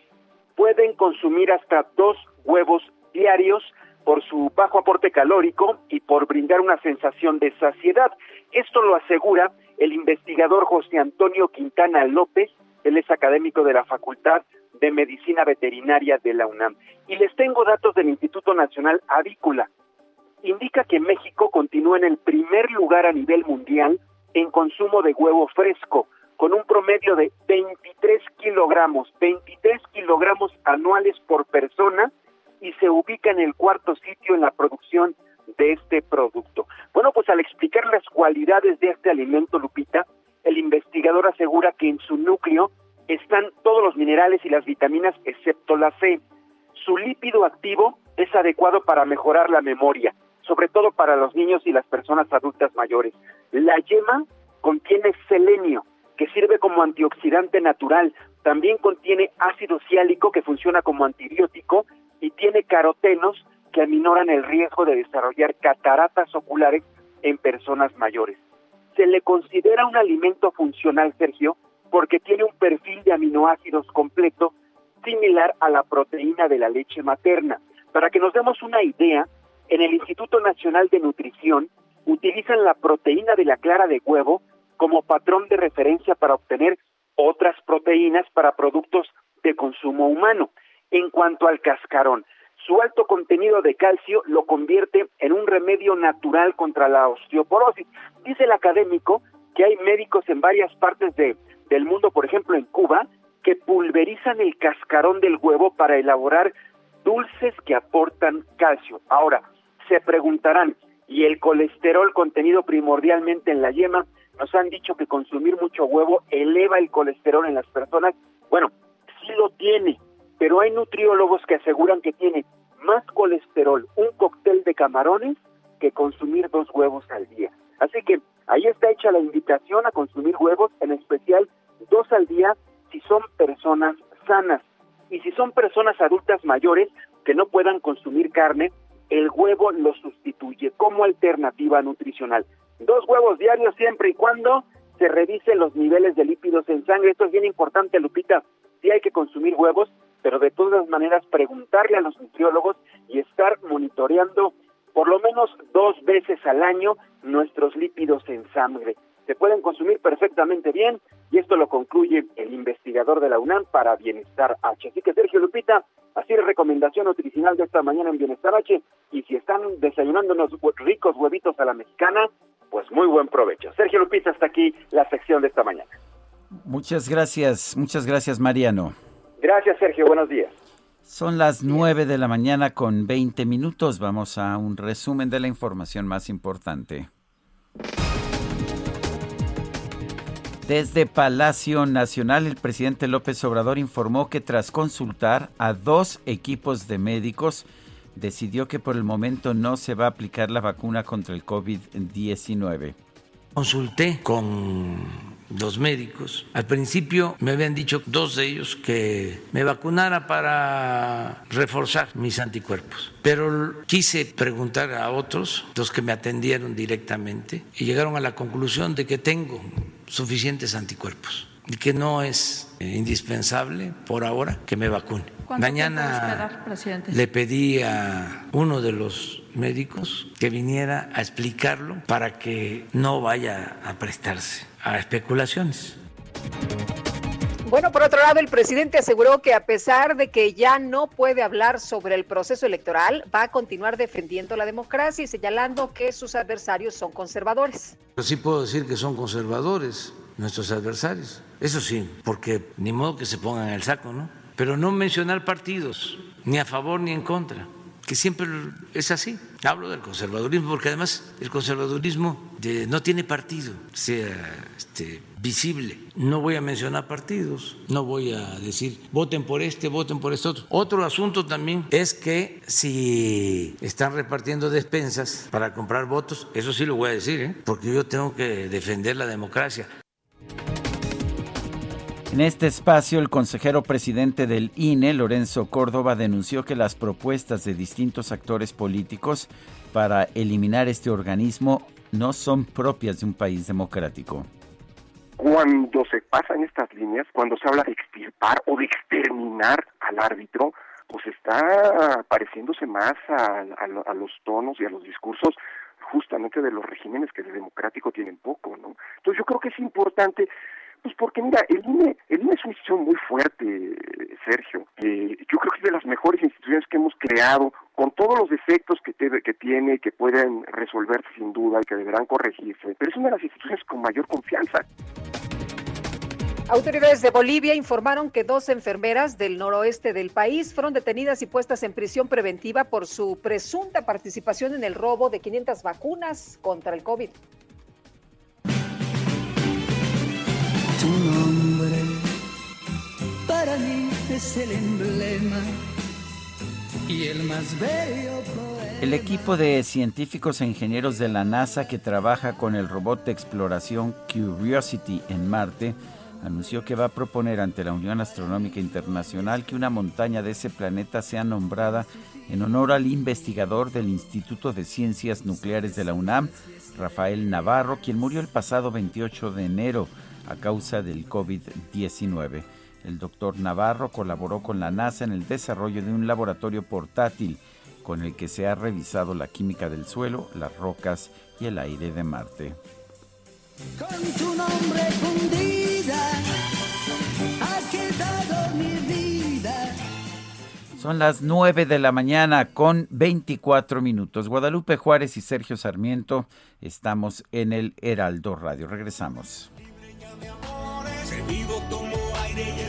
pueden consumir hasta dos huevos diarios por su bajo aporte calórico y por brindar una sensación de saciedad. Esto lo asegura el investigador José Antonio Quintana López, él es académico de la Facultad de Medicina Veterinaria de la UNAM. Y les tengo datos del Instituto Nacional Avícola indica que México continúa en el primer lugar a nivel mundial en consumo de huevo fresco, con un promedio de 23 kilogramos, 23 kilogramos anuales por persona y se ubica en el cuarto sitio en la producción de este producto. Bueno, pues al explicar las cualidades de este alimento, Lupita, el investigador asegura que en su núcleo están todos los minerales y las vitaminas excepto la C. Su lípido activo es adecuado para mejorar la memoria, sobre todo para los niños y las personas adultas mayores. La yema contiene selenio, que sirve como antioxidante natural. También contiene ácido ciálico, que funciona como antibiótico, y tiene carotenos, que aminoran el riesgo de desarrollar cataratas oculares en personas mayores. Se le considera un alimento funcional, Sergio, porque tiene un perfil de aminoácidos completo similar a la proteína de la leche materna. Para que nos demos una idea, en el Instituto Nacional de Nutrición utilizan la proteína de la clara de huevo como patrón de referencia para obtener otras proteínas para productos de consumo humano. En cuanto al cascarón, su alto contenido de calcio lo convierte en un remedio natural contra la osteoporosis. Dice el académico que hay médicos en varias partes de, del mundo, por ejemplo en Cuba, que pulverizan el cascarón del huevo para elaborar dulces que aportan calcio. Ahora, se preguntarán, ¿y el colesterol contenido primordialmente en la yema? Nos han dicho que consumir mucho huevo eleva el colesterol en las personas. Bueno, sí lo tiene, pero hay nutriólogos que aseguran que tiene más colesterol un cóctel de camarones que consumir dos huevos al día. Así que ahí está hecha la invitación a consumir huevos, en especial dos al día si son personas sanas. Y si son personas adultas mayores que no puedan consumir carne, el huevo lo sustituye como alternativa nutricional. Dos huevos diarios siempre y cuando se revisen los niveles de lípidos en sangre. Esto es bien importante, Lupita. Sí hay que consumir huevos, pero de todas maneras preguntarle a los nutriólogos y estar monitoreando por lo menos dos veces al año nuestros lípidos en sangre. Se pueden consumir perfectamente bien y esto lo concluye el investigador de la UNAM para Bienestar H. Así que Sergio Lupita, así recomendación nutricional de esta mañana en Bienestar H y si están desayunando unos ricos huevitos a la mexicana, pues muy buen provecho. Sergio Lupita, hasta aquí la sección de esta mañana. Muchas gracias, muchas gracias Mariano. Gracias Sergio, buenos días. Son las nueve de la mañana con 20 minutos. Vamos a un resumen de la información más importante. Desde Palacio Nacional, el presidente López Obrador informó que tras consultar a dos equipos de médicos, decidió que por el momento no se va a aplicar la vacuna contra el COVID-19. Consulté con los médicos. Al principio me habían dicho dos de ellos que me vacunara para reforzar mis anticuerpos. Pero quise preguntar a otros, los que me atendieron directamente, y llegaron a la conclusión de que tengo suficientes anticuerpos y que no es eh, indispensable por ahora que me vacune. Mañana le pedí a uno de los médicos que viniera a explicarlo para que no vaya a prestarse a especulaciones. Bueno, por otro lado, el presidente aseguró que a pesar de que ya no puede hablar sobre el proceso electoral, va a continuar defendiendo la democracia y señalando que sus adversarios son conservadores. Sí puedo decir que son conservadores nuestros adversarios. Eso sí, porque ni modo que se pongan el saco, ¿no? Pero no mencionar partidos, ni a favor ni en contra que siempre es así. Hablo del conservadurismo porque además el conservadurismo no tiene partido, sea este, visible. No voy a mencionar partidos, no voy a decir voten por este, voten por este otro. Otro asunto también es que si están repartiendo despensas para comprar votos, eso sí lo voy a decir, ¿eh? porque yo tengo que defender la democracia. En este espacio, el consejero presidente del INE, Lorenzo Córdoba, denunció que las propuestas de distintos actores políticos para eliminar este organismo no son propias de un país democrático. Cuando se pasan estas líneas, cuando se habla de extirpar o de exterminar al árbitro, pues está pareciéndose más a, a los tonos y a los discursos justamente de los regímenes que de democrático tienen poco, ¿no? Entonces yo creo que es importante pues porque mira, el INE, el INE es una institución muy fuerte, Sergio. yo creo que es de las mejores instituciones que hemos creado, con todos los defectos que, que tiene, que pueden resolverse sin duda y que deberán corregirse, pero es una de las instituciones con mayor confianza. Autoridades de Bolivia informaron que dos enfermeras del noroeste del país fueron detenidas y puestas en prisión preventiva por su presunta participación en el robo de 500 vacunas contra el COVID. Tu nombre. Para mí es el emblema y el más bello El equipo de científicos e ingenieros de la NASA que trabaja con el robot de exploración Curiosity en Marte anunció que va a proponer ante la Unión Astronómica Internacional que una montaña de ese planeta sea nombrada en honor al investigador del Instituto de Ciencias Nucleares de la UNAM, Rafael Navarro, quien murió el pasado 28 de enero a causa del COVID-19. El doctor Navarro colaboró con la NASA en el desarrollo de un laboratorio portátil con el que se ha revisado la química del suelo, las rocas y el aire de Marte. Con tu nombre fundida, ha quedado mi vida. Son las 9 de la mañana con 24 minutos. Guadalupe Juárez y Sergio Sarmiento estamos en el Heraldo Radio. Regresamos. Se vivo, tomo aire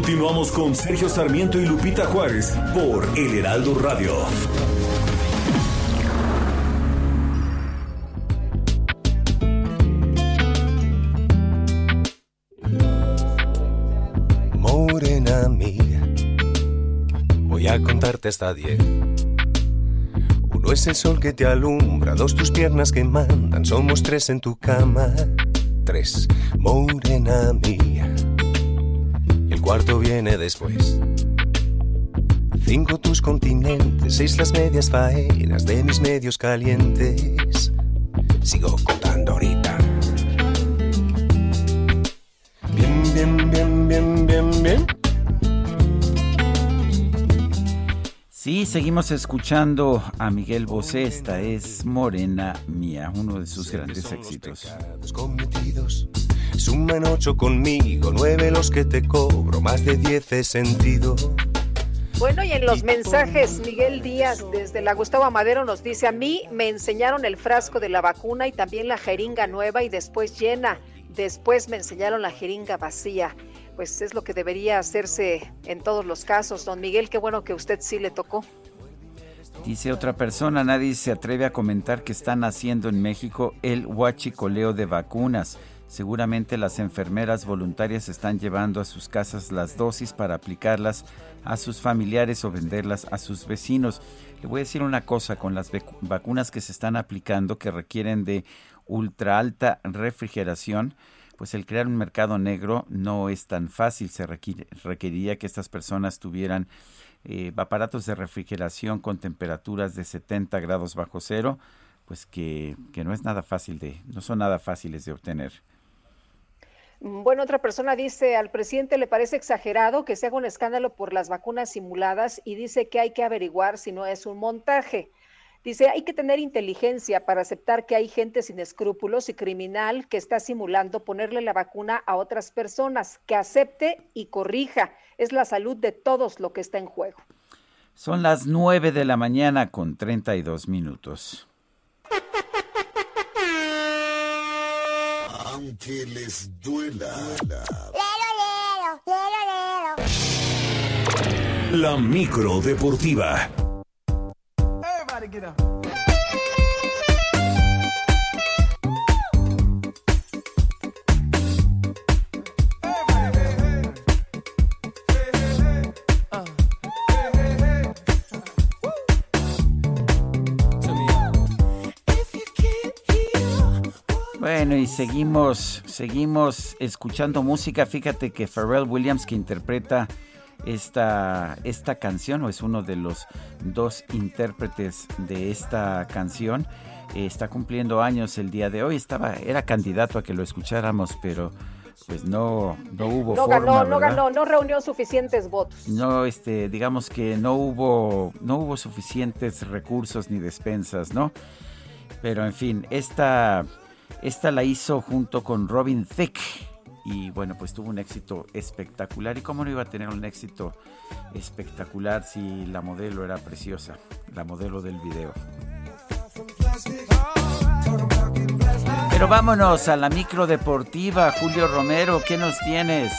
Continuamos con Sergio Sarmiento y Lupita Juárez por El Heraldo Radio. Morena mía, voy a contarte hasta diez. Uno es el sol que te alumbra, dos tus piernas que mandan, somos tres en tu cama. Tres, morena mía, cuarto viene después. Cinco tus continentes, seis las medias faenas de mis medios calientes. sigo contando ahorita. Bien, bien, bien, bien, bien, bien. Sí, seguimos escuchando a Miguel Bosé. Esta es Morena Mía, uno de sus grandes éxitos. cometidos. Suman ocho conmigo, nueve los que te cobro, más de diez he sentido. Bueno, y en los mensajes, Miguel Díaz desde la Gustavo Madero nos dice, a mí me enseñaron el frasco de la vacuna y también la jeringa nueva y después llena. Después me enseñaron la jeringa vacía pues es lo que debería hacerse en todos los casos. Don Miguel, qué bueno que usted sí le tocó. Dice otra persona, nadie se atreve a comentar que están haciendo en México el huachicoleo de vacunas. Seguramente las enfermeras voluntarias están llevando a sus casas las dosis para aplicarlas a sus familiares o venderlas a sus vecinos. Le voy a decir una cosa, con las vacunas que se están aplicando que requieren de ultra alta refrigeración, pues el crear un mercado negro no es tan fácil. Se requeriría que estas personas tuvieran eh, aparatos de refrigeración con temperaturas de 70 grados bajo cero, pues que, que no es nada fácil de, no son nada fáciles de obtener. Bueno, otra persona dice, al presidente le parece exagerado que se haga un escándalo por las vacunas simuladas y dice que hay que averiguar si no es un montaje. Dice, hay que tener inteligencia para aceptar que hay gente sin escrúpulos y criminal que está simulando ponerle la vacuna a otras personas, que acepte y corrija. Es la salud de todos lo que está en juego. Son las 9 de la mañana con 32 minutos. Aunque les duela. La micro deportiva. Bueno, y seguimos, seguimos escuchando música. Fíjate que Pharrell Williams, que interpreta esta, esta canción, o es uno de los dos intérpretes de esta canción. Eh, está cumpliendo años el día de hoy. Estaba, era candidato a que lo escucháramos, pero pues no, no hubo no ganó, no ganó, no reunió suficientes votos. No, este, digamos que no hubo, no hubo suficientes recursos ni despensas, ¿no? Pero en fin, esta, esta la hizo junto con Robin Thicke y bueno, pues tuvo un éxito espectacular. ¿Y cómo no iba a tener un éxito espectacular si la modelo era preciosa, la modelo del video? Pero vámonos a la micro deportiva, Julio Romero, ¿qué nos tienes?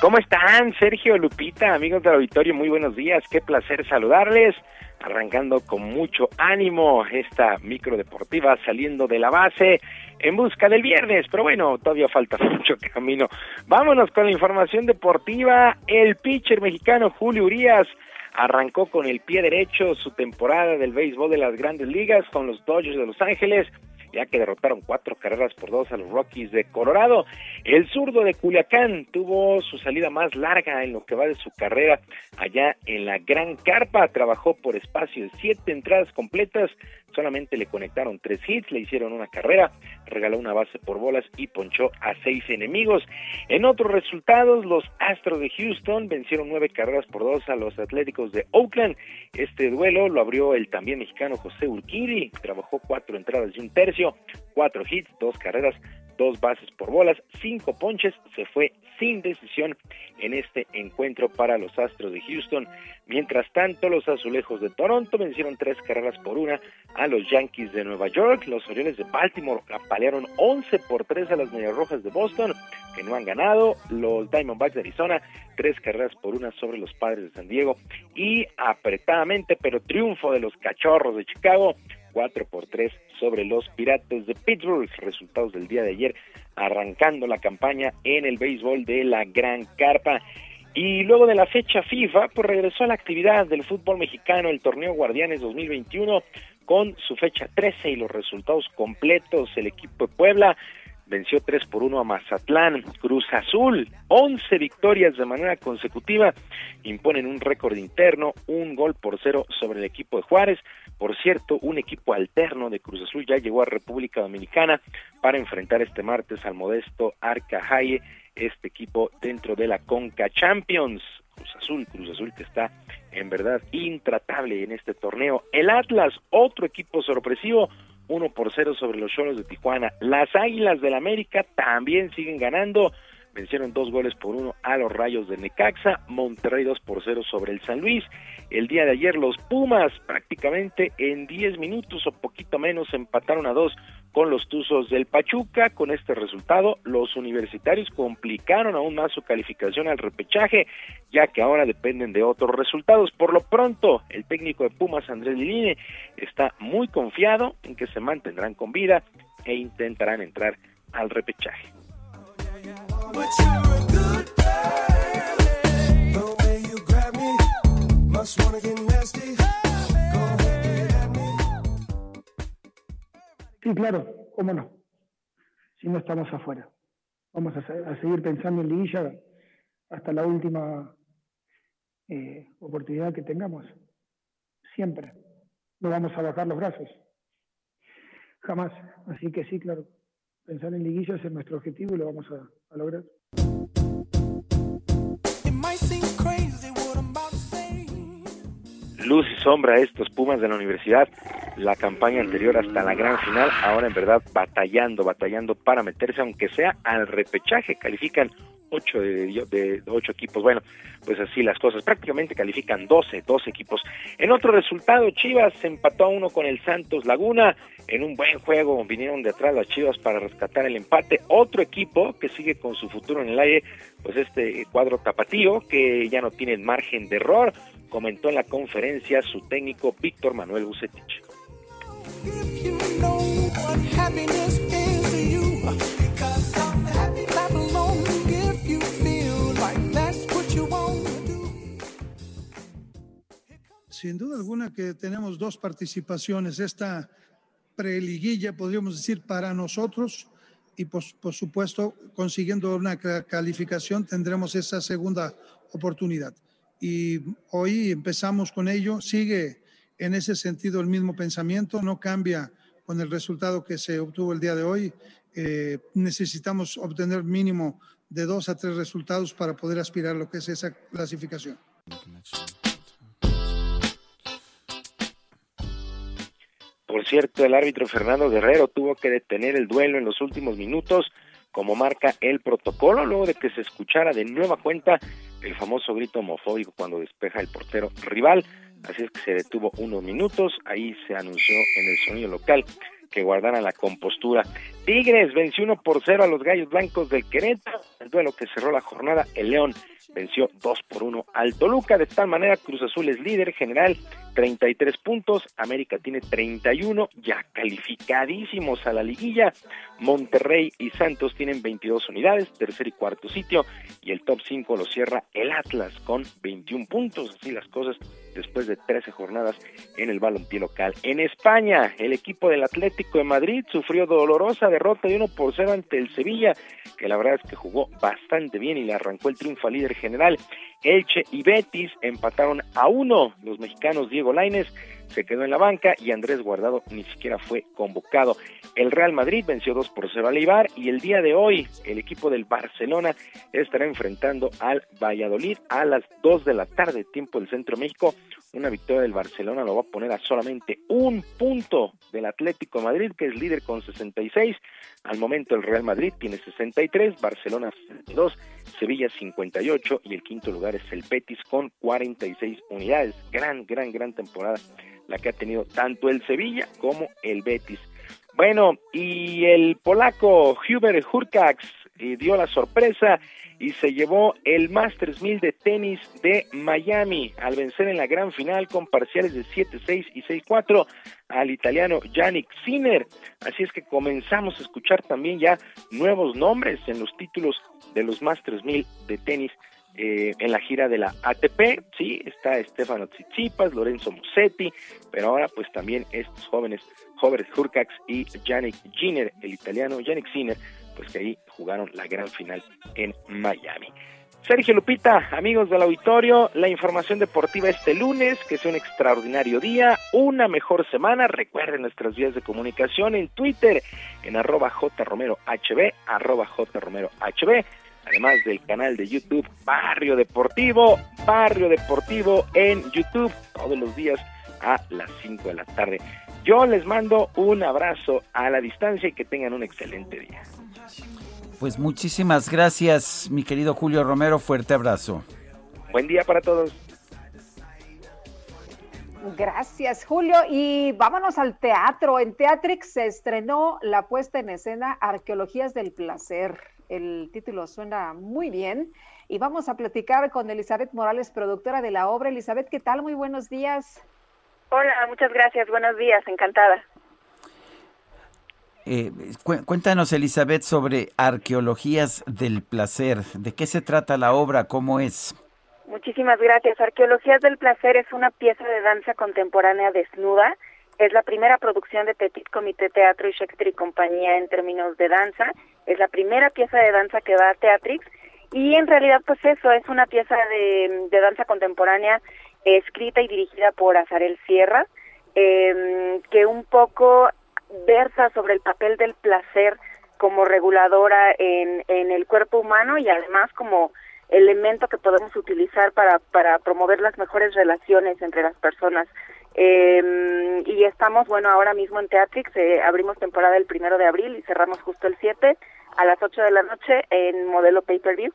¿Cómo están, Sergio Lupita, amigos del auditorio? Muy buenos días, qué placer saludarles. Arrancando con mucho ánimo esta micro deportiva saliendo de la base en busca del viernes, pero bueno, todavía falta mucho camino. Vámonos con la información deportiva. El pitcher mexicano Julio Urias arrancó con el pie derecho su temporada del béisbol de las grandes ligas con los Dodgers de Los Ángeles ya que derrotaron cuatro carreras por dos a los Rockies de Colorado. El zurdo de Culiacán tuvo su salida más larga en lo que va de su carrera allá en la Gran Carpa. Trabajó por espacio de siete entradas completas, solamente le conectaron tres hits, le hicieron una carrera, regaló una base por bolas y ponchó a seis enemigos. En otros resultados, los Astros de Houston vencieron nueve carreras por dos a los Atléticos de Oakland. Este duelo lo abrió el también mexicano José Urquidi, trabajó cuatro entradas y un tercio cuatro hits, dos carreras, dos bases por bolas, cinco ponches, se fue sin decisión en este encuentro para los Astros de Houston. Mientras tanto, los Azulejos de Toronto vencieron tres carreras por una a los Yankees de Nueva York. Los Orioles de Baltimore apalearon 11 por 3 a las Medias de Boston, que no han ganado. Los Diamondbacks de Arizona, tres carreras por una sobre los Padres de San Diego. Y apretadamente, pero triunfo de los Cachorros de Chicago, 4 por 3 sobre los Piratas de Pittsburgh. Resultados del día de ayer, arrancando la campaña en el béisbol de la Gran Carpa. Y luego de la fecha FIFA, pues regresó a la actividad del fútbol mexicano el torneo Guardianes 2021 con su fecha 13 y los resultados completos. El equipo de Puebla venció 3 por 1 a Mazatlán. Cruz Azul, 11 victorias de manera consecutiva, imponen un récord interno, un gol por cero sobre el equipo de Juárez. Por cierto, un equipo alterno de Cruz Azul ya llegó a República Dominicana para enfrentar este martes al modesto Arca Haye, este equipo dentro de la Conca Champions. Cruz Azul, Cruz Azul que está en verdad intratable en este torneo. El Atlas, otro equipo sorpresivo, 1 por 0 sobre los Cholos de Tijuana. Las Águilas del América también siguen ganando vencieron dos goles por uno a los Rayos de Necaxa, Monterrey dos por cero sobre el San Luis. El día de ayer los Pumas prácticamente en 10 minutos o poquito menos empataron a dos con los Tuzos del Pachuca. Con este resultado, los universitarios complicaron aún más su calificación al repechaje, ya que ahora dependen de otros resultados. Por lo pronto, el técnico de Pumas, Andrés Liline, está muy confiado en que se mantendrán con vida e intentarán entrar al repechaje. Sí, claro, cómo no. Si no estamos afuera. Vamos a, seguir pensando en liguilla hasta la última eh, oportunidad que tengamos. Siempre. No vamos a bajar los brazos. Jamás. Así que sí, claro. Pensar en liguilla es nuestro objetivo y lo vamos a, a lograr. luz y sombra a estos Pumas de la universidad, la campaña anterior hasta la gran final, ahora en verdad batallando, batallando para meterse, aunque sea al repechaje, califican ocho de, ocho equipos. Bueno, pues así las cosas. Prácticamente califican 12, 12 equipos. En otro resultado, Chivas empató a uno con el Santos Laguna. En un buen juego vinieron de atrás las Chivas para rescatar el empate. Otro equipo que sigue con su futuro en el aire, pues este cuadro tapatío, que ya no tiene margen de error, comentó en la conferencia su técnico Víctor Manuel Bucetich. Sin duda alguna que tenemos dos participaciones. Esta preliguilla, podríamos decir, para nosotros y por, por supuesto, consiguiendo una calificación, tendremos esa segunda oportunidad. Y hoy empezamos con ello. Sigue en ese sentido el mismo pensamiento, no cambia con el resultado que se obtuvo el día de hoy. Eh, necesitamos obtener mínimo de dos a tres resultados para poder aspirar a lo que es esa clasificación. Por cierto, el árbitro Fernando Guerrero tuvo que detener el duelo en los últimos minutos, como marca el protocolo, luego de que se escuchara de nueva cuenta el famoso grito homofóbico cuando despeja el portero rival. Así es que se detuvo unos minutos, ahí se anunció en el sonido local que guardara la compostura. Tigres venció 1 por 0 a los Gallos Blancos del Querétaro, el duelo que cerró la jornada, el León venció 2 por 1 al Toluca, de tal manera Cruz Azul es líder general, 33 puntos, América tiene 31, ya calificadísimos a la liguilla, Monterrey y Santos tienen 22 unidades, tercer y cuarto sitio, y el top 5 lo cierra el Atlas con 21 puntos, así las cosas después de 13 jornadas en el balompié local. En España, el equipo del Atlético de Madrid sufrió dolorosa derrota de 1 por 0 ante el Sevilla, que la verdad es que jugó bastante bien y le arrancó el triunfo al líder general. Elche y Betis empataron a uno. Los mexicanos Diego Laines se quedó en la banca y Andrés Guardado ni siquiera fue convocado. El Real Madrid venció 2 por 0 al Eibar y el día de hoy el equipo del Barcelona estará enfrentando al Valladolid a las 2 de la tarde, tiempo del Centro México. Una victoria del Barcelona lo va a poner a solamente un punto del Atlético de Madrid, que es líder con 66. Al momento el Real Madrid tiene 63, Barcelona 62, Sevilla 58 y el quinto lugar es el Betis con 46 unidades. Gran, gran, gran temporada la que ha tenido tanto el Sevilla como el Betis. Bueno, y el polaco Hubert Hurkacz eh, dio la sorpresa y se llevó el Masters 1000 de tenis de Miami al vencer en la gran final con parciales de 7-6 y 6-4 al italiano Yannick Sinner. Así es que comenzamos a escuchar también ya nuevos nombres en los títulos de los Masters 1000 de tenis eh, en la gira de la ATP, sí, está Stefano Tsitsipas, Lorenzo Musetti, pero ahora pues también estos jóvenes, jóvenes Hurkacz y Yannick Giner, el italiano Yannick Sinner, pues que ahí jugaron la gran final en Miami. Sergio Lupita, amigos del auditorio, la información deportiva este lunes, que sea un extraordinario día, una mejor semana. Recuerden nuestras vías de comunicación en Twitter, en arroba jromerohb, arroba jromerohb, además del canal de YouTube Barrio Deportivo, Barrio Deportivo en YouTube, todos los días a las 5 de la tarde. Yo les mando un abrazo a la distancia y que tengan un excelente día. Pues muchísimas gracias, mi querido Julio Romero. Fuerte abrazo. Buen día para todos. Gracias, Julio. Y vámonos al teatro. En Teatrix se estrenó la puesta en escena Arqueologías del Placer. El título suena muy bien. Y vamos a platicar con Elizabeth Morales, productora de la obra. Elizabeth, ¿qué tal? Muy buenos días. Hola, muchas gracias. Buenos días, encantada. Eh, cuéntanos, Elizabeth, sobre Arqueologías del Placer. ¿De qué se trata la obra? ¿Cómo es? Muchísimas gracias. Arqueologías del Placer es una pieza de danza contemporánea desnuda. Es la primera producción de Petit Comité Teatro y Shakespeare y Compañía en términos de danza. Es la primera pieza de danza que va a Teatrix. Y en realidad, pues eso, es una pieza de, danza contemporánea escrita y dirigida por Azarel Sierra, eh, que un poco versa sobre el papel del placer como reguladora en, en el cuerpo humano y además como elemento que podemos utilizar para, para promover las mejores relaciones entre las personas. Eh, y estamos, bueno, ahora mismo en Teatrix, eh, abrimos temporada el primero de abril y cerramos justo el 7 a las 8 de la noche en modelo pay-per-view.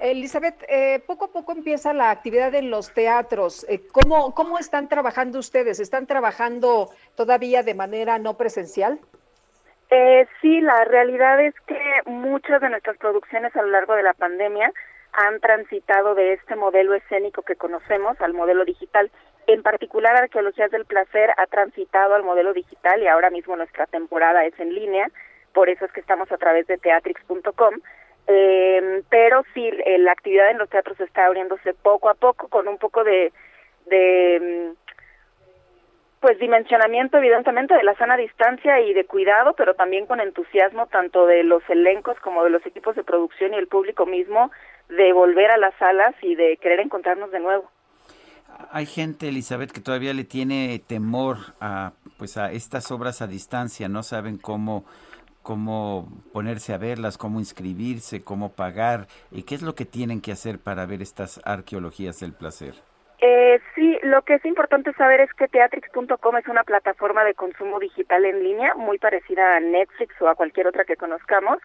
Elizabeth, eh, poco a poco empieza la actividad en los teatros. Eh, ¿cómo, ¿Cómo están trabajando ustedes? ¿Están trabajando todavía de manera no presencial? Eh, sí, la realidad es que muchas de nuestras producciones a lo largo de la pandemia han transitado de este modelo escénico que conocemos al modelo digital. En particular, Arqueologías del Placer ha transitado al modelo digital y ahora mismo nuestra temporada es en línea, por eso es que estamos a través de teatrix.com eh, pero sí, la actividad en los teatros está abriéndose poco a poco con un poco de, de mm, pues dimensionamiento evidentemente de la sana distancia y de cuidado, pero también con entusiasmo tanto de los elencos como de los equipos de producción y el público mismo de volver a las salas y de querer encontrarnos de nuevo. Hay gente, Elizabeth, que todavía le tiene temor a pues a estas obras a distancia, no saben cómo cómo ponerse a verlas, cómo inscribirse, cómo pagar, y qué es lo que tienen que hacer para ver estas arqueologías del placer. Eh, sí, lo que es importante saber es que teatrix.com es una plataforma de consumo digital en línea muy parecida a Netflix o a cualquier otra que conozcamos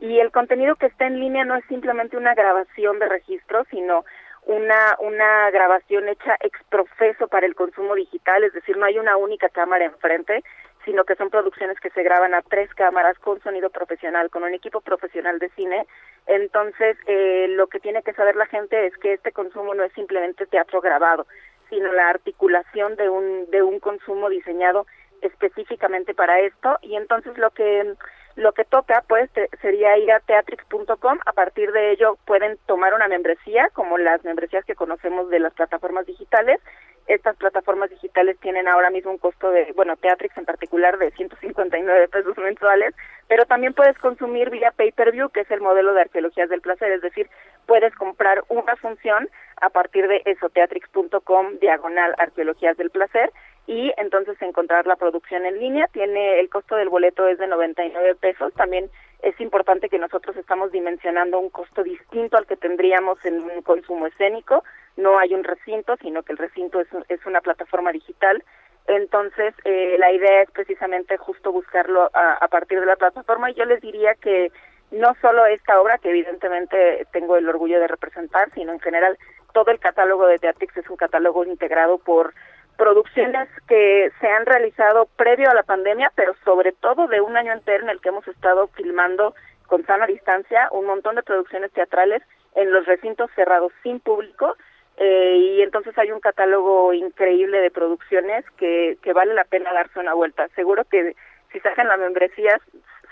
y el contenido que está en línea no es simplemente una grabación de registro, sino una, una grabación hecha exprofeso para el consumo digital, es decir, no hay una única cámara enfrente, sino que son producciones que se graban a tres cámaras con sonido profesional, con un equipo profesional de cine. Entonces, eh, lo que tiene que saber la gente es que este consumo no es simplemente teatro grabado, sino la articulación de un, de un consumo diseñado específicamente para esto. Y entonces lo que lo que toca pues sería ir a teatrix.com, a partir de ello pueden tomar una membresía, como las membresías que conocemos de las plataformas digitales, estas plataformas digitales tienen ahora mismo un costo de, bueno, Teatrix en particular de 159 pesos mensuales, pero también puedes consumir vía pay-per-view, que es el modelo de arqueologías del placer, es decir, puedes comprar una función a partir de esoteatrix.com diagonal arqueologías del placer y entonces encontrar la producción en línea. Tiene el costo del boleto es de 99 pesos. También es importante que nosotros estamos dimensionando un costo distinto al que tendríamos en un consumo escénico. No hay un recinto, sino que el recinto es, es una plataforma digital. Entonces, eh, la idea es precisamente justo buscarlo a, a partir de la plataforma. Y yo les diría que no solo esta obra, que evidentemente tengo el orgullo de representar, sino en general todo el catálogo de Teatrix es un catálogo integrado por producciones que se han realizado previo a la pandemia, pero sobre todo de un año entero en el que hemos estado filmando con sana distancia un montón de producciones teatrales en los recintos cerrados sin público eh, y entonces hay un catálogo increíble de producciones que, que vale la pena darse una vuelta. Seguro que si sacan las membresías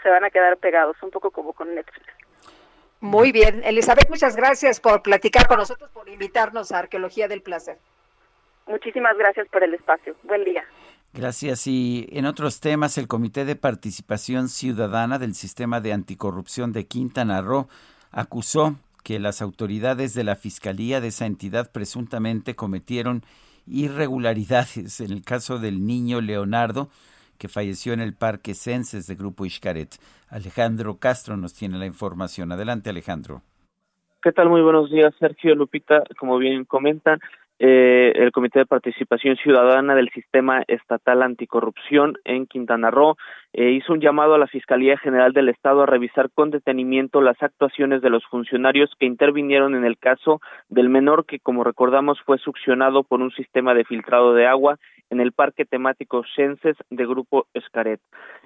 se van a quedar pegados, un poco como con Netflix. Muy bien, Elizabeth, muchas gracias por platicar con nosotros, por invitarnos a Arqueología del Placer. Muchísimas gracias por el espacio. Buen día. Gracias. Y en otros temas, el Comité de Participación Ciudadana del Sistema de Anticorrupción de Quintana Roo acusó que las autoridades de la Fiscalía de esa entidad presuntamente cometieron irregularidades en el caso del niño Leonardo, que falleció en el Parque Censes de Grupo Iscaret. Alejandro Castro nos tiene la información. Adelante, Alejandro. ¿Qué tal? Muy buenos días, Sergio Lupita. Como bien comentan, eh, el Comité de Participación Ciudadana del Sistema Estatal Anticorrupción en Quintana Roo eh, hizo un llamado a la Fiscalía General del Estado a revisar con detenimiento las actuaciones de los funcionarios que intervinieron en el caso del menor que, como recordamos, fue succionado por un sistema de filtrado de agua en el parque temático Censes de Grupo Escaret.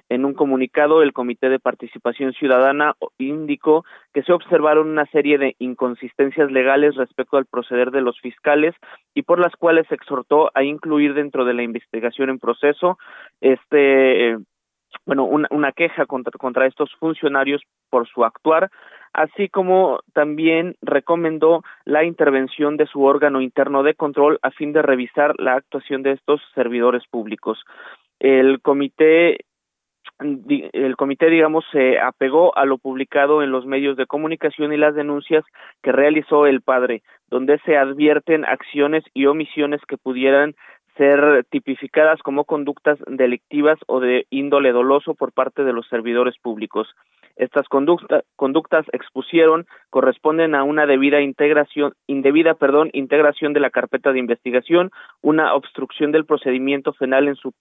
En un comunicado, el Comité de Participación Ciudadana indicó que se observaron una serie de inconsistencias legales respecto al proceder de los fiscales y por las cuales se exhortó a incluir dentro de la investigación en proceso este bueno una, una queja contra, contra estos funcionarios por su actuar así como también recomendó la intervención de su órgano interno de control a fin de revisar la actuación de estos servidores públicos. El comité el comité, digamos, se apegó a lo publicado en los medios de comunicación y las denuncias que realizó el padre, donde se advierten acciones y omisiones que pudieran ser tipificadas como conductas delictivas o de índole doloso por parte de los servidores públicos. Estas conductas expusieron corresponden a una debida integración, indebida, perdón, integración de la carpeta de investigación, una obstrucción del procedimiento penal en su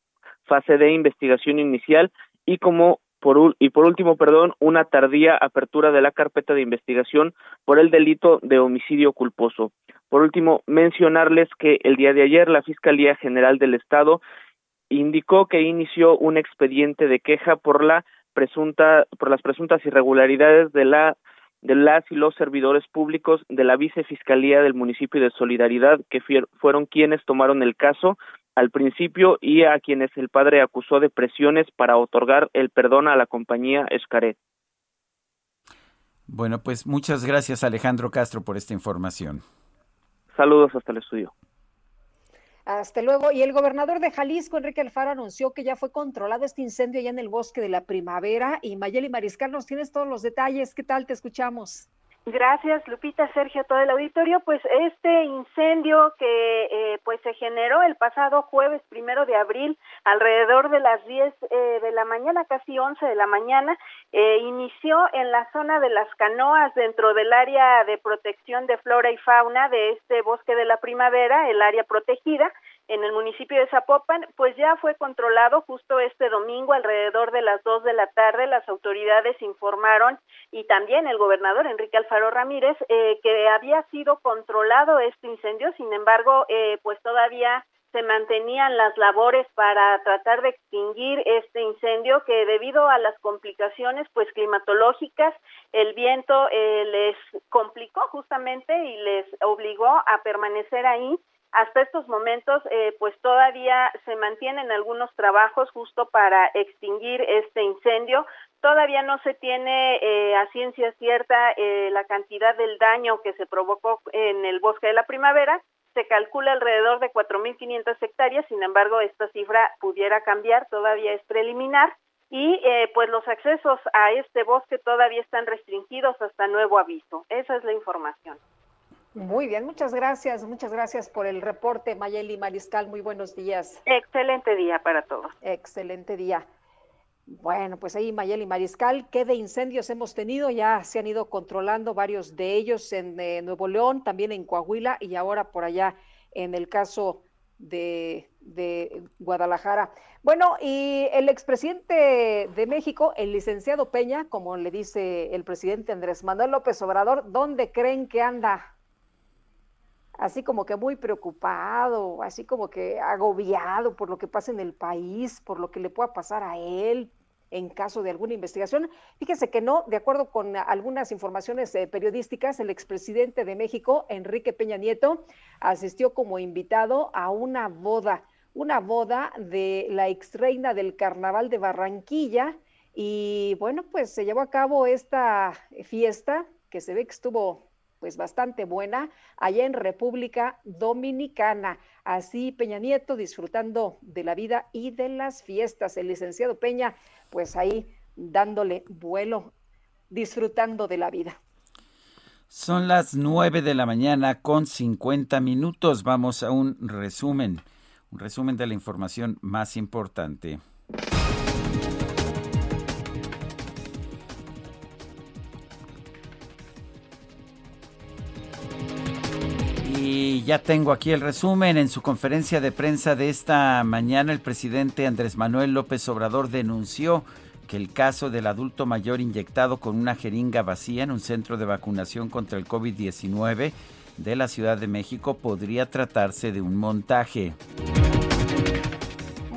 fase de investigación inicial y como por, y por último, perdón, una tardía apertura de la carpeta de investigación por el delito de homicidio culposo. Por último, mencionarles que el día de ayer la Fiscalía General del Estado indicó que inició un expediente de queja por la presunta por las presuntas irregularidades de la de las y los servidores públicos de la Vicefiscalía del municipio de Solidaridad que fueron quienes tomaron el caso al principio y a quienes el padre acusó de presiones para otorgar el perdón a la compañía Escaret. Bueno, pues muchas gracias Alejandro Castro por esta información. Saludos hasta el estudio. Hasta luego. Y el gobernador de Jalisco, Enrique Alfaro, anunció que ya fue controlado este incendio allá en el bosque de la primavera. Y Mayeli Mariscal, nos tienes todos los detalles. ¿Qué tal? Te escuchamos. Gracias, Lupita, Sergio, todo el auditorio. Pues este incendio que eh, pues se generó el pasado jueves primero de abril, alrededor de las 10 eh, de la mañana, casi 11 de la mañana, eh, inició en la zona de las canoas dentro del área de protección de flora y fauna de este bosque de la primavera, el área protegida en el municipio de Zapopan, pues ya fue controlado justo este domingo alrededor de las dos de la tarde. Las autoridades informaron y también el gobernador Enrique Alfaro Ramírez eh, que había sido controlado este incendio. Sin embargo, eh, pues todavía se mantenían las labores para tratar de extinguir este incendio que debido a las complicaciones pues climatológicas el viento eh, les complicó justamente y les obligó a permanecer ahí hasta estos momentos, eh, pues todavía se mantienen algunos trabajos justo para extinguir este incendio. Todavía no se tiene eh, a ciencia cierta eh, la cantidad del daño que se provocó en el bosque de la primavera. Se calcula alrededor de 4.500 hectáreas, sin embargo, esta cifra pudiera cambiar, todavía es preliminar. Y pues los accesos a este bosque todavía están restringidos hasta nuevo aviso. Esa es la información. Muy bien, muchas gracias, muchas gracias por el reporte, Mayeli Mariscal, muy buenos días. Excelente día para todos. Excelente día. Bueno, pues ahí Mayeli Mariscal, ¿qué de incendios hemos tenido? Ya se han ido controlando varios de ellos en eh, Nuevo León, también en Coahuila y ahora por allá en el caso de, de Guadalajara. Bueno, y el expresidente de México, el licenciado Peña, como le dice el presidente Andrés Manuel López Obrador, ¿dónde creen que anda? Así como que muy preocupado, así como que agobiado por lo que pasa en el país, por lo que le pueda pasar a él en caso de alguna investigación. Fíjese que no, de acuerdo con algunas informaciones eh, periodísticas, el expresidente de México, Enrique Peña Nieto, asistió como invitado a una boda, una boda de la ex reina del carnaval de Barranquilla. Y bueno, pues se llevó a cabo esta fiesta que se ve que estuvo pues bastante buena allá en República Dominicana. Así Peña Nieto disfrutando de la vida y de las fiestas. El licenciado Peña, pues ahí dándole vuelo, disfrutando de la vida. Son las 9 de la mañana con 50 minutos. Vamos a un resumen, un resumen de la información más importante. Ya tengo aquí el resumen. En su conferencia de prensa de esta mañana, el presidente Andrés Manuel López Obrador denunció que el caso del adulto mayor inyectado con una jeringa vacía en un centro de vacunación contra el COVID-19 de la Ciudad de México podría tratarse de un montaje.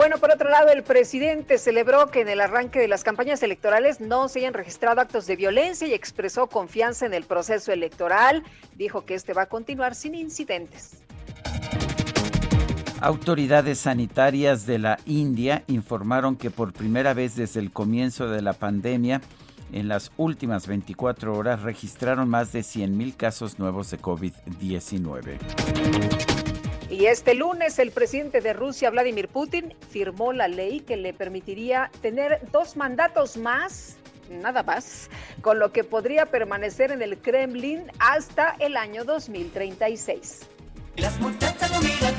Bueno, por otro lado, el presidente celebró que en el arranque de las campañas electorales no se hayan registrado actos de violencia y expresó confianza en el proceso electoral. Dijo que este va a continuar sin incidentes. Autoridades sanitarias de la India informaron que por primera vez desde el comienzo de la pandemia, en las últimas 24 horas registraron más de 100.000 casos nuevos de COVID-19. Y este lunes el presidente de Rusia, Vladimir Putin, firmó la ley que le permitiría tener dos mandatos más, nada más, con lo que podría permanecer en el Kremlin hasta el año 2036. Las muchachas lo miran,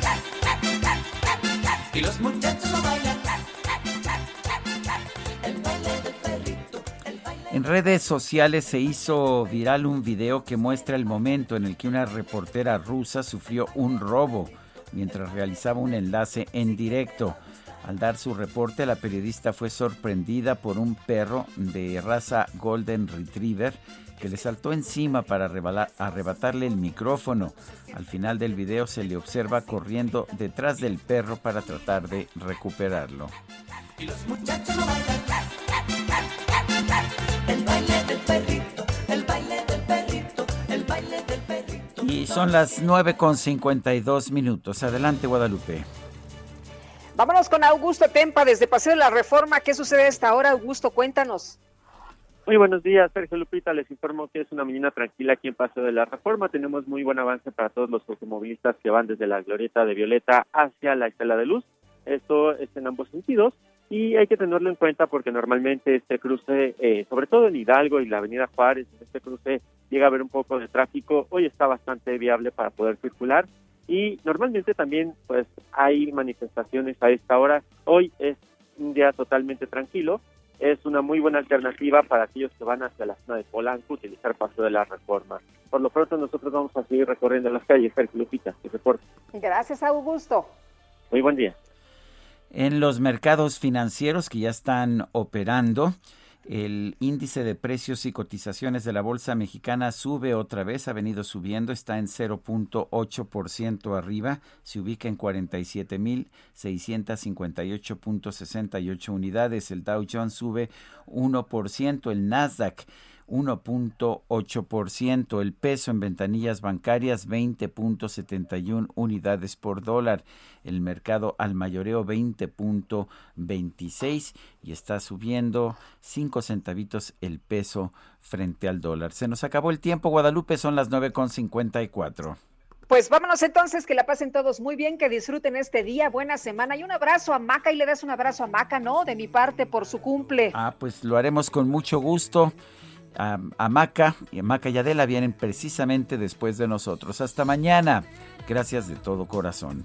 y los muchachos lo bailan. El baile del perrito. En redes sociales se hizo viral un video que muestra el momento en el que una reportera rusa sufrió un robo mientras realizaba un enlace en directo. Al dar su reporte, la periodista fue sorprendida por un perro de raza Golden Retriever que le saltó encima para arrebatarle el micrófono. Al final del video se le observa corriendo detrás del perro para tratar de recuperarlo. Y son las 9 con 52 minutos. Adelante, Guadalupe. Vámonos con Augusto Tempa desde Paseo de la Reforma. ¿Qué sucede a esta hora, Augusto? Cuéntanos. Muy buenos días, Sergio Lupita. Les informo que es una mañana tranquila aquí en Paseo de la Reforma. Tenemos muy buen avance para todos los automovilistas que van desde la Glorieta de Violeta hacia la Estela de Luz. Esto es en ambos sentidos y hay que tenerlo en cuenta porque normalmente este cruce, eh, sobre todo en Hidalgo y la Avenida Juárez, este cruce llega a haber un poco de tráfico. Hoy está bastante viable para poder circular y normalmente también pues hay manifestaciones a esta hora. Hoy es un día totalmente tranquilo es una muy buena alternativa para aquellos que van hacia la zona de Polanco utilizar Paso de la Reforma. Por lo pronto nosotros vamos a seguir recorriendo las calles, Sergio Lupita, que reporte. Gracias, Augusto. Muy buen día. En los mercados financieros que ya están operando, el índice de precios y cotizaciones de la Bolsa Mexicana sube otra vez, ha venido subiendo, está en 0.8% arriba, se ubica en 47.658.68 unidades. El Dow Jones sube 1%, el Nasdaq 1.8%, el peso en ventanillas bancarias 20.71 unidades por dólar, el mercado al mayoreo 20.26 y está subiendo 5 centavitos el peso frente al dólar. Se nos acabó el tiempo, Guadalupe, son las 9.54. Pues vámonos entonces, que la pasen todos muy bien, que disfruten este día, buena semana y un abrazo a Maca y le das un abrazo a Maca, ¿no? De mi parte por su cumple. Ah, pues lo haremos con mucho gusto a, Maca y Maca y Adela vienen precisamente después de nosotros. Hasta mañana. Gracias de todo corazón.